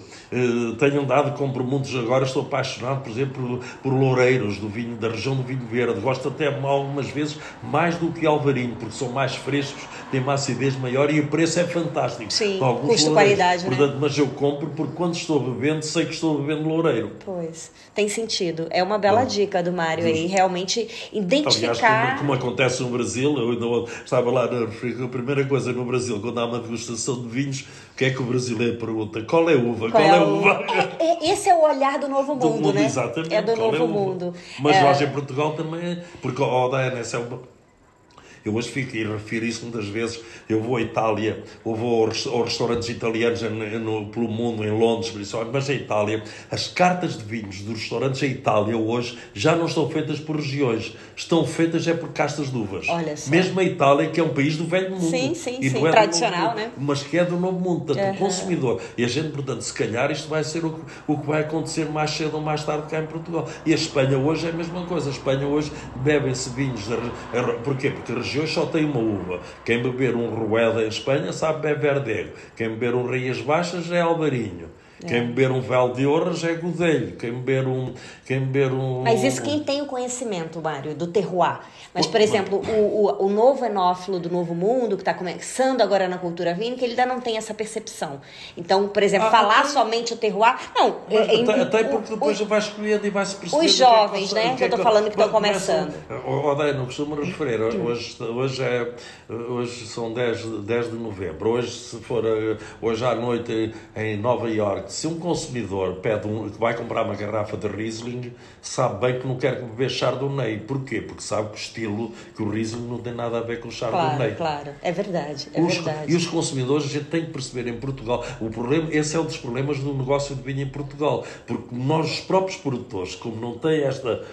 Tenho andado, compro muitos agora, estou apaixonado, por exemplo, por loureiros do vinho, da região do vinho verde. Gosto até algumas vezes mais do que alvarinho, porque são mais frescos, têm uma acidez maior e o preço é fantástico. Sim, custo-qualidade, né? Mas eu compro porque quando estou bebendo, sei que estou bebendo loureiro. Pois, tem sentido. É uma bela Bom, dica do Mário aí, realmente identificar... Aliás, como, como, acontece no Brasil, eu ainda estava lá na a primeira coisa no Brasil, quando há uma degustação de vinhos, o que é que o brasileiro pergunta? Qual é a uva? Qual, Qual é a uva? É, é, esse é o olhar do novo mundo, do mundo né? Exatamente. É do novo é mundo. Mas é... nós em Portugal também, porque a Diana, essa é uma eu hoje fico, e refiro isso muitas vezes, eu vou à Itália, ou vou aos, restaurantes italianos no, pelo mundo, em Londres, mas em Itália, as cartas de vinhos dos restaurantes em Itália hoje já não estão feitas por regiões, estão feitas é por castas de uvas. Olha só. Mesmo a Itália, que é um país do velho mundo. Sim, sim, e sim. É tradicional, mundo, né? Mas que é do novo mundo, portanto, uhum. o consumidor. E a gente, portanto, se calhar isto vai ser o, o que vai acontecer mais cedo ou mais tarde cá em Portugal. E a Espanha hoje é a mesma coisa. A Espanha hoje bebem-se vinhos. De, porquê? Porque a regiões só tem uma uva. Quem beber um Rueda em Espanha sabe beber Verdego. Quem beber um Rias Baixas é Alvarinho. Quem é. beber um véu de honras é godelho. Quem beber um. Quem beber um Mas isso quem tem o conhecimento, Mário, do terroir. Mas, por exemplo, o, o, o novo enófilo do Novo Mundo, que está começando agora na cultura vínica, ele ainda não tem essa percepção. Então, por exemplo, ah, falar até... somente o terroir. Não, mas, é, até, até, porque depois o, vai escolhendo e vai se perceber. Os é jovens, que é né? Que eu estou falando que estão começando. Odeio, não costumo referir. Hoje, hoje, é, hoje são 10, 10 de novembro. Hoje, se for hoje à noite em Nova Se um consumidor pede um, que vai comprar uma garrafa de Riesling, sabe bem que não quer beber Chardonnay. Porquê? Porque sabe que o estilo, que o Riesling não tem nada a ver com o Chardonnay. Claro, claro. É verdade, é os, verdade. E os consumidores, a gente tem que perceber em Portugal, o problema, esse é um dos problemas do negócio de vinho em Portugal. Porque nós, os próprios produtores, como não têm esta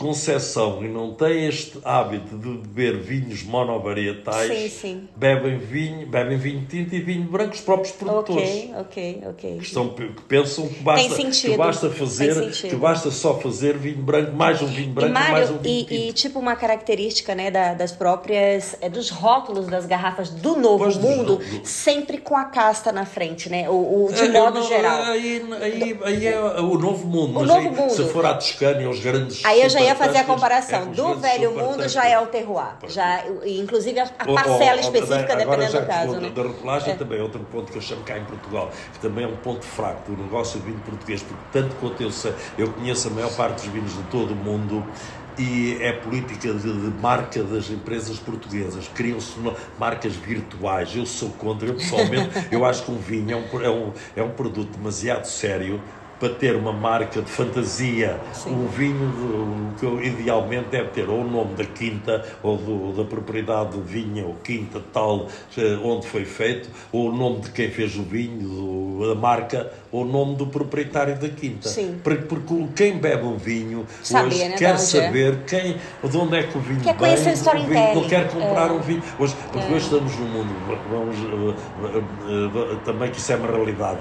concepção e não têm este hábito de beber vinhos monovarietais, sim, sim. bebem vinho, bebem vinho tinto e vinho branco os próprios produtores. Ok, ok, ok. Que, estão, que pensam que basta, que basta fazer, que basta só fazer vinho branco, mais um vinho branco, e Mário, mais um vinho e, tinto. E tipo uma característica né, da, das próprias, é, dos rótulos das garrafas do Novo pois Mundo, do, sempre com a casta na frente, né? O, o de é, modo não, geral. Aí, aí, aí, é o Novo Mundo, o mas novo aí, mundo. se for à Toscana, os grandes Aí eu já ia ia fazer a comparação. É, do velho mundo já é o terroir. Já, inclusive a, a parcela oh, oh, específica, dependendo do caso. Da, né? da rotulagem é. também é outro ponto que eu chamo cá em Portugal, que também é um ponto fraco do negócio do vinho português, porque tanto quanto eu sei, eu conheço a maior parte dos vinhos de todo o mundo e é política de, de, marca das empresas portuguesas. Criam-se marcas virtuais. Eu sou contra, eu pessoalmente, eu acho que um vinho é um, é um, é um produto demasiado sério para ter uma marca de fantasia, Sim. um vinho que idealmente deve ter ou o nome da quinta ou do, da propriedade de vinha ou quinta tal eh, onde foi feito, ou o nome de quem fez o vinho, da marca, ou o nome do proprietário da quinta. Sim. Porque, porque quem bebe um vinho hoje né, quer saber quem, de onde é que o vinho quer conhecer a história inteira. Quer comprar é. um vinho. Hoje, porque é. hoje estamos num mundo, vamos, uh, também que isso é uma realidade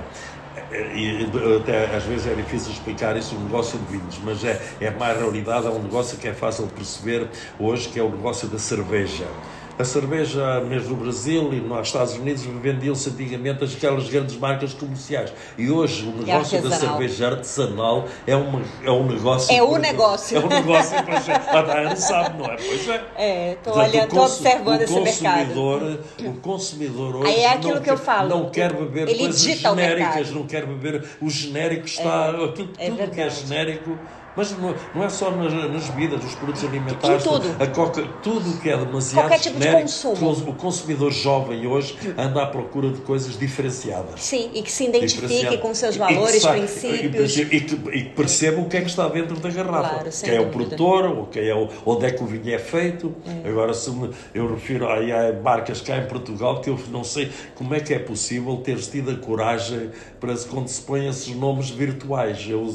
e até às vezes é difícil explicar isso no negócio de vinhos, mas é, é mais realidade, é um negócio que é fácil de perceber hoje, que é o negócio da cerveja. A cerveja, mesmo no Brasil e nos Estados Unidos, vendiam-se antigamente aquelas grandes marcas comerciais. E hoje o negócio da cerveja artesanal é, uma, é um negócio. É o negócio. É um negócio, é. A Diana sabe, não é? Pois é. É, estou olhando, estou observando esse mercado. O consumidor hoje. Aí é aquilo não que eu falo. Não quer beber Ele coisas genéricas, não quer beber. O genérico está. É, tudo, é tudo que é genérico mas não, não é só nas, nas bebidas, nos produtos alimentares, tudo. a coca, tudo que é demasiado Qualquer tipo genérico, de consumo. O consumidor jovem hoje anda à procura de coisas diferenciadas. Sim, e que se identifique com seus valores, e princípios. E, e, que, e perceba o que é que está dentro da garrafa. Claro, quem é o produtor, ou quem é o, onde é que o vinho é feito. É. Agora, se me, eu refiro aí a marcas cá em Portugal, que eu não sei como é que é possível ter tido a coragem para quando se põe esses nomes virtuais. Eu,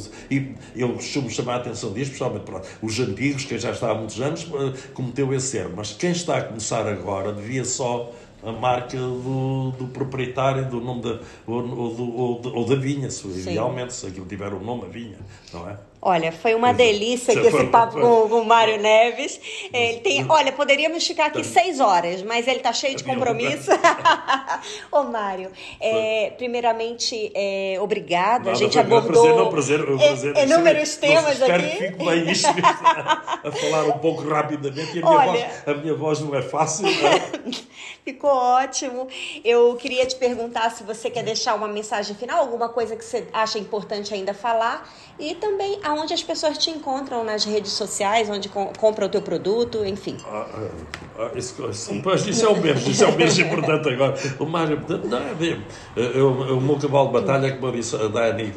eu costumo chamar a atenção disso, especialmente para os antigos, quem já está há muitos anos, eh, cometeu esse erro. Mas quem está a começar agora devia só a marca do, do proprietário, do nome da, ou, ou, ou, ou da vinha, se, idealmente, se aquilo tiver o um nome, a vinha, não é? Olha, foi uma delícia aqui esse papo com, o Mário Neves. Ele tem, olha, poderíamos ficar aqui seis horas, mas ele está cheio de compromisso. Ô, Mário, é, primeiramente, é, obrigada. a gente abordou não, prazer, não, prazer, é, inúmeros temas aqui. Espero que fique bem isto a, falar um pouco rapidamente. A minha, olha, voz, a minha voz não é fácil. Não é? Ficou ótimo. Eu queria te perguntar se você quer deixar uma mensagem final, alguma coisa que você acha importante ainda falar e também aonde as pessoas te encontram nas redes sociais, onde compram o teu produto, enfim. Ah, ah, ah isso, pois, isso é o mesmo, isso é o mesmo importante agora. O mais importante, não é mesmo. Eu, o meu cavalo de batalha, como eu disse a Dani,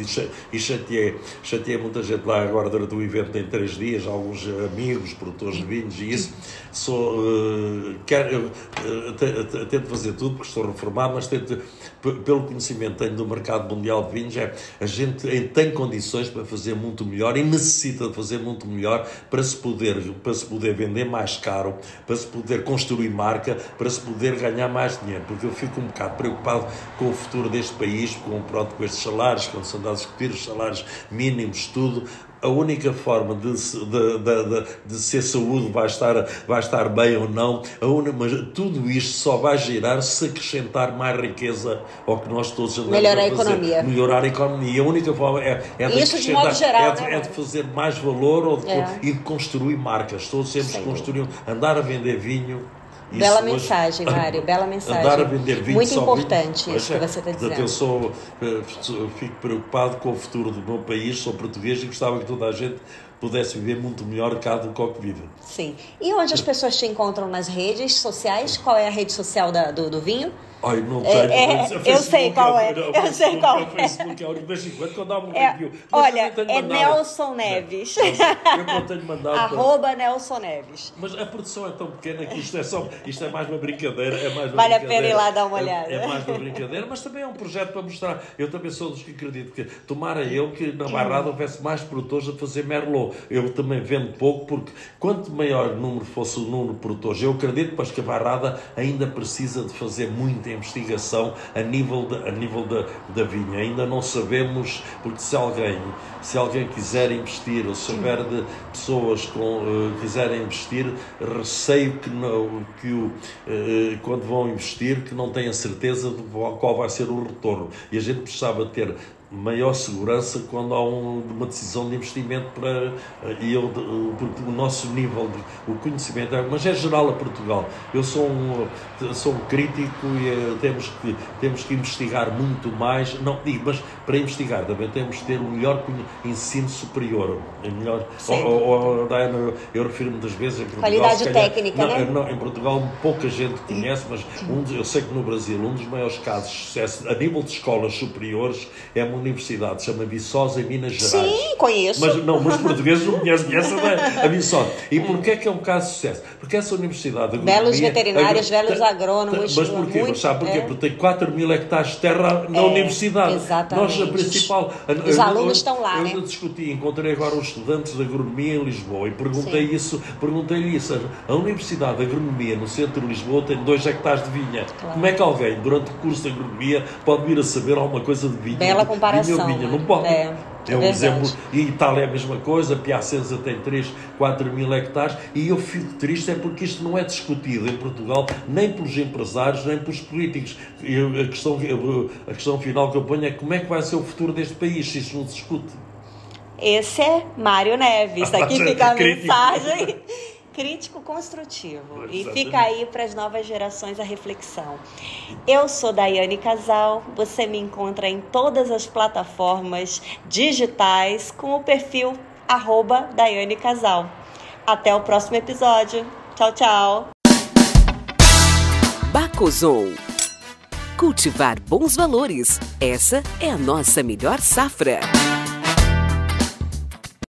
e chateei, chateei muita gente lá agora durante o evento em três dias, alguns amigos, produtores de vinhos e isso. Sou, uh, quero, uh, tento fazer tudo, porque estou reformado, mas tento, pelo conhecimento que tenho do mercado mundial de vinhos, é, a gente tem condições para fazer muito melhor e necessita de fazer muito melhor para se poder, para se poder vender mais caro, para se poder construir marca, para se poder ganhar mais dinheiro. Porque eu fico um bocado preocupado com o futuro deste país, com, pronto, com estes salários, quando se anda a discutir os salários mínimos, tudo, a única forma de, de, de, de, ser saúde vai estar, vai estar bem ou não, a única, mas tudo isto só vai girar se acrescentar mais riqueza ao que nós todos andamos Melhorar a, fazer. economia. Melhorar a economia. A única forma é, é de de acrescentar, modo geral, é, de, né, é de fazer mais valor ou de, É. e de construir marcas. Todos sempre Sem construíam, andar a vender vinho. Isso Bela mensagem, Mário, bela mensagem. Andar a vender vinho Muito só importante vinho. isso Pois que é. você está dizendo. Eu sou, eh, fico preocupado com o futuro do meu país, sou português e gostava que toda a gente pudesse viver muito melhor cá do que vive. Sim. E onde as pessoas te encontram nas redes sociais? Qual é a rede social da- do, do vinho? Ai, não É, tenho. é, o eu sei qual é, eu Facebook sei qual o é. Facebook é o de vez em quando, há um É, review. Olha, eu é. Nelson Neves. Eu não tenho mandado. Arroba Nelson Neves. Mas a produção é tão pequena que isto é só isto é mais uma brincadeira. É mais uma Vale a pena ir lá dar uma É- olhada. É, mais uma brincadeira, mas também é um projeto para mostrar. Eu também sou dos que acredito que tomara eu que na Barrada houvesse mais produtores a fazer Merlot. Eu também vendo pouco, porque quanto maior número fosse o número de produtores, eu acredito pois, que a Barrada ainda precisa de fazer muita investigação a nível, de, a nível da, da vinha. Ainda não sabemos, porque se alguém, se alguém quiser investir, ou se houver de pessoas com, eh, quiserem investir, receio que, não, que o, eh, quando vão investir, que não tenham certeza de qual vai ser o retorno. E a gente precisava ter maior segurança quando há um- uma decisão de investimento para e eu porque o nosso nível de o conhecimento é, mas é geral a Portugal. Eu sou um sou um crítico e eh, temos que temos que investigar muito mais. Não mas para investigar também temos que ter o melhor ensino superior melhor oh, oh, Diana, eu, eu refiro muitas vezes em Portugal Qualidade calhar- técnica, não, né? não, em Portugal pouca gente conhece mas um eu sei que no Brasil um dos maiores casos de sucesso a nível de escolas superiores é uma universidade, se chama Viçosa, em Minas Gerais. Sim, conheço. Mas, não, mas os portugueses não conhecem essa da- a Viçosa. E porquê é que é um caso de sucesso? Porque essa universidade... de Belos veterinários, agro- belos ta- agrônomos, Mas porquê? muito, Sabe porquê? é. Porque tem 4 mil hectares de terra na É, universidade. exatamente. Nós, a principal... Os eu- alunos eu- estão lá, eu né? discuti, encontrei agora os estudantes de agronomia em Lisboa e perguntei Sim. isso, perguntei-lhe isso. A Universidade de Agronomia no centro de Lisboa tem 2 hectares de vinha. Claro. Como é que alguém, durante o curso de agronomia, pode vir a saber alguma coisa de vinho? Bela comparação, Vinho ou vinha? Não né? pode. É, é um verdade. exemplo. E Itália é a mesma coisa, Piacenza tem 3, 4 mil hectares. E eu fico triste é porque isto não é discutido em Portugal, nem pelos empresários, nem pelos políticos. Eu- a, questão, a questão final que eu ponho é como é que vai ser o futuro deste país se isto não se discute. Esse é Mário Neves. Aqui fica a Crítico. mensagem. Crítico construtivo. E Exatamente. fica aí para as novas gerações a reflexão. Eu sou Daiane Casal. Você me encontra em todas as plataformas digitais com o perfil arroba Daiane Casal. Até o próximo episódio. Tchau, tchau. Bacozon. Cultivar bons valores. Essa é a nossa melhor safra.